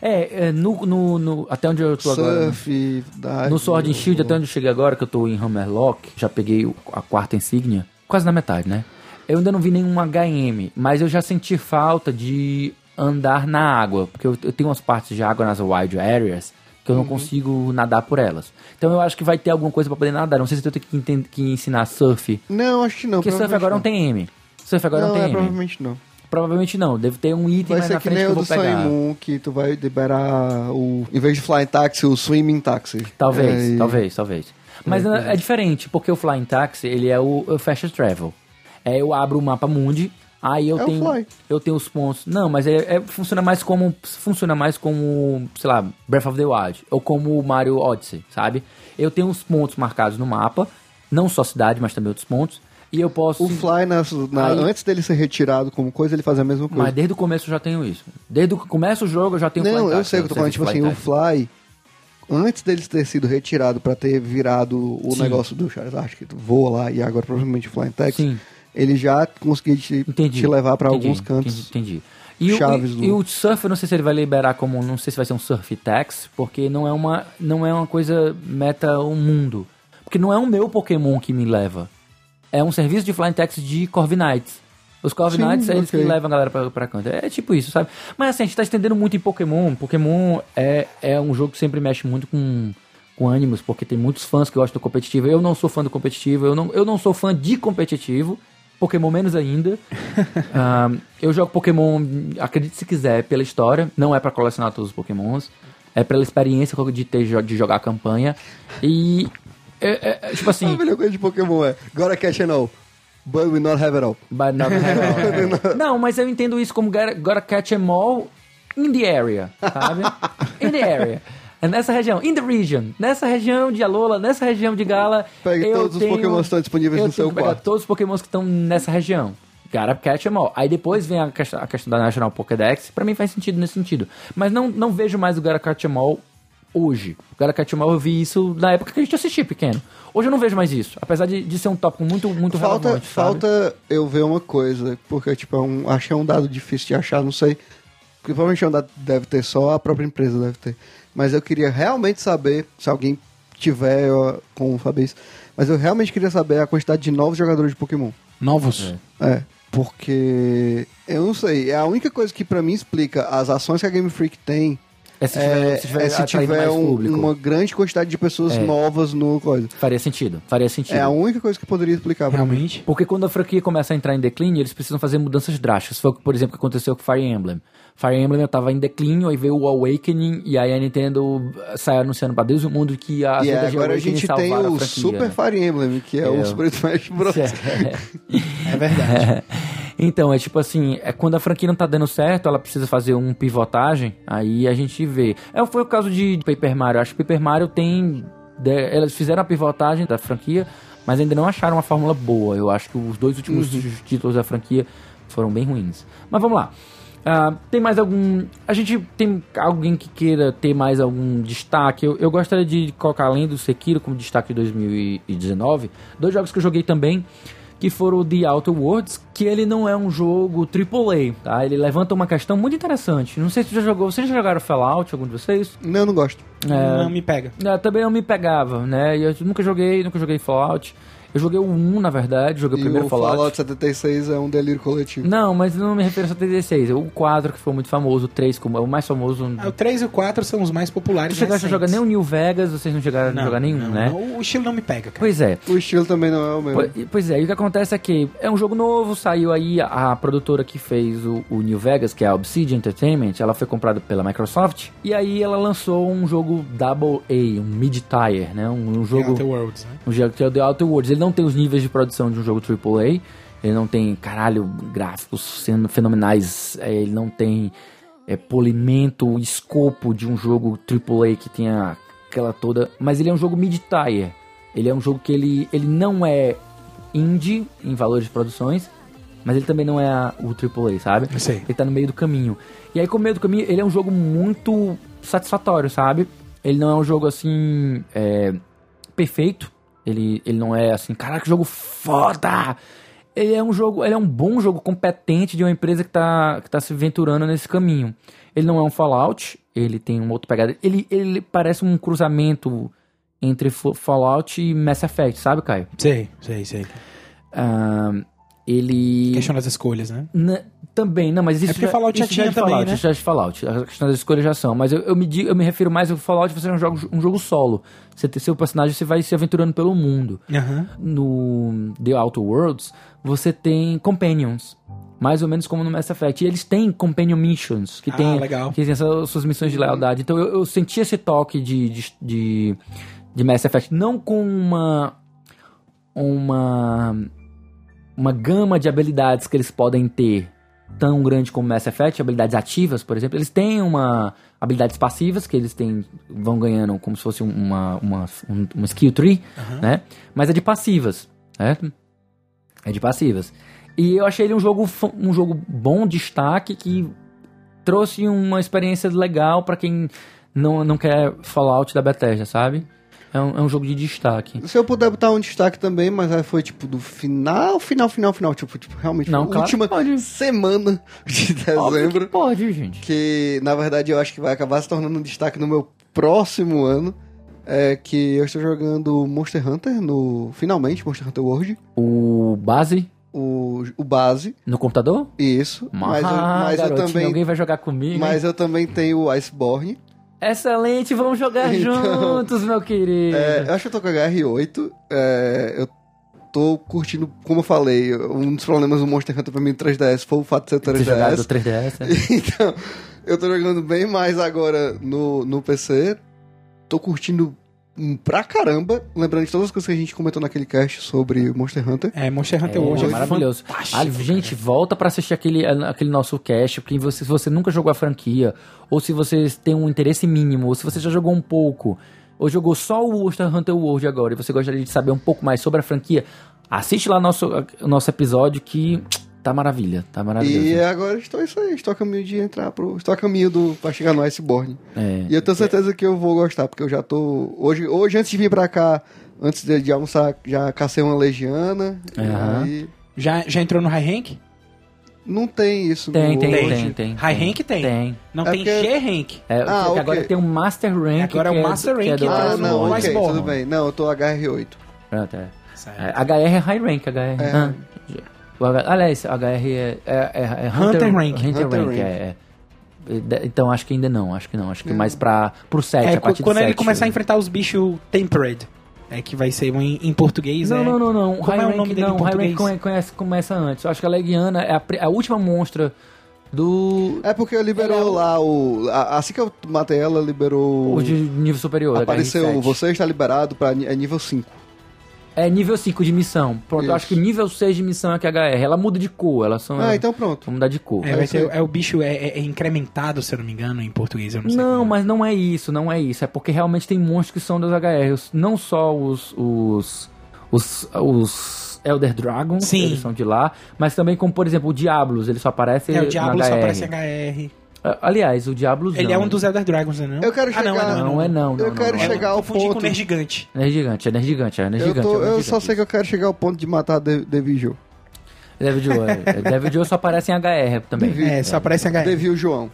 É, é, no, no, no- até onde eu tô agora. né? Surf, Dive, No Sword and Shield, até onde eu cheguei agora, que eu tô em Hammerlock, já peguei a quarta insígnia, quase na metade, né? Eu ainda não vi nenhum HM, mas eu já senti falta de andar na água, porque eu, eu tenho umas partes de água nas wild areas que eu Uhum. não consigo nadar por elas. Então eu acho que vai ter alguma coisa pra poder nadar. Não sei se eu tenho que, que ensinar surf, Não, acho que não. porque surf agora não tem M. Surf agora não, Não, tem é, M. provavelmente não. Provavelmente não. Deve ter um item Vai mais ser na que frente nem que eu o vou do Sun. Moon, que tu vai liberar o... Em vez de Flying Taxi, o Swimming Taxi. Talvez, É, talvez, talvez. Mas é, é diferente, porque o Flying Taxi, ele é o, o Fast Travel. É, eu abro o mapa mundi, aí eu É tenho Fly. eu tenho os pontos. Não, mas é, é- funciona mais como funciona mais como, sei lá, Breath of the Wild ou como o Mario Odyssey, sabe? Eu tenho os pontos marcados no mapa, não só cidade, mas também outros pontos, e eu posso O Fly, nas- na- Aí- antes dele ser retirado como coisa, ele faz a mesma coisa. mas desde o começo eu já tenho isso. Desde o começo do jogo eu já tenho Não, Flying eu sei o que eu tô falando. serviço Tipo assim, o. Fly, antes dele ter sido retirado pra ter virado o Sim. negócio do Charizard, que tu voa lá e agora provavelmente o Flying Taxi, Sim. Ele já conseguiu te, te levar Entendi, alguns cantos. Entendi. entendi. E, chaves o, do- e, o surf, eu não sei se ele vai liberar como. Não sei se vai ser um surf tax, porque não é uma, não é uma coisa meta o mundo. Porque não é o meu Pokémon que me leva. É um serviço de Flying Taxi de Corviknights. Os Corviknights Sim, é eles ok. que levam a galera pra, pra canto. É tipo isso, sabe? Mas assim, a gente tá estendendo muito em Pokémon. Pokémon é, é um jogo que sempre mexe muito com, com ânimos, porque tem muitos fãs que gostam do competitivo. Eu não sou fã do competitivo, eu não, eu não sou fã de competitivo. Pokémon menos ainda. <laughs> Ah, eu jogo Pokémon, acredite se quiser, pela história. Não é pra colecionar todos os Pokémons. É pela experiência de, ter, de jogar a campanha. E. É, é, é, tipo <laughs> A assim. melhor coisa de Pokémon é Gotta catch it all, but we not have it all. But not have all. <laughs> não, mas eu entendo isso como gotta, catch them all in the area, sabe? in the area. É nessa região, in the region. Nessa região de Alola, nessa região de Gala. Pegue todos os tenho- Pokémons que estão disponíveis no seu quarto. todos os Pokémons que estão nessa região. Gotta catch them all. Aí depois vem a questão, a questão da National Pokédex. Pra mim faz sentido nesse sentido. Mas não, não vejo mais o Gotta catch them all hoje. O Gotta catch them all eu vi isso na época que a gente assistia pequeno. Hoje eu não vejo mais isso. Apesar de, de ser um tópico muito, muito Falta, relevante. falta eu ver uma coisa, porque tipo, é um, acho que é um dado difícil de achar, não sei. Porque provavelmente é um dado deve ter só a própria empresa deve ter. Mas eu queria realmente saber, se alguém tiver ó, com saber isso, mas eu realmente queria saber a quantidade de novos jogadores de Pokémon. Novos. É, porque eu não sei, é a única coisa que pra mim explica as ações que a Game Freak tem É se tiver, é, se tiver, é se tiver mais um- público. uma grande quantidade de pessoas É. novas no coisa. Faria sentido, faria sentido. É a única coisa que eu poderia explicar pra mim. Realmente. Porque quando a franquia começa a entrar em declínio, eles precisam fazer mudanças drásticas. Foi, por exemplo, o que aconteceu com Fire Emblem. Fire Emblem estava em declínio, aí veio o Awakening, e aí a Nintendo saiu anunciando pra Deus e o mundo que a E de agora a gente tem o franquia, Super né? Fire Emblem, que é, É, o Super Smash Bros. <laughs> É verdade. <laughs> Então, é tipo assim, é quando a franquia não tá dando certo, ela precisa fazer um pivotagem, aí a gente vê. É, foi o caso de Paper Mario. Acho que Paper Mario tem. de- elas fizeram a pivotagem da franquia, mas ainda não acharam uma fórmula boa. Eu acho que os dois últimos títulos da franquia foram bem ruins. Mas vamos lá. Ah, tem mais algum. A gente tem alguém que queira ter mais algum destaque? Eu, eu gostaria de colocar além do Sekiro como destaque de 2019, dois jogos que eu joguei também, que foram o The Outer Worlds, que ele não é um jogo AAA, tá? Ele levanta uma questão muito interessante. Não sei se você já jogou. Vocês já jogaram Fallout, algum de vocês? Não, eu não gosto. Não me pega. É, também não me pegava, né? Eu nunca joguei, nunca joguei Fallout. Eu joguei o 1, na verdade, joguei o E primeiro o Fallout. Fallout 76 é um delírio coletivo. Não, mas não me refiro a 76. O 4, que foi muito famoso, o 3, como é o mais famoso. Ah, O 3 e o 4 são os mais Tu populares. chegaste a jogar nem o. New Vegas, vocês não chegaram a Não, jogar nenhum, não, né? não. O estilo não me pega, cara. Pois é. O estilo também não é o mesmo. Pois, pois é, e o que acontece é que é um jogo novo, saiu aí a, a produtora que fez o, o New Vegas, que é a Obsidian Entertainment, ela foi comprada pela Microsoft, e aí ela lançou um jogo Double A, um mid-tier, né? Um, um jogo... Outer Worlds, né? Um jogo que é o The Outer Worlds. Ele não tem os níveis de produção de um jogo AAA. Ele não tem, caralho, gráficos sendo fenomenais. é, Ele não tem é, polimento, escopo de um jogo AAA que tenha aquela toda. Mas ele é um jogo mid-tier. Ele é um jogo que ele, ele não é indie em valores de produções. Mas ele também não é a- o AAA, sabe? Sei. Ele tá no meio do caminho. E aí, com o meio do caminho, ele é um jogo muito satisfatório, sabe? Ele não é um jogo assim. é, perfeito. Ele, ele não é assim, caraca, que jogo foda! Ele é um jogo, ele é um bom jogo competente de uma empresa que tá, que tá se aventurando nesse caminho. Ele não é um Fallout, ele tem uma outra pegada. Ele, ele parece um cruzamento entre Fa- Fallout e Mass Effect, sabe, Caio? Sei, sei, sei. Ah, ele. Questão das escolhas, né? Na- também, não, mas isso É porque já, Fallout já tinha é de também, Fallout, né? Já é de Fallout. A questão das escolhas já são. Mas eu, eu me, di- eu me refiro mais ao Fallout você é um jogo, um jogo solo. Você tem seu personagem, você vai se aventurando pelo mundo. Aham. No The Outer Worlds, você tem companions. Mais ou menos como no Mass Effect. E eles têm companion missions, que Ah, tem, legal. que tem essas suas missões de lealdade. Então eu, eu senti esse toque de, de, de, de Mass Effect. Não com uma. Uma. Uma gama de habilidades que eles podem ter tão grande como Mass Effect, habilidades ativas, por exemplo. Eles têm uma. Habilidades passivas que eles têm, vão ganhando como se fosse uma, uma, um, uma skill tree, né? Mas é de passivas, certo? É de passivas. E eu achei ele um jogo, um jogo bom, destaque, que trouxe uma experiência legal pra quem não, não quer Fallout da Bethesda, sabe? É um, é um jogo de destaque. Se eu puder botar um destaque também, mas aí foi tipo do final, final, final, final. Tipo, tipo realmente, Não, claro última pode. semana de dezembro. que pode, gente. que na verdade eu acho que vai acabar se tornando um destaque no meu próximo ano. É que eu estou jogando Monster Hunter no. Finalmente, Monster Hunter World. O base O, o base. no computador? Isso. Mas, eu, Ah, mas eu também. Alguém vai jogar comigo? Mas hein? eu também tenho o Iceborne. Excelente, vamos jogar Então, juntos, meu querido. É, eu acho que eu tô com a HR8. É, eu tô curtindo, como eu falei, um dos problemas do Monster Hunter pra mim no 3DS foi o fato de ser Ter jogado 3DS. 3DS. é. então, eu tô jogando bem mais agora no, no PC. Tô curtindo pra caramba. Lembrando de todas as coisas que a gente comentou naquele cast sobre Monster Hunter. É, Monster Hunter É, World é maravilhoso. fantástico, Ah, cara. gente, volta pra assistir aquele, aquele nosso cast, porque você, se você nunca jogou a franquia, ou se você tem um interesse mínimo, ou se você já jogou um pouco, ou jogou só o Monster Hunter World agora, e você gostaria de saber um pouco mais sobre a franquia, assiste lá nosso, o nosso episódio que tá maravilha, tá maravilhoso. E agora estou isso aí, estou a caminho de entrar pro. Estou a caminho do, pra chegar no Iceborne. É. E eu tenho certeza que eu vou gostar, porque eu já tô. Hoje, hoje antes de vir pra cá, antes de, de almoçar, já cacei uma legiana. Aham. E aí Já, já entrou no High Rank? não tem isso Tem, no tem, World. tem, tem. High tem, rank tem. Tem. Não É tem porque- G Rank. É, Ah, porque ok. agora tem um Master Rank. Agora é o que Master do- que Rank do- Ah, não, no ok, Iceborne. tudo bem. Não, eu tô HR8. Pronto, é. Certo. É, HR é High Rank, HR. É. Ah, o H- aliás, HR é, é, é, é Hunter Rank. Hunter, Hunter Rank, Rank. é, é. de- então acho que ainda não, acho que não. Acho que mais pra, pro 7, É, a partir quando do ele 7. começar a enfrentar os bichos tempered. É que vai ser em, em português. Não, é... não, não, não. Como High é o Rank, nome dele em não, High Rank português? conhece- começa antes. Eu acho que a Legiana é a, a última monstra do. É porque liberou lá o. a- Assim que eu matei ela, liberou. O de nível superior. Apareceu, HR7. você está liberado pra ni- é nível 5. É nível 5 de missão. Pronto, eu Isso. acho que nível 6 de missão é que HR. Ela muda de cor. Elas são. Ah, então pronto. Vão mudar de cor. É, ter- aí. é o bicho é, é- é incrementado, se eu não me engano, em português. Eu não, sei Não, é. mas não é isso, não é isso. É porque realmente tem monstros que são das HR. Não só os. os. os, os Elder Dragons, Sim. eles são de lá, mas também como, por exemplo, o Diablos, ele só aparece É, o na Diablo só aparece em HR. Ah, Aliás, o Diablos Ele não. é um dos Elder Dragons, né? Eu quero Ah, não, chegar- é não, Não é não, não, Eu não, quero não. chegar ao ponto. com o Nerd Gigante. É gigante, é gigante, é Eu, gigante. tô- é eu só sei que eu quero chegar ao ponto de matar Devil Joe. David Joe, é. <laughs> David Joe só aparece em HR também. É, só aparece em HR. Devil João.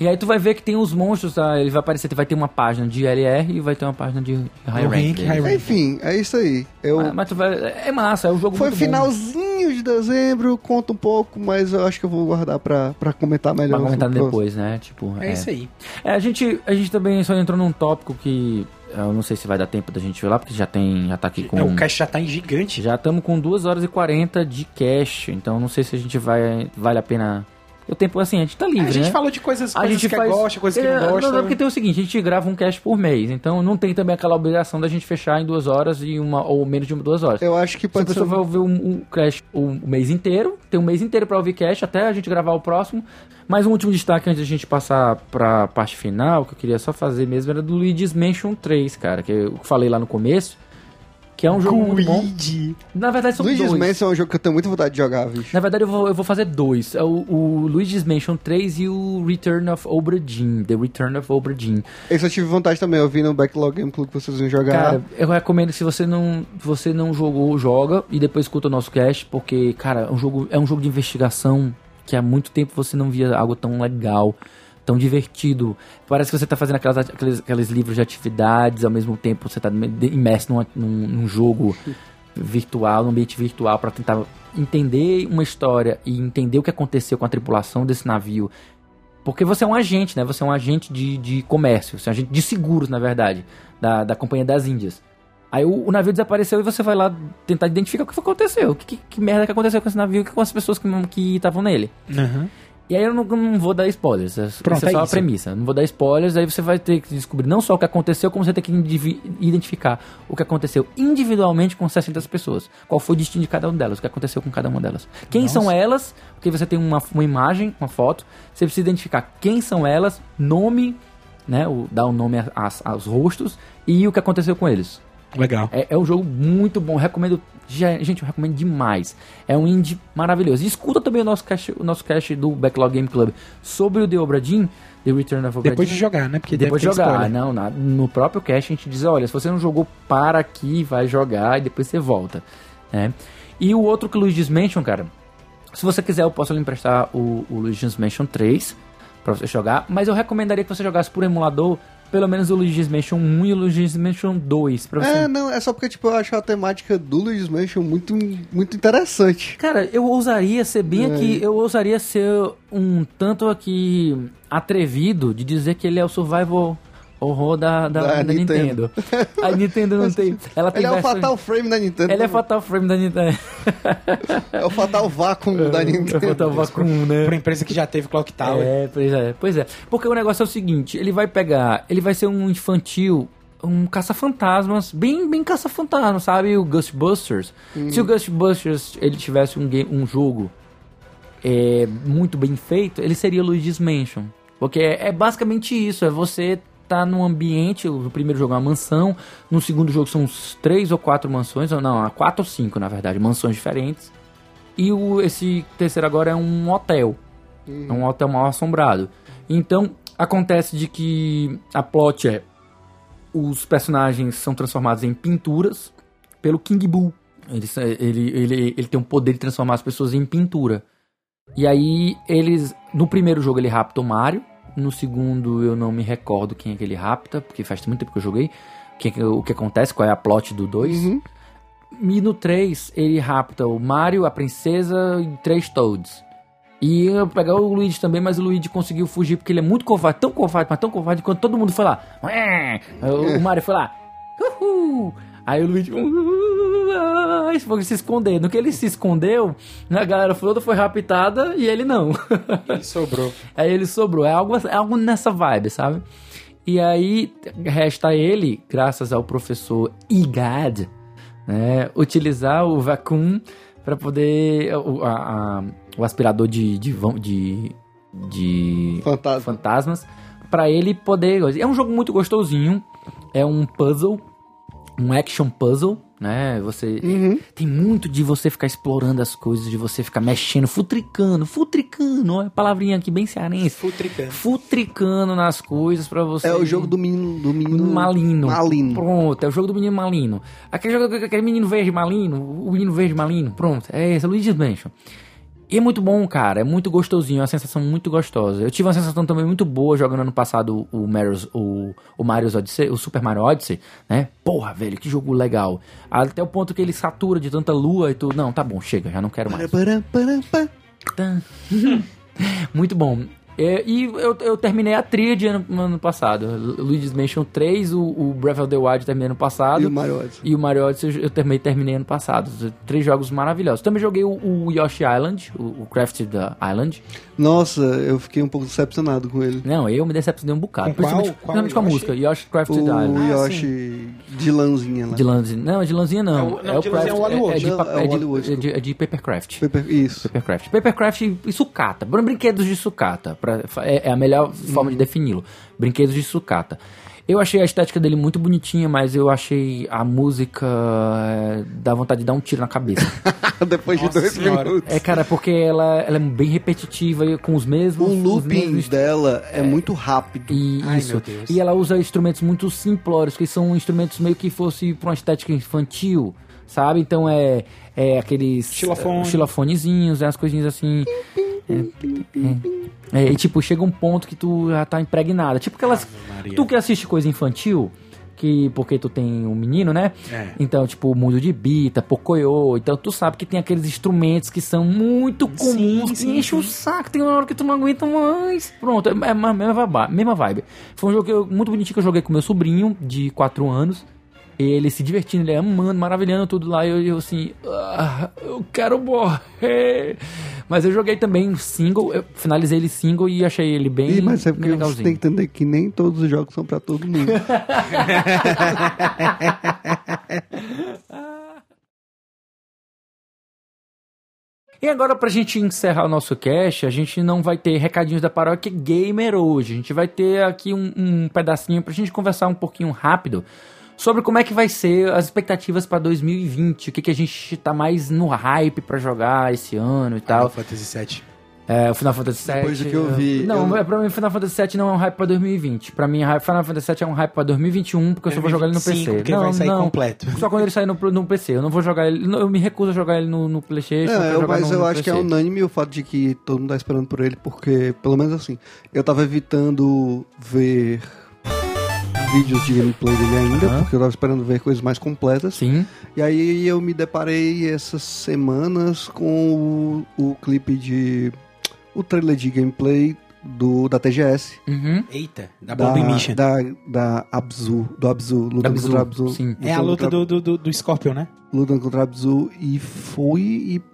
E aí tu vai ver que tem os monstros, tá? ele vai aparecer, vai ter uma página de LR e vai ter uma página de High Rank. rank, deles. high rank. Enfim, é isso aí. Eu, Mas, mas tu vai, é massa, é um jogo Foi muito bom. Finalzinho de dezembro, conta um pouco, mas eu acho que eu vou guardar pra, pra comentar melhor. Pra comentar depois, né? Tipo, É, isso aí. É, a gente, a gente também só entrou num tópico que eu não sei se vai dar tempo da gente ver lá, porque já tem, já tá aqui com... É, o cast já tá em gigante. Já estamos com 2 horas e 40 de cash, então não sei se a gente vai, vale a pena... O tempo, assim, a gente tá livre, a gente né? falou de coisas, a coisas gente que faz... gosta, coisas que É, não gosta. Não, é porque tem o seguinte, a gente grava um cast por mês, então não tem também aquela obrigação da gente fechar em duas horas e uma, ou menos de uma, duas horas. Eu acho que Se a pode ser. pessoa vai ouvir um, um cast o um mês inteiro, tem um mês inteiro pra ouvir cast até a gente gravar o próximo. Mas um último destaque antes da gente passar pra parte final, que eu queria só fazer mesmo, era do Luigi's Mansion 3, cara, que eu falei lá no começo, que é um jogo muito bom. Na verdade são Luigi's dois. Mansion é um jogo que eu tenho muita vontade de jogar, bicho. Na verdade eu vou, eu vou fazer dois, é o, o Luigi's Mansion 3 e o Return of Obra Dinn, The Return of Obra Dinn. Esse eu tive vontade também, eu vi no Backlog Game Club que vocês iam jogar. Cara, eu recomendo se você não, você não jogou, joga e depois escuta o nosso cast, porque, cara, é um jogo, é um jogo de investigação que há muito tempo você não via algo tão legal, tão divertido. Parece que você tá fazendo aquelas, aqueles, aqueles livros de atividades, ao mesmo tempo você tá imerso numa- num, num jogo <laughs> virtual, num ambiente virtual, para tentar entender uma história e entender o que aconteceu com a tripulação desse navio. Porque você é um agente, né? Você é um agente de, de comércio, você é um agente de seguros, na verdade, da, da Companhia das Índias. Aí o, o navio desapareceu e você vai lá tentar identificar o que aconteceu. O que, que, que merda que aconteceu com esse navio e com as pessoas que que estavam nele. Aham. E aí eu não, não vou dar spoilers. é- Pronto, Essa é é só a isso. premissa. Não vou dar spoilers, aí você vai ter que descobrir não só o que aconteceu, como você tem que identificar o que aconteceu individualmente com 600 pessoas. Qual foi o destino de cada uma delas, o que aconteceu com cada uma delas. Quem são elas, porque você tem uma, uma imagem, uma foto, você precisa identificar quem são elas, nome, né, o, dar o nome a- às- aos rostos e o que aconteceu com eles. Legal. É, é um jogo muito bom, recomendo. ge- Gente, eu recomendo demais. É um indie maravilhoso. E escuta também o nosso cast, o nosso cast do Backlog Game Club sobre o The Obra Dinn, The Return of Obra Depois Dinn. de jogar, né? Porque depois de jogar. spoiler. Não, na- no próprio cast a gente diz: olha, se você não jogou, para aqui, vai jogar e depois você volta. né? E o outro que o Luigi's Mansion, cara, se você quiser, eu posso lhe emprestar o, o Luigi's Mansion 3 pra você jogar, mas eu recomendaria que você jogasse por emulador. Pelo menos o Luigi's Mansion 1 e o Luigi's Mansion 2. Pra você É, não, é só porque tipo, eu acho a temática do Luigi's Mansion muito, muito interessante. Cara, eu ousaria ser bem É. aqui, eu ousaria ser um tanto aqui atrevido de dizer que ele é o survival horror da, da, Da da Nintendo. Nintendo. A Nintendo não tem. Ela tem Ele é o versões- Fatal Frame da Nintendo. Ele é Fatal Frame da Nintendo. É o Fatal Vacuum da <laughs> É Nintendo. Fatal Vacuum, né? Pra empresa que já teve Clock Tower. É, pois é, pois é. Porque o negócio é o seguinte, ele vai pegar, ele vai ser um infantil, um caça-fantasmas, bem, bem caça-fantasmas, sabe? O Ghostbusters. Se o Ghostbusters ele tivesse um, game, um jogo é, muito bem feito, ele seria Luigi's Mansion. Porque é, é basicamente isso, é você tá num ambiente, o primeiro jogo é uma mansão, no segundo jogo são uns três ou quatro mansões, ou não, quatro ou cinco na verdade, mansões diferentes. E o, esse terceiro agora é um hotel. É um hotel mal assombrado. Então, acontece de que a plot é os personagens são transformados em pinturas pelo King Boo. Ele, ele, ele, ele tem o poder de transformar as pessoas em pintura. E aí, eles. No primeiro jogo ele rapta o Mario. No segundo eu não me recordo quem é que ele rapta, porque faz muito tempo que eu joguei. O que, o que acontece, qual é a plot do 2. Uhum. E no 3 ele rapta o Mario, a princesa e três Toads. E eu pegar o Luigi também, mas o Luigi conseguiu fugir porque ele é muito covarde, tão covarde, mas tão covarde, quando todo mundo foi lá. O Mario foi lá. Uhul. Aí o Luigi "Uai", foi se esconder. No que ele se escondeu, a galera toda foi raptada e ele não. <laughs> Ele sobrou. Aí ele sobrou. É algo, é algo nessa vibe, sabe? E aí resta ele, graças ao professor Igad, né, utilizar o vacuum para poder o, a- a- o aspirador de de, de, de Fantasma. fantasmas para ele poder. É um jogo muito gostosinho. É um puzzle, um action puzzle, né? Você tem muito de você ficar explorando as coisas, de você ficar mexendo, futricando, futricando, olha a palavrinha aqui bem cearense. Futricando. Futricando nas coisas pra você. É o jogo do menino. Do menino Malino. Malino. Pronto, é o jogo do menino Malino. Aquele jogo aquele menino verde Malino, o menino verde Malino. Pronto, é esse, é Luigi's Mansion. E é muito bom, cara, é muito gostosinho, é uma sensação muito gostosa. Eu tive uma sensação também muito boa jogando ano passado o Mario's, o, o Mario's Odyssey, o Super Mario Odyssey, né? Porra, velho, que jogo legal. Até o ponto que ele satura de tanta lua e tudo. Não, tá bom, chega, já não quero mais. Tá. <laughs> Muito bom. É, e eu, eu terminei a tríade ano, ano passado. Luigi's Mansion 3, o, o Breath of the Wild terminei ano passado. E o Mario Odyssey. E o Mario Odyssey eu terminei, terminei ano passado. Três jogos maravilhosos. Também joguei o, o Yoshi Island, o, o Crafted Island. Nossa, eu fiquei um pouco decepcionado com ele. Não, eu me decepcionei um bocado. Com qual- principalmente qual principalmente com a música. Yoshi Crafted O Island. Ah, Yoshi de lãzinha lá. De lãzinha. Não, de lãzinha não. É o- não, de é o Craft- é, de, World. pa- É o é de- Wally World, é de- é de Papercraft. Paper- Isso. Papercraft. Papercraft e sucata. Brin- Brinquedos de sucata. Pra- é, é a melhor forma de defini-lo. Brinquedos de sucata. Eu achei a estética dele muito bonitinha, mas eu achei a música. é, dá vontade de dar um tiro na cabeça. <laughs> Depois de Nossa dois senhora. minutos. é, cara, porque ela, ela é bem repetitiva e com os mesmos. O looping mesmos dela é, muito rápido. e Ai, isso. meu Deus. E ela usa instrumentos muito simplórios, que são instrumentos meio que fosse pra uma estética infantil, sabe? Então é, é aqueles Xilofone. eh, xilofonezinhos, é as coisinhas assim. É, é. É, e tipo, chega um ponto que tu já tá impregnada. Tipo aquelas. Tu que assiste coisa infantil, que porque tu tem um menino, né? É. Então, tipo, o mundo de Bita, Pocoyo, então tu sabe que tem aqueles instrumentos que são muito comuns, que sim, enchem o sim. saco, tem uma hora que tu não aguenta mais. Pronto, é a mesma, vibe. Foi um jogo que eu- muito bonitinho que eu joguei com meu sobrinho, de 4 anos. Ele se divertindo, ele amando, maravilhando tudo lá. E eu, eu assim, "Ah, eu quero morrer. Mas eu joguei também single, eu finalizei ele single e achei ele bem, Ih, mas é bem porque você legalzinho. tem que entender que nem todos os jogos são pra todo mundo. <laughs> E agora, pra gente encerrar o nosso cast, a gente não vai ter recadinhos da paróquia gamer hoje. A gente vai ter aqui um, um pedacinho pra gente conversar um pouquinho rápido sobre como é que vai ser as expectativas pra 2020. O que, que a gente tá mais no hype pra jogar esse ano e Final tal. Fantasy VII. É, o Final Fantasy VII. Depois do que eu vi, Não, eu- é, pra mim, Final Fantasy VII não é um hype pra 2020. Pra mim, Final Fantasy VII é um hype pra 2021, porque eu só vou jogar ele no 2025, PC. porque não, vai sair não. completo. Só quando ele sair no, no PC. Eu não vou jogar ele. Eu me recuso a jogar ele no, no PlayStation. eu É, jogar mas no- eu no acho que é PC. unânime o fato de que todo mundo tá esperando por ele, porque, pelo menos assim, eu tava evitando ver vídeos de gameplay dele ainda, Aham. porque eu tava esperando ver coisas mais completas. Sim. E aí eu me deparei essas semanas com o, o clipe de. o trailer de gameplay do, da TGS. Uhum. Eita, da Bombing Mission. Da, da Abzu, do Abzu, lutando Abzu, contra Abzu. sim. É a luta contra- do, do, do, Scorpion, né? lutando contra Abzu e fui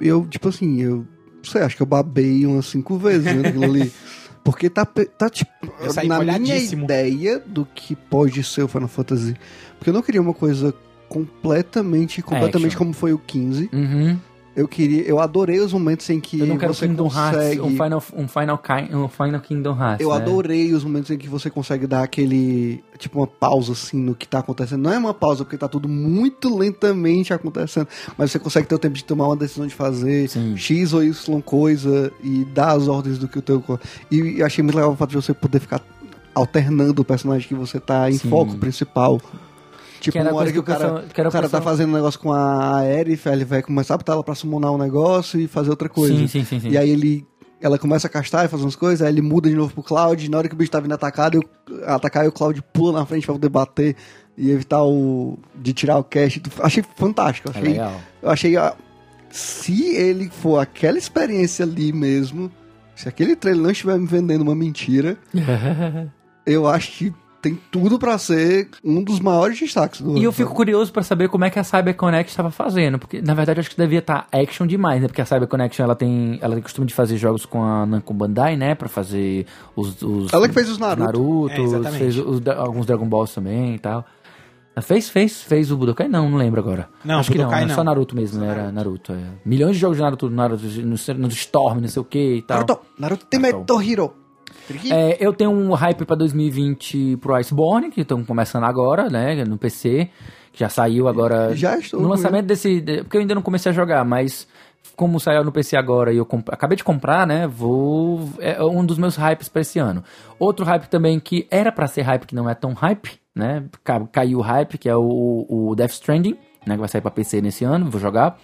e eu, tipo assim, eu não sei, acho que eu babei umas cinco vezes vendo aquilo ali. <laughs> Porque tá, tá tipo, na minha ideia do que pode ser o Final Fantasy. Porque eu não queria uma coisa completamente, completamente Action. como foi o 15. Uhum. Eu queria, eu adorei os momentos em que Eu não quero você Kingdom consegue... Hearts, um Final, um Final, Ki- um Final Kingdom Hearts. Eu né? adorei os momentos em que você consegue dar aquele. Tipo, uma pausa assim no que tá acontecendo. Não é uma pausa, porque tá tudo muito lentamente acontecendo. Mas você consegue ter o tempo de tomar uma decisão de fazer Sim. X ou Y coisa e dar as ordens do que o teu. E, e achei muito legal o fato de você poder ficar alternando o personagem que você tá em Sim. foco principal. Tipo, Que era uma hora que o cara, que o cara tá fazendo um negócio com a Aerith, ele vai começar a botar ela pra summonar um negócio e fazer outra coisa. Sim, sim, sim. sim. E aí ele. Ela começa a castar e fazer umas coisas, aí ele muda de novo pro Cloud, e na hora que o bicho tá vindo atacado, eu, atacar, o Cloud pula na frente pra poder bater e evitar o. de tirar o cash. Achei fantástico. É Achei, legal. eu achei. ah, se ele for aquela experiência ali mesmo, Se aquele trailer não estiver me vendendo uma mentira, <laughs> eu acho que tem tudo pra ser um dos maiores destaques do E eu fico curioso pra saber como é que a CyberConnect estava fazendo, porque na verdade eu acho que devia estar action demais, né? Porque a CyberConnect ela tem, ela tem costume de fazer jogos com a Namco Bandai, né? Pra fazer os, os Ela que fez os Naruto. Naruto, É, fez os alguns Dragon Balls também e tal. Fez, fez, fez o Budokai? Não, não lembro agora. Não, Acho que não, Budokai era não. só Naruto mesmo, né? Era Naruto. é. Milhões de jogos de Naruto, Naruto no, no Storm, não sei o que e tal. Naruto, Naruto Temeto Hero. É, eu tenho um hype pra 2020 pro Iceborne, que estão começando agora, né? No PC. Que já saiu agora. Já estou No lançamento desse. de- porque eu ainda não comecei a jogar, mas como saiu no PC agora e eu comp- acabei de comprar, né? Vou. É um dos meus hypes pra esse ano. Outro hype também que era pra ser hype, que não é tão hype, né? Ca- Caiu o hype, que é o, o Death Stranding, né? Que vai sair pra PC nesse ano, vou jogar.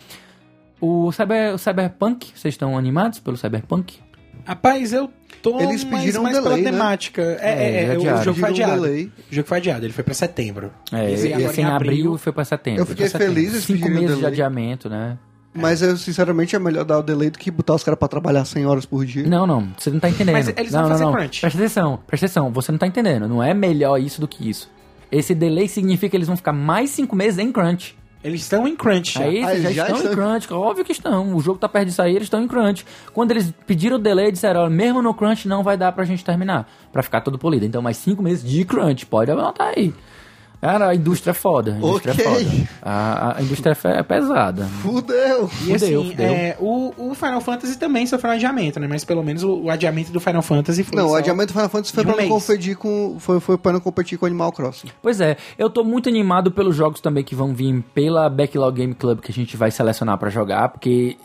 O, cyber, o Cyberpunk, vocês estão animados pelo Cyberpunk? Rapaz, eu tô Eles mais, pediram um mais delay, pela né? temática. É, É, é, é, o jogo foi Pediram um adiado. delay. O jogo foi adiado, ele foi pra setembro. É, Esse ia agora ser em abril e foi pra setembro. Eu fiquei setembro. feliz eles Cinco meses de delay. adiamento, né? Mas eu, sinceramente, é melhor dar o delay do que botar os caras pra trabalhar 100 horas por dia. Não, não, você não tá entendendo. Mas eles não, vão não, fazer não. crunch. Presta atenção, presta atenção, você não tá entendendo. Não é melhor isso do que isso. Esse delay significa que eles vão ficar mais cinco meses em crunch. Eles estão em crunch já. Aí Ah, eles já, eles já estão, em estão- crunch, óbvio que estão. O jogo tá perto de sair, eles estão em crunch. Quando eles pediram o delay, disseram, olha, mesmo no crunch não vai dar pra gente terminar. Pra ficar todo polido. Então mais cinco meses de crunch, pode anotar aí. Cara, a indústria é foda. A indústria Ok. é foda. A, a indústria é é pesada. Fudeu! E assim, Fudeu, fudeu. é, o, o Final Fantasy também sofreu um adiamento, né? Mas pelo menos o, o adiamento do Final Fantasy foi Não, o adiamento do Final Fantasy foi um pra não competir com. Foi, foi pra não competir com Animal Crossing. Pois é, eu tô muito animado pelos jogos também que vão vir pela Backlog Game Club que a gente vai selecionar pra jogar, porque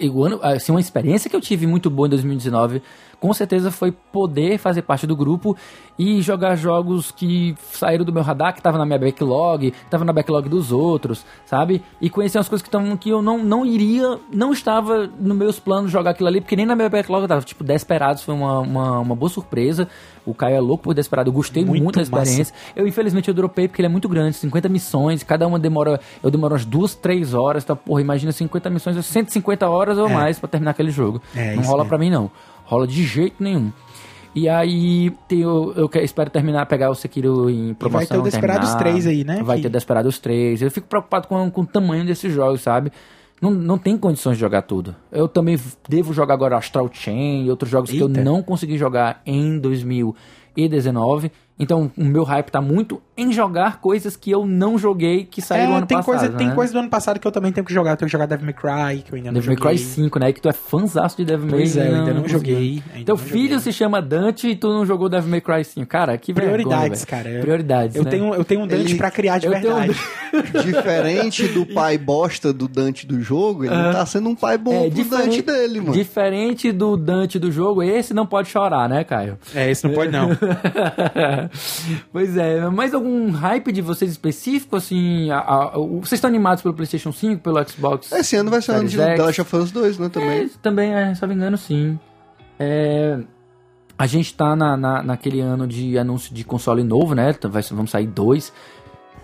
assim, uma experiência que eu tive muito boa em 2019, com certeza foi poder fazer parte do grupo e jogar jogos que saíram do meu radar, que tava na minha backlog, que tava na backlog dos outros, sabe? E conhecer umas coisas que, tão, que eu não, não iria, não estava nos meus planos jogar aquilo ali, porque nem na minha backlog eu tava, tipo, Desperados foi uma, uma, uma boa surpresa. O Caio é louco por Desperado, eu gostei muito, Muito da massa. experiência. Eu, infelizmente, eu dropei porque ele é muito grande, 50 missões, cada uma demora, eu demoro umas duas, três horas, tá? Porra, imagina 50 missões, é 150 horas ou É. mais pra terminar aquele jogo. É, não rola mesmo. pra mim, não. Rola de jeito nenhum. E aí, tem, o- eu, que- espero terminar, pegar o Sekiro em promoção. ter o Desperados terminar. 3 aí, né, Vai que- ter Desperados 3. Eu fico preocupado com, com o tamanho desses jogos, sabe? Não, não tem condições de jogar tudo. Eu também devo jogar agora Astral Chain e outros jogos que eu Eita. não consegui jogar em 2019. Então, o meu hype tá muito em jogar coisas que eu não joguei que saíram É, ano tem passado. coisa, tem né? coisa do ano passado que eu também tenho que jogar. Eu tenho que jogar Devil May Cry, que eu ainda não Devil May joguei. Cry 5, né? Que tu é fãzaço de Devil May Pois é, eu ainda não consegui. joguei. ainda Teu não filho joguei. se chama Dante e tu não jogou Devil May Cry 5. Cara, que Prioridades, vergonha, cara. Prioridades, Eu né? tenho, eu tenho um Dante Ele- pra criar de eu tenho um verdade. Diferente do <laughs> pai bosta do Dante do jogo, ele tá sendo um pai bom É, pro Dante dele, mano. diferente do Dante do jogo, esse não pode chorar, né, Caio? É, esse não pode não. <laughs> <laughs> pois é, mais algum hype de vocês específico, assim? a- a- vocês estão animados pelo PlayStation 5, pelo Xbox? Esse ano vai ser ano de The? Last of Us 2, né, também. É, também, é, se não me engano, sim. É, a gente tá na, na- naquele ano de anúncio de console novo, né? Vai, vamos sair dois.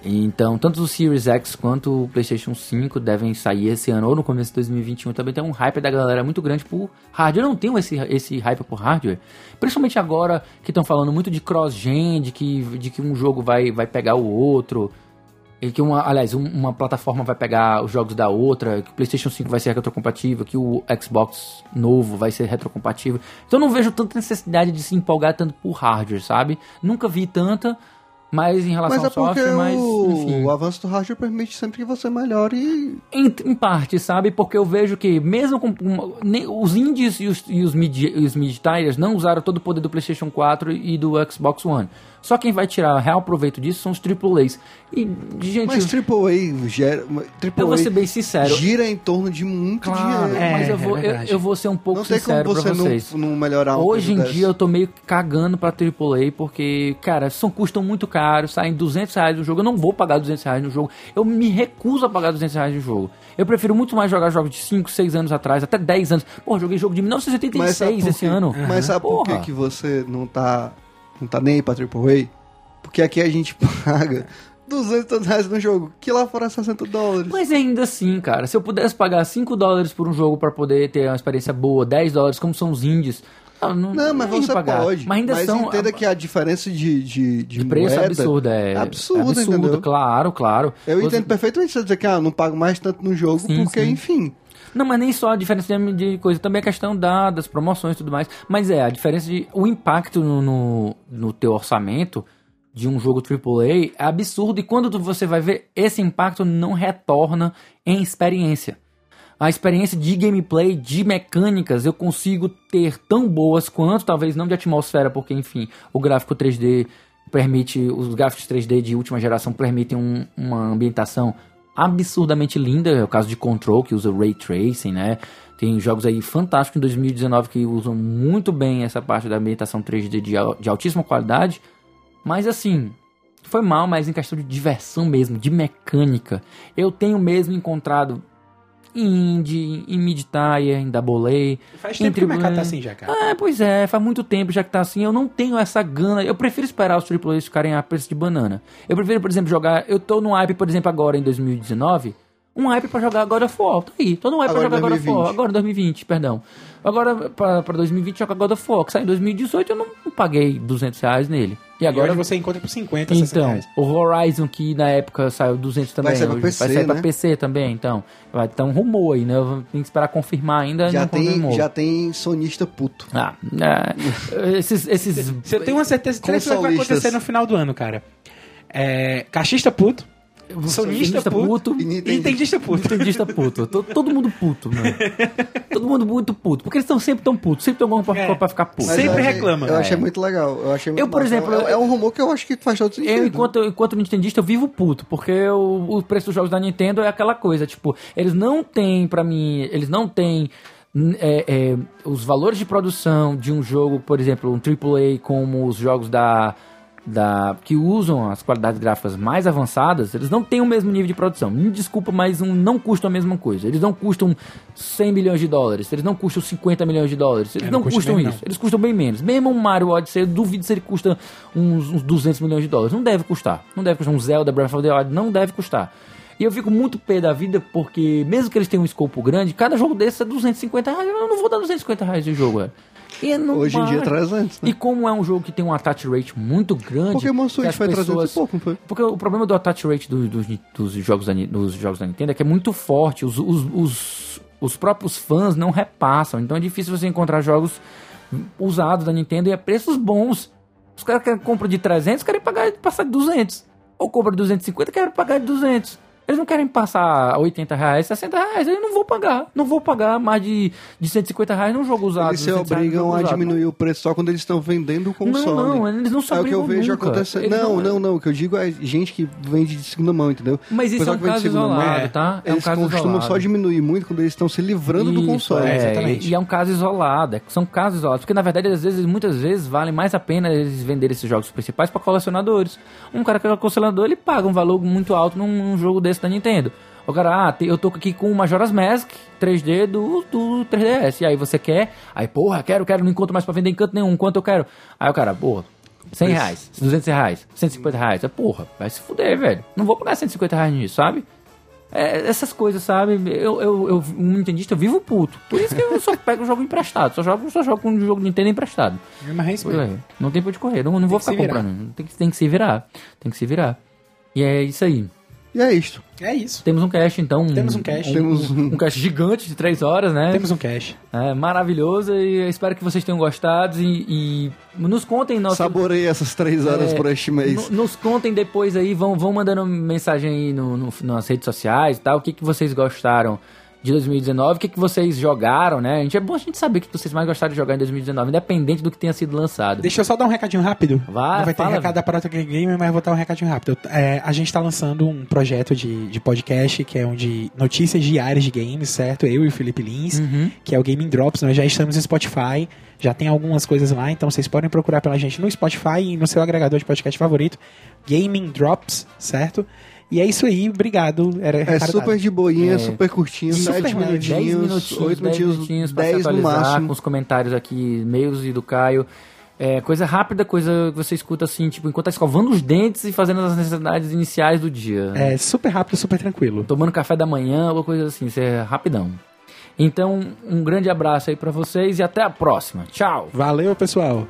Então, tanto o Series X quanto o PlayStation 5 devem sair esse ano ou no começo de 2021. Também tem um hype da galera muito grande por hardware. Eu não tenho esse, esse hype por hardware. Principalmente agora que estão falando muito de cross-gen, de que, de que um jogo vai, vai pegar o outro. E que uma, aliás, um- uma plataforma vai pegar os jogos da outra, que o PlayStation 5 vai ser retrocompatível, que o Xbox novo vai ser retrocompatível. Então não vejo tanta necessidade de se empolgar tanto por hardware, sabe? Nunca vi tanta, mas em relação Mas é ao software, mas o, enfim. o avanço do hardware permite sempre que você melhore. Em, em parte, sabe? Porque eu vejo que mesmo com nem- os indies e os, e os mid-tires não usaram todo o poder do PlayStation 4 e do Xbox One. Só quem vai tirar real proveito disso são os AAAs. E, gente, Mas AAA gera. eu vou ser AAA bem sincero. gira em torno de muito Claro, dinheiro. É, mas eu é vou, eu, verdade. eu vou ser um pouco não sincero como pra você vocês. não, não melhorar Hoje em dia eu tô meio cagando pra AAA porque, cara, são custam muito caros, saem 200 reais no jogo. Eu não vou pagar 200 reais no jogo. Eu me recuso a pagar 200 reais no jogo. Eu prefiro muito mais jogar jogos de 5, 6 anos atrás, até 10 anos. Pô, joguei jogo de Mas 1976 sabe por esse quê? ano. Mas sabe por que, Porra. que você não tá, não tá nem aí pra AAA? Porque aqui a gente <laughs> paga 200 reais no jogo, que lá fora é 60 dólares. Mas ainda assim, cara, se eu pudesse pagar 5 dólares por um jogo pra poder ter uma experiência boa, 10 dólares, como são os indies, Não, não, Não, mas você pagar. pode. Mas ainda são. entenda que a diferença de, de, de, de preço é moeda absurda, é. é absurda, é absurdo, entendeu? claro, claro. Eu Você- entendo perfeitamente você dizer que ah, não pago mais tanto no jogo, Sim, porque, sim. enfim. Não, mas nem só a diferença de, de coisa, também a questão da, das promoções e tudo mais. Mas é, a diferença de. O impacto no, no, no teu orçamento de um jogo AAA é absurdo. E quando você vai ver, esse impacto não retorna em experiência. A experiência de gameplay, de mecânicas, eu consigo ter tão boas quanto, talvez não de atmosfera, porque, enfim, o gráfico 3D permite. Os gráficos 3D de última geração permitem um- uma ambientação absurdamente linda. É o caso de Control, que usa Ray Tracing, né? Tem jogos aí fantásticos em 2019 que usam muito bem essa parte da ambientação 3D de, de altíssima qualidade. Mas assim, foi mal, mas em questão de diversão mesmo, de mecânica. Eu tenho mesmo encontrado em Indie, em Mid-Tier, em Double A. Faz em tempo que o mercado tá assim já, cara. Ah, pois é, faz muito tempo já que tá assim. Eu não tenho essa gana. Eu prefiro esperar os AAAs ficarem a preço de banana. Eu prefiro, por exemplo, jogar. Eu tô no hype, por exemplo, agora em 2019. Um hype pra jogar God of War. Tá aí. Tô no hype Agora pra jogar God of War. 2020. Agora em 2020, perdão. Agora pra, pra 2020 jogar God of War. Que sai em 2018 eu não, não paguei 200 reais nele. E Agora agora. você encontra por 50, 60 Então, reais. o Horizon, que na época saiu 200 também, Vai sair pra hoje PC, vai sair pra né? PC também, então. Vai ter um rumor aí, né? Eu tenho que esperar confirmar ainda. Já não tem, confirmou. já tem sonista puto. Ah, é, esses, esses Você tem uma certeza que vai acontecer no final do ano, cara. É, caixista puto, sonista sonista puto, puto e e nintendista puto. Nintendista puto. Todo, todo mundo puto, mano. Todo mundo muito puto. Porque eles estão sempre tão putos. Sempre tem alguma pra, É. pra ficar puto. Mas Sempre eu achei- reclama. Eu achei É. muito legal. Eu, achei muito Eu, por massa. exemplo, é, eu- é um rumor que eu acho que faz todo sentido. Eu, enquanto, enquanto nintendista, eu vivo puto, porque o, o preço dos jogos da Nintendo é aquela coisa, tipo, eles não têm, pra mim, eles não têm é, é, os valores de produção de um jogo, por exemplo, um AAA como os jogos da, da que usam as qualidades gráficas mais avançadas, eles não têm o mesmo nível de produção. Me desculpa, mas um, não custam a mesma coisa. Eles não custam 100 milhões de dólares, eles não custam 50 milhões de dólares, eles É, não, não custa custam isso. não. Eles custam bem menos. Mesmo um Mario Odyssey, eu duvido se ele custa uns, uns 200 milhões de dólares. Não deve custar. Não deve custar. Um Zelda Breath of the Wild não deve custar. E eu fico muito pé da vida porque, mesmo que eles tenham um escopo grande, cada jogo desse é 250 reais. Eu não vou dar 250 reais de jogo, velho. Hoje em dia é vai. 300, né? E como é um jogo que tem um attach rate muito grande. Pokémon que Switch foi 300 pessoas- e pouco, não foi? porque o problema do attach rate do- dos, dos jogos da, dos jogos da Nintendo é que é muito forte. Os, os, os, os próprios fãs não repassam. Então é difícil você encontrar jogos usados da Nintendo e a preços bons. Os caras que compram de 300 querem pagar passar de 200. Ou compra de 250 querem pagar de 200. Eles não querem passar 80 reais, 60 reais. Eu não vou pagar. Não vou pagar mais de, de 150 reais num jogo usado. Eles se 200 reais num obrigam a usado. diminuir o preço só quando eles estão vendendo o console. Não, não, eles não se É o que eu vejo nunca. acontecer. Eles Não, não- não, não. O que eu digo é gente que vende de segunda mão, entendeu? Mas isso é um caso mão, isolado, é. tá? É um Eles caso costumam isolado. só diminuir muito quando eles estão se livrando do Isso, console. é, exatamente. E, e é um caso isolado, é- são casos isolados. Porque na verdade, às vezes, muitas vezes, vale mais a pena eles venderem esses jogos principais para colecionadores. Um cara que é colecionador, ele paga um valor muito alto num, num jogo desse da Nintendo. O cara, ah, eu tô aqui com o Majora's Mask 3D do, do 3DS. E aí você quer? Aí, porra, quero, quero, não encontro mais pra vender em canto nenhum. Quanto eu quero? Aí o cara, porra, 100 reais, 200 reais, 150 reais. É, porra, vai se fuder, velho. Não vou pagar 150 reais nisso, sabe? É, essas coisas, sabe? Eu, eu, eu, um nintendista, eu vivo puto. Por isso que eu só pego o jogo emprestado. Só jogo, só jogo um jogo Nintendo emprestado. Mas é isso mesmo. É, Não tem pra onde correr. Não, não vou ficar comprando. Tem que, tem que se virar. Tem que se virar. E é isso aí. E é isto. É isso. Temos um cast, então. Temos um cast. Temos um- Um cast gigante de três horas, né? Temos um cash. É, maravilhoso. E eu espero que vocês tenham gostado. E, e nos contem nosso. Saborei essas três horas É, por este mês. no- nos contem depois aí, vão, vão mandando mensagem aí no, no- nas redes sociais e tal, o que, que vocês gostaram de 2019, o que, que vocês jogaram, né? A gente, é bom a gente saber o que vocês mais gostaram de jogar em 2019, independente do que tenha sido lançado. Deixa eu só dar um recadinho rápido. Vai, Não vai ter fala. recado da Parota Game, mas vou dar um recadinho rápido. É, a gente tá lançando um projeto de, de podcast que é um de notícias diárias de games, certo? Eu e o Felipe Lins, Uhum. que é o Gaming Drops. Nós já estamos no Spotify, já tem algumas coisas lá, então vocês podem procurar pela gente no Spotify e no seu agregador de podcast favorito, Gaming Drops, certo? E é isso aí, obrigado. Era É super de boinha, É. super curtinho, Super 7 leve, 10 minutinhos, minutinhos, 8 10 minutinhos, minutinhos pra se 10 no máximo. com os comentários aqui, meus e do Caio. É, coisa rápida, coisa que você escuta assim, tipo, enquanto tá escovando os dentes e fazendo as necessidades iniciais do dia. É super rápido, super tranquilo. Tomando café da manhã, ou coisa assim, isso é rapidão. Então, um grande abraço aí pra vocês e até a próxima. Tchau! Valeu, pessoal!